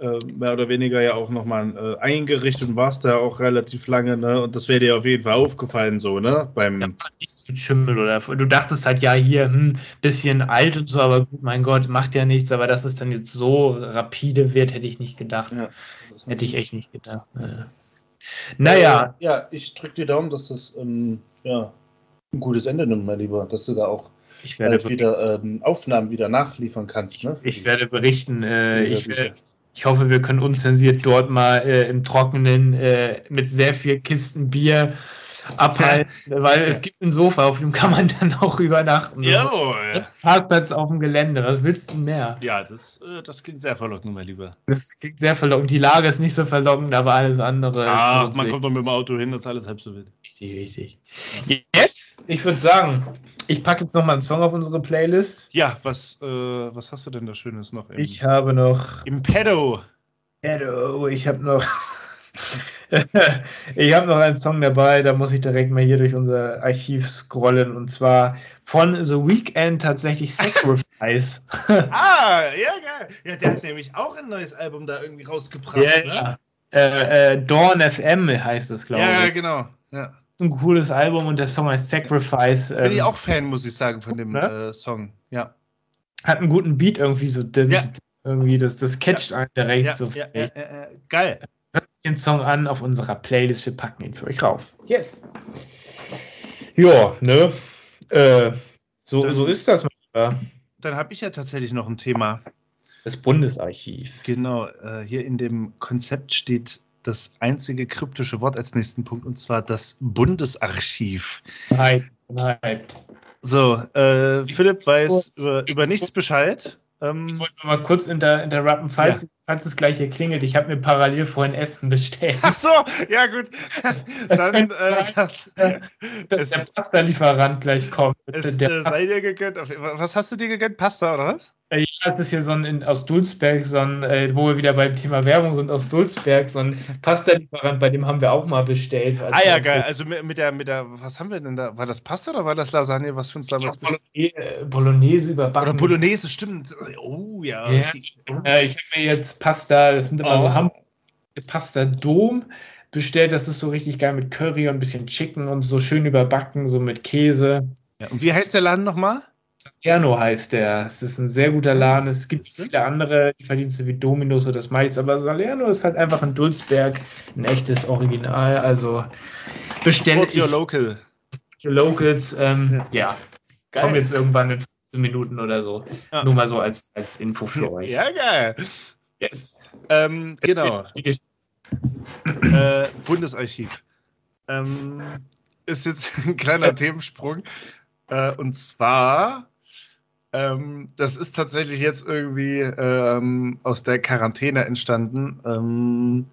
äh, mehr oder weniger ja auch nochmal äh, eingerichtet und warst da auch relativ lange, ne? Und das wäre dir auf jeden Fall aufgefallen, so, ne? Beim da war nichts mit Schimmel oder du dachtest halt, ja, hier, hm, bisschen alt und so, aber gut, mein Gott, macht ja nichts, aber dass es dann jetzt so rapide wird, hätte ich nicht gedacht. Ja, hätte ich echt nicht gedacht. Ja. Naja. Äh, ja, ich drücke dir Daumen, dass das ähm, ja, ein gutes Ende nimmt, mein Lieber, dass du da auch ich werde wieder ähm, Aufnahmen wieder nachliefern kannst. Ne? Ich, ich werde berichten. Äh, ich, werde, ich hoffe, wir können unzensiert dort mal äh, im Trockenen äh, mit sehr viel Kisten Bier abhalten, weil es gibt ein Sofa, auf dem kann man dann auch übernachten. Jawohl. Parkplatz auf dem Gelände, was willst du mehr? Ja, das, äh, das klingt sehr verlockend, mein Lieber. Das klingt sehr verlockend. Die Lage ist nicht so verlockend, aber alles andere Ach, man kommt doch mit dem Auto hin, das ist alles halb so wild. Richtig, richtig. Ja. Jetzt, ich würde sagen, ich packe jetzt nochmal einen Song auf unsere Playlist. Ja, was, äh, was hast du denn da Schönes noch? Im, ich habe noch. Im Pedo. Pedo, ich habe noch. ich habe noch einen Song dabei, da muss ich direkt mal hier durch unser Archiv scrollen und zwar von The Weeknd tatsächlich Sacrifice. ah, ja, geil. Ja, der hat nämlich auch ein neues Album da irgendwie rausgebracht. Yeah, ne? ja. Äh, äh, Dawn FM heißt es, glaube ich. Ja, genau. Ja. Das ist ein cooles Album und der Song heißt Sacrifice. Bin ähm, ich auch Fan, muss ich sagen, von dem ne? äh, Song. Ja. Hat einen guten Beat irgendwie so. Ja. Irgendwie, das, das catcht ja. einen direkt ja, so. Ja, geil den Song an auf unserer Playlist. Wir packen ihn für euch rauf. Yes. Ja, ne? Äh, so, dann, so ist das. Manchmal. Dann habe ich ja tatsächlich noch ein Thema. Das Bundesarchiv. Genau, äh, hier in dem Konzept steht das einzige kryptische Wort als nächsten Punkt und zwar das Bundesarchiv. Nein, nein. So, äh, Philipp weiß über, über nichts Bescheid. Ähm, ich wollte mal kurz inter, interrupten, falls, ja. falls es gleich hier klingelt. Ich habe mir parallel vorhin Essen bestellt. Ach so, ja gut. Dann, äh, das, dass der Pasta-Lieferant gleich kommt. Es, der äh, sei dir gegönnt. Was hast du dir gegönnt? Pasta oder was? Äh, ja, es ist hier so ein in, aus Dulsberg, so ein, äh, wo wir wieder beim Thema Werbung sind, aus Dulsberg, so ein Pasta-Lieferant, bei dem haben wir auch mal bestellt. Ah ja, geil. Also mit, der, mit der, was haben wir denn da? War das Pasta oder war das Lasagne? Was für uns damals Bolognese, äh, Bolognese überbacken. Oder Bolognese, stimmt. Oh ja. ja. Oh. Äh, ich habe mir jetzt Pasta, das sind immer oh. so Hamburger Pasta Dom bestellt. Das ist so richtig geil mit Curry und ein bisschen Chicken und so schön überbacken, so mit Käse. Ja, und wie heißt der Laden nochmal? Salerno heißt der. Es ist ein sehr guter Laden. Es gibt viele andere die Verdienste wie Dominos oder das Mais, aber Salerno ist halt einfach ein Dulzberg, ein echtes Original. Also beständig. Your local. Your locals, ähm, ja. Geil. Kommen jetzt irgendwann in 15 Minuten oder so. Ja. Nur mal so als, als Info für euch. Ja, geil. Yes. Ähm, genau. äh, Bundesarchiv. Ähm, ist jetzt ein kleiner Themensprung. Äh, und zwar, ähm, das ist tatsächlich jetzt irgendwie ähm, aus der Quarantäne entstanden. Ähm,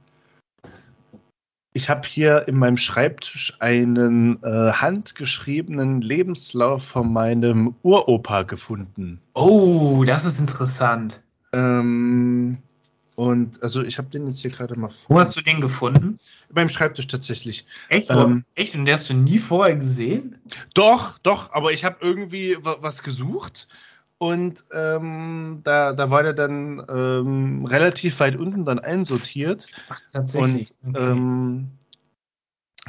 ich habe hier in meinem Schreibtisch einen äh, handgeschriebenen Lebenslauf von meinem Uropa gefunden. Oh, das ist interessant. Ähm, und also ich habe den jetzt hier gerade mal vor. Wo hast du den gefunden? Beim Schreibtisch tatsächlich. Echt? Ähm, Echt? Und den hast du nie vorher gesehen? Doch, doch, aber ich habe irgendwie was gesucht und ähm, da, da war der dann ähm, relativ weit unten dann einsortiert. Ach, tatsächlich. Und okay. ähm,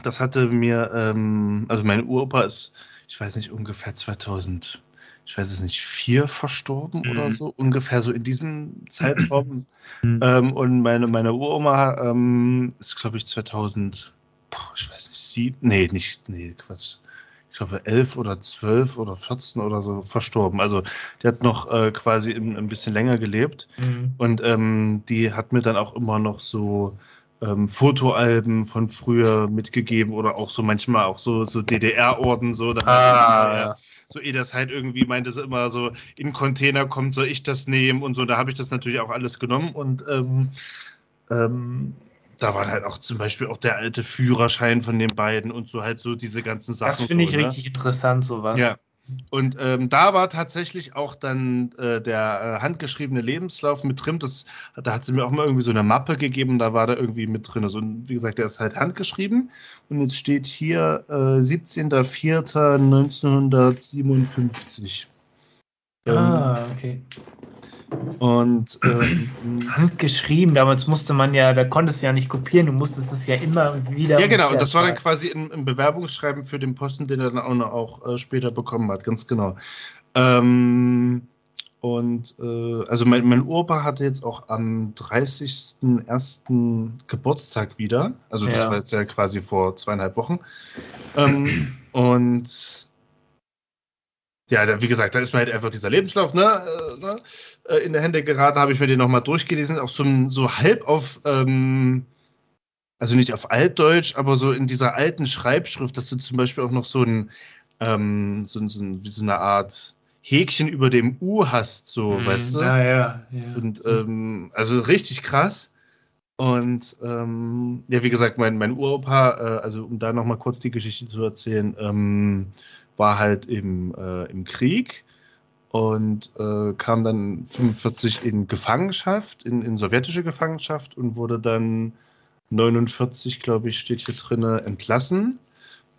das hatte mir, ähm, also mein Uropa ist, ich weiß nicht, ungefähr 2000 ich weiß es nicht, vier verstorben mhm. oder so, ungefähr so in diesem Zeitraum. Mhm. Ähm, und meine, meine Uroma ähm, ist, glaube ich, 2000, ich weiß nicht, sieben, nee, nicht, nee, Quatsch. Ich glaube, elf oder zwölf oder 14 oder so verstorben. Also, die hat noch äh, quasi ein, ein, bisschen länger gelebt. Mhm. Und ähm, die hat mir dann auch immer noch so ähm, Fotoalben von früher mitgegeben oder auch so manchmal auch so, so DDR-Orden, so. Da ah, ja. So, eh das halt irgendwie meint es immer so, in Container kommt, soll ich das nehmen und so. Da habe ich das natürlich auch alles genommen und ähm, ähm, da war halt auch zum Beispiel auch der alte Führerschein von den beiden und so halt so diese ganzen Sachen. Das finde so, ich ne? richtig interessant, sowas. Ja. Und ähm, da war tatsächlich auch dann äh, der äh, handgeschriebene Lebenslauf mit drin. Das, da hat sie mir auch mal irgendwie so eine Mappe gegeben, da war da irgendwie mit drin. Also, wie gesagt, der ist halt handgeschrieben. Und jetzt steht hier äh, 17.04.1957. Ah, okay. Und ähm, handgeschrieben, damals musste man ja, da konntest du ja nicht kopieren, du musstest es ja immer wieder. Ja, genau, und das war dann quasi im, Bewerbungsschreiben für den Posten, den er dann auch, noch, auch äh, später bekommen hat, ganz genau. Ähm, und äh, also mein, mein Opa hatte jetzt auch am 30.01. Geburtstag wieder. Also das ja. war jetzt ja quasi vor zweieinhalb Wochen. Ähm, und ja, wie gesagt, da ist mir halt einfach dieser Lebenslauf ne, äh, ne, äh, in der Hände geraten, habe ich mir den nochmal durchgelesen, auch so, so halb auf, ähm, also nicht auf Altdeutsch, aber so in dieser alten Schreibschrift, dass du zum Beispiel auch noch so ein, ähm, so, so, wie so eine Art Häkchen über dem U hast, so, mhm, weißt du? Ja, ja, ja. Und ähm, also richtig krass. Und ähm, ja, wie gesagt, mein, mein Uropa, äh, also um da nochmal kurz die Geschichte zu erzählen, ähm, war halt im, äh, im Krieg und äh, kam dann 45 in Gefangenschaft, in, in sowjetische Gefangenschaft und wurde dann 49, glaube ich, steht hier drin, entlassen.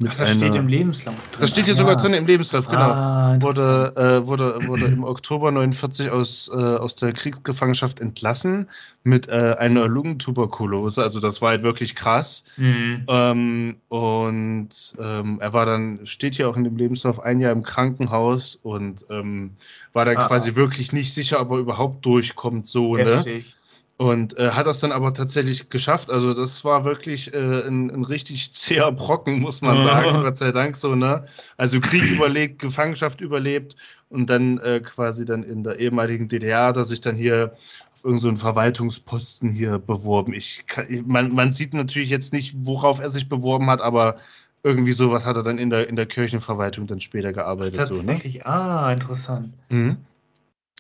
Ach, das einer, steht im Lebenslauf drin. Das steht hier ah, sogar drin im Lebenslauf, genau. Ah, wurde, äh, wurde, wurde im Oktober 49 aus, äh, aus der Kriegsgefangenschaft entlassen mit äh, einer Lungentuberkulose. Also das war halt wirklich krass. Mhm. Ähm, und ähm, er war dann, steht hier auch in dem Lebenslauf, ein Jahr im Krankenhaus und ähm, war dann ah, quasi ah. wirklich nicht sicher, ob er überhaupt durchkommt, so, ne? Heftig. ne? Und äh, hat das dann aber tatsächlich geschafft. Also das war wirklich äh, ein, ein, richtig zäher Brocken, muss man sagen. Gott sei Dank so, ne? Also Krieg überlebt, Gefangenschaft überlebt und dann äh, quasi dann in der ehemaligen DDR hat er sich dann hier auf irgendeinen so Verwaltungsposten hier beworben. Ich kann, man, man sieht natürlich jetzt nicht, worauf er sich beworben hat, aber irgendwie sowas hat er dann in der, in der Kirchenverwaltung dann später gearbeitet. Tatsächlich, so, ne? ah, interessant. Mhm.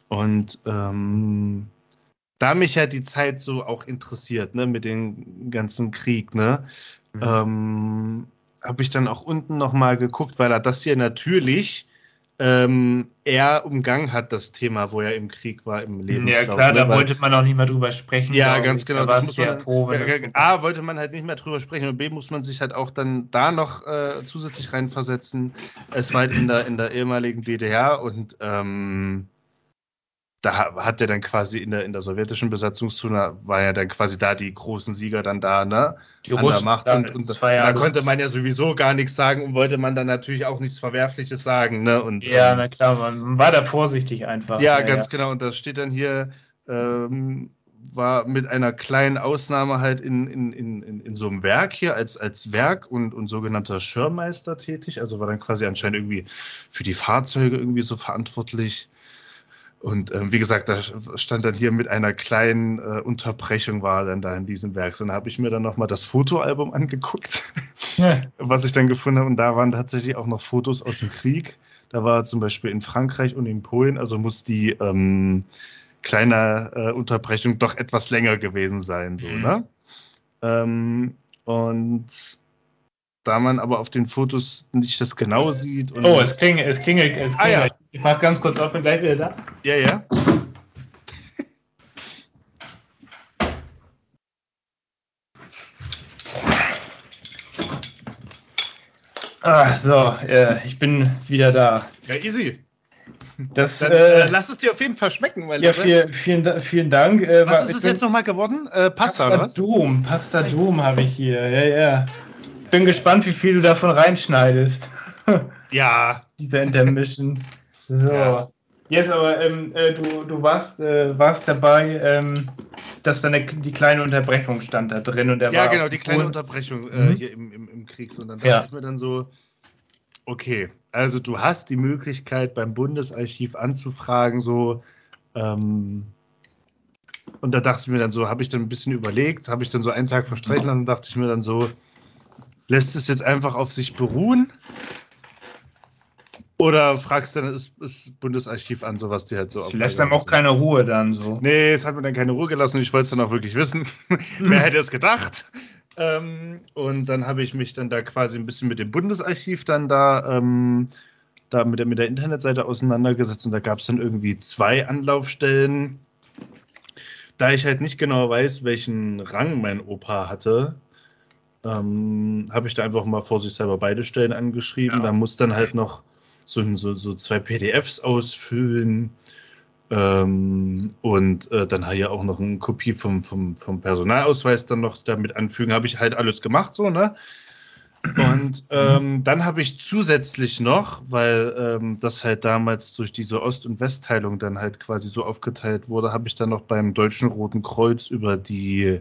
Und ähm, da mich ja die Zeit so auch interessiert, ne, mit dem ganzen Krieg, ne, mhm. ähm, habe ich dann auch unten nochmal geguckt, weil er das hier natürlich ähm, eher umgangen hat, das Thema, wo er im Krieg war, im Lebenslauf. Ja klar, ne, da wollte man auch nicht mehr drüber sprechen. Ja, ganz genau. Da das man, froh, A, wollte man halt nicht mehr drüber sprechen und B, muss man sich halt auch dann da noch äh, zusätzlich reinversetzen. Es war halt in der, in der ehemaligen DDR und ähm, da hat er dann quasi in der, in der sowjetischen Besatzungszone, war ja dann quasi da die großen Sieger dann da, ne? Die Russen, der Macht. Und, und da konnte man ja sowieso gar nichts sagen und wollte man dann natürlich auch nichts Verwerfliches sagen, ne? Und, ja, ähm, na klar, man war da vorsichtig einfach. Ja, ja ganz ja. genau. Und das steht dann hier, ähm, war mit einer kleinen Ausnahme halt in, in, in, in, so einem Werk hier als, als Werk und, und sogenannter Schirmmeister tätig. Also war dann quasi anscheinend irgendwie für die Fahrzeuge irgendwie so verantwortlich. Und ähm, wie gesagt, da stand dann hier mit einer kleinen äh, Unterbrechung war dann da in diesem Werk. Und da habe ich mir dann nochmal das Fotoalbum angeguckt, ja. was ich dann gefunden habe. Und da waren tatsächlich auch noch Fotos aus dem Krieg. Da war zum Beispiel in Frankreich und in Polen, also muss die ähm, kleine äh, Unterbrechung doch etwas länger gewesen sein, so, mhm. ne? Ähm, und da man aber auf den Fotos nicht das genau sieht. oh, es klingelt, es klingelt, es klingelt. Ah, ja. Ich mach ganz kurz auf, bin gleich wieder da. Ja, ja. Ah, so, äh, ich bin wieder da. Ja, easy. Das, Dann, äh, lass es dir auf jeden Fall schmecken, mein Ja, viel, vielen, vielen Dank. Äh, Was ist es jetzt nochmal geworden? Äh, Pasta, Pasta Dom. Pasta Dom habe ich hier. Ja, ja bin gespannt, wie viel du davon reinschneidest. Ja. Diese Intermission. So. Ja. Yes, aber ähm, äh, du, du warst, äh, warst dabei, ähm, dass dann eine, die kleine Unterbrechung stand da drin. Und ja, genau, die kleine Unterbrechung äh, mhm. hier im, im, im Krieg. Und dann dachte ja. ich mir dann so, okay, also du hast die Möglichkeit beim Bundesarchiv anzufragen, so, ähm, und da dachte ich mir dann so, habe ich dann ein bisschen überlegt, habe ich dann so einen Tag verstreichen lassen, dachte ich mir dann so, lässt es jetzt einfach auf sich beruhen? Oder fragst du dann das, das Bundesarchiv an, so was die halt so. Es lässt einem auch keine Ruhe dann so. Nee, es hat mir dann keine Ruhe gelassen und ich wollte es dann auch wirklich wissen. Wer hätte es gedacht? Ähm, und dann habe ich mich dann da quasi ein bisschen mit dem Bundesarchiv dann da, ähm, da mit, der, mit der Internetseite auseinandergesetzt und da gab es dann irgendwie zwei Anlaufstellen. Da ich halt nicht genau weiß, welchen Rang mein Opa hatte, ähm, habe ich da einfach mal vorsichtshalber beide Stellen angeschrieben. Ja. Da muss dann halt noch so, so, so zwei PDFs ausfüllen. Ähm, und äh, dann habe ich auch noch eine Kopie vom, vom, vom Personalausweis dann noch damit anfügen. Habe ich halt alles gemacht, so, ne? Und ähm, dann habe ich zusätzlich noch, weil ähm, das halt damals durch diese Ost- und Westteilung dann halt quasi so aufgeteilt wurde, habe ich dann noch beim Deutschen Roten Kreuz über die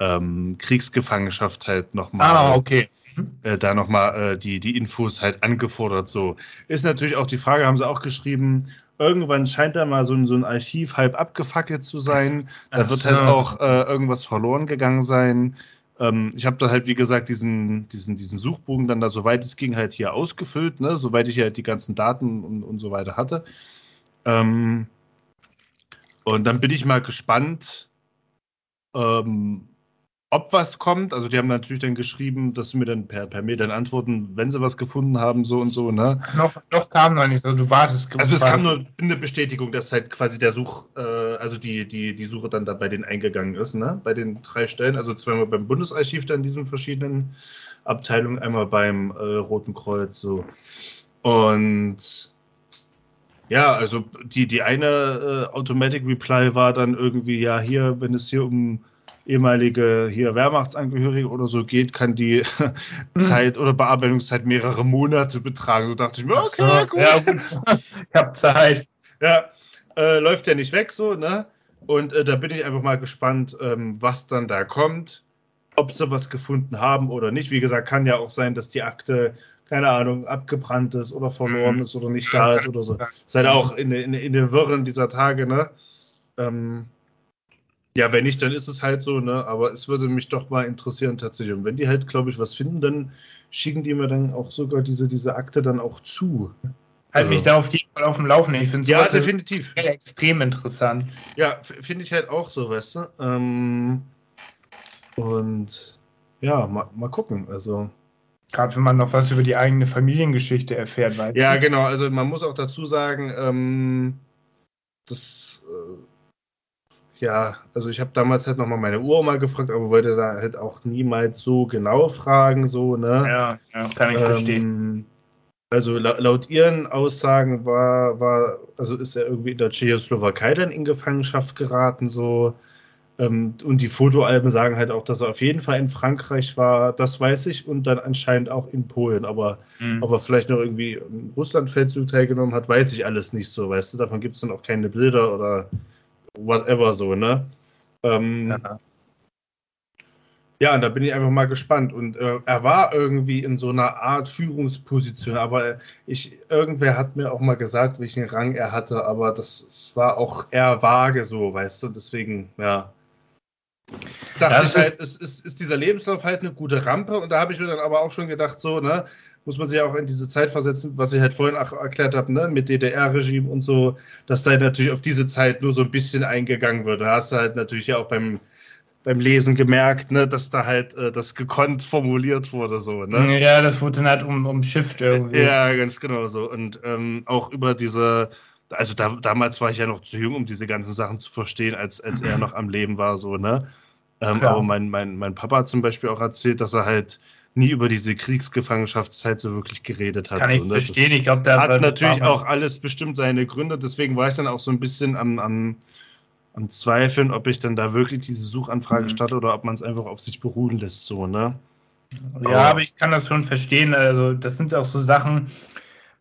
ähm, Kriegsgefangenschaft halt nochmal. Ah, okay. Äh, da nochmal äh, die, die Infos halt angefordert. So. Ist natürlich auch die Frage, haben sie auch geschrieben, irgendwann scheint da mal so ein, so ein Archiv halb abgefackelt zu sein. Da Ach wird halt auch äh, irgendwas verloren gegangen sein. Ähm, ich habe da halt, wie gesagt, diesen, diesen, diesen Suchbogen dann da, soweit es ging, halt hier ausgefüllt, ne? soweit ich halt die ganzen Daten und, und so weiter hatte. Ähm, und dann bin ich mal gespannt, ähm, ob was kommt. Also die haben natürlich dann geschrieben, dass sie mir dann per, per Mail dann antworten, wenn sie was gefunden haben, so und so, ne? Noch, noch kam noch nicht so, du wartest. Also es kam nur eine Bestätigung, dass halt quasi der Such, äh, also die, die, die Suche dann da bei denen eingegangen ist, ne? Bei den drei Stellen, also zweimal beim Bundesarchiv da in diesen verschiedenen Abteilungen, einmal beim äh, Roten Kreuz, so. Und ja, also die, die eine äh, Automatic Reply war dann irgendwie, ja, hier, wenn es hier um ehemalige hier Wehrmachtsangehörige oder so geht, kann die Zeit oder Bearbeitungszeit mehrere Monate betragen. So dachte ich mir, okay, so, gut. Ja, gut. ich habe Zeit. Ja, äh, läuft ja nicht weg so, ne? Und äh, da bin ich einfach mal gespannt, ähm, was dann da kommt, ob sie was gefunden haben oder nicht. Wie gesagt, kann ja auch sein, dass die Akte, keine Ahnung, abgebrannt ist oder verloren mhm. ist oder nicht da ist oder so. Seid auch in, in, in den Wirren dieser Tage, ne? Ähm, ja, wenn nicht, dann ist es halt so, ne? Aber es würde mich doch mal interessieren tatsächlich. Und wenn die halt, glaube ich, was finden, dann schicken die mir dann auch sogar diese, diese Akte dann auch zu. Halt also. mich da auf jeden Fall auf dem Laufenden. Ich finde ja, definitiv. extrem interessant. Ja, finde ich halt auch so, weißt du. Ähm, und ja, mal, mal gucken. Also. Gerade wenn man noch was über die eigene Familiengeschichte erfährt. Ja, genau. Also man muss auch dazu sagen, ähm, das. Äh, ja, also ich habe damals halt nochmal meine Uroma gefragt, aber wollte da halt auch niemals so genau fragen, so, ne? Ja, ja kann ich ähm, verstehen. Also laut ihren Aussagen war, war, also ist er irgendwie in der Tschechoslowakei dann in Gefangenschaft geraten, so. Ähm, und die Fotoalben sagen halt auch, dass er auf jeden Fall in Frankreich war, das weiß ich, und dann anscheinend auch in Polen. Aber mhm. ob er vielleicht noch irgendwie im Russlandfeldzug teilgenommen hat, weiß ich alles nicht so, weißt du, davon gibt es dann auch keine Bilder oder whatever so, ne? Ähm, ja. Ja, und da bin ich einfach mal gespannt. Und äh, er war irgendwie in so einer Art Führungsposition, aber ich, irgendwer hat mir auch mal gesagt, welchen Rang er hatte, aber das, das war auch eher vage so, weißt du, deswegen, ja. Dachte ich halt, ist, ist, ist dieser Lebenslauf halt eine gute Rampe und da habe ich mir dann aber auch schon gedacht, so, ne, muss man sich auch in diese Zeit versetzen, was ich halt vorhin auch erklärt habe, ne, mit DDR-Regime und so, dass da natürlich auf diese Zeit nur so ein bisschen eingegangen wird. Da hast du halt natürlich ja auch beim beim Lesen gemerkt, ne, dass da halt äh, das gekonnt formuliert wurde, so, ne? Ja, das wurde dann halt um, umschifft irgendwie. Ja, ganz genau so. Und ähm, auch über diese, also da, damals war ich ja noch zu jung, um diese ganzen Sachen zu verstehen, als, als er noch am Leben war, so, ne? Ähm, aber mein, mein, mein Papa hat zum Beispiel auch erzählt, dass er halt nie über diese Kriegsgefangenschaftszeit so wirklich geredet hat. Kann so, ich ne? verstehen. Ich glaube, da hat natürlich auch alles bestimmt seine Gründe. Deswegen war ich dann auch so ein bisschen am, am am Zweifeln, ob ich dann da wirklich diese Suchanfrage mhm. starte oder ob man es einfach auf sich beruhen lässt, so, ne? Ja, aber, aber ich kann das schon verstehen. Also, das sind auch so Sachen,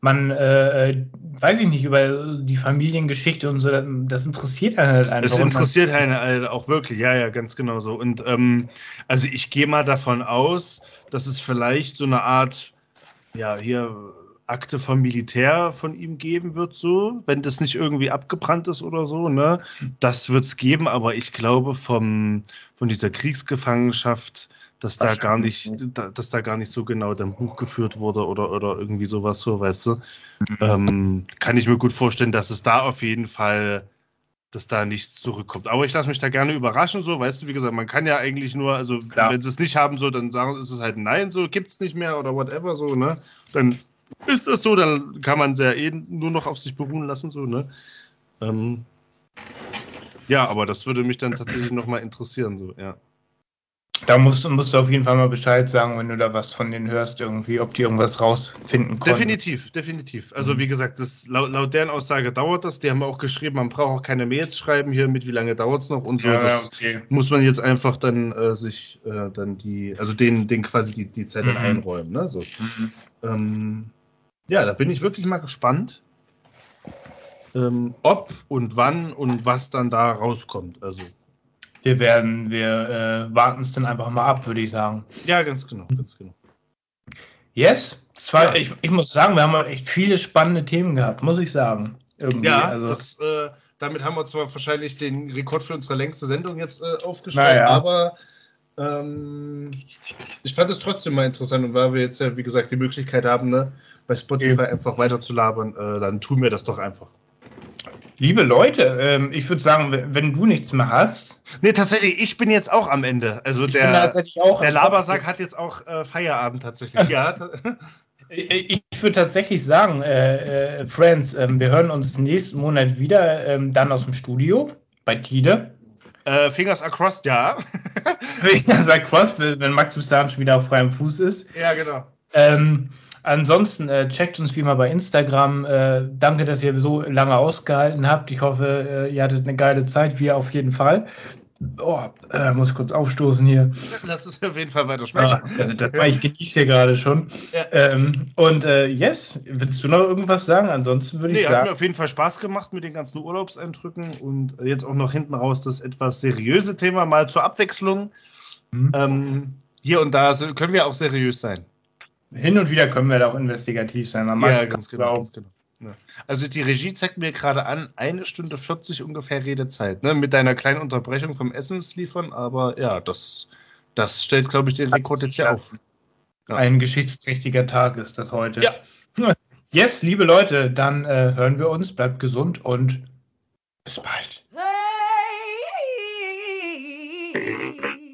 man, äh, äh weiß ich nicht, über die Familiengeschichte und so, das interessiert einen halt einfach. Das interessiert einen halt auch wirklich, ja, ja, ganz genau so. Und ähm, also ich gehe mal davon aus, dass es vielleicht so eine Art, ja, hier Akte vom Militär von ihm geben wird, so, wenn das nicht irgendwie abgebrannt ist oder so, ne? Das wird es geben, aber ich glaube vom, von dieser Kriegsgefangenschaft, dass da gar nicht, da, dass da gar nicht so genau dein Buch geführt wurde oder, oder irgendwie sowas so, weißt du. Mhm. Ähm, kann ich mir gut vorstellen, dass es da auf jeden Fall, dass da nichts zurückkommt. Aber ich lasse mich da gerne überraschen, so, weißt du, wie gesagt, man kann ja eigentlich nur, also Klar. wenn sie es nicht haben, so, dann sagen, ist es halt nein, so, gibt es nicht mehr oder whatever, so, ne? Dann ist das so, dann kann man es ja eh nur noch auf sich beruhen lassen, so, ne? Ähm, ja, aber das würde mich dann tatsächlich nochmal interessieren, so, ja. Da musst, musst du auf jeden Fall mal Bescheid sagen, wenn du da was von denen hörst, irgendwie, ob die irgendwas rausfinden können. Definitiv, definitiv. Also wie gesagt, das, laut, laut, deren Aussage dauert das. Die haben auch geschrieben, man braucht auch keine Mails schreiben hier mit, wie lange dauert es noch und so. Ja, das okay. muss man jetzt einfach dann äh, sich äh, dann die, also den, den quasi die, die Zeit dann mhm. einräumen. Ne? So. Mhm. Ähm, ja, da bin ich wirklich mal gespannt, ähm, ob und wann und was dann da rauskommt. Also wir werden, wir äh, warten es dann einfach mal ab, würde ich sagen. Ja, ganz genau, ganz genau. Yes, war, ja. ich, ich, muss sagen, wir haben echt viele spannende Themen gehabt, muss ich sagen. Irgendwie. Ja, also, das, äh, damit haben wir zwar wahrscheinlich den Rekord für unsere längste Sendung jetzt äh, aufgestellt, ja. aber ähm, ich fand es trotzdem mal interessant und weil wir jetzt ja, wie gesagt, die Möglichkeit haben, ne, bei Spotify okay. einfach weiter zu labern, äh, dann tun wir das doch einfach. Liebe Leute, ähm, ich würde sagen, wenn du nichts mehr hast. Nee, tatsächlich, ich bin jetzt auch am Ende. Also der, der Labersack hat jetzt auch äh, Feierabend tatsächlich. ja. Ich würde tatsächlich sagen, äh, äh, Friends, ähm, wir hören uns nächsten Monat wieder, ähm, dann aus dem Studio bei Tide. Äh, Fingers across, ja. Fingers across, wenn Max bis dahin schon wieder auf freiem Fuß ist. Ja, genau. Ähm, ansonsten äh, checkt uns wie immer bei Instagram. Äh, danke, dass ihr so lange ausgehalten habt. Ich hoffe, äh, ihr hattet eine geile Zeit, wir auf jeden Fall. Oh, äh, muss kurz aufstoßen hier. Lass es auf jeden Fall weiter schmecken. Ah, das, das ich genieße hier gerade schon. Ja. Ähm, und äh, yes, willst du noch irgendwas sagen? Ansonsten würde nee, ich sagen. Hat mir auf jeden Fall Spaß gemacht mit den ganzen Urlaubseindrücken und jetzt auch noch hinten raus das etwas seriöse Thema mal zur Abwechslung. Mhm. Ähm, hier und da können wir auch seriös sein. Hin und wieder können wir da auch investigativ sein. Man ja, ganz genau, ganz genau. Ja. Also die Regie zeigt mir gerade an, eine Stunde 40 ungefähr Redezeit, ne? mit deiner kleinen Unterbrechung vom Essensliefern, aber ja, das, das stellt, glaube ich, den Rekord jetzt hier auf. Ja. Ein geschichtsträchtiger Tag ist das heute. Ja. Yes, liebe Leute, dann äh, hören wir uns, bleibt gesund und bis bald. Hey.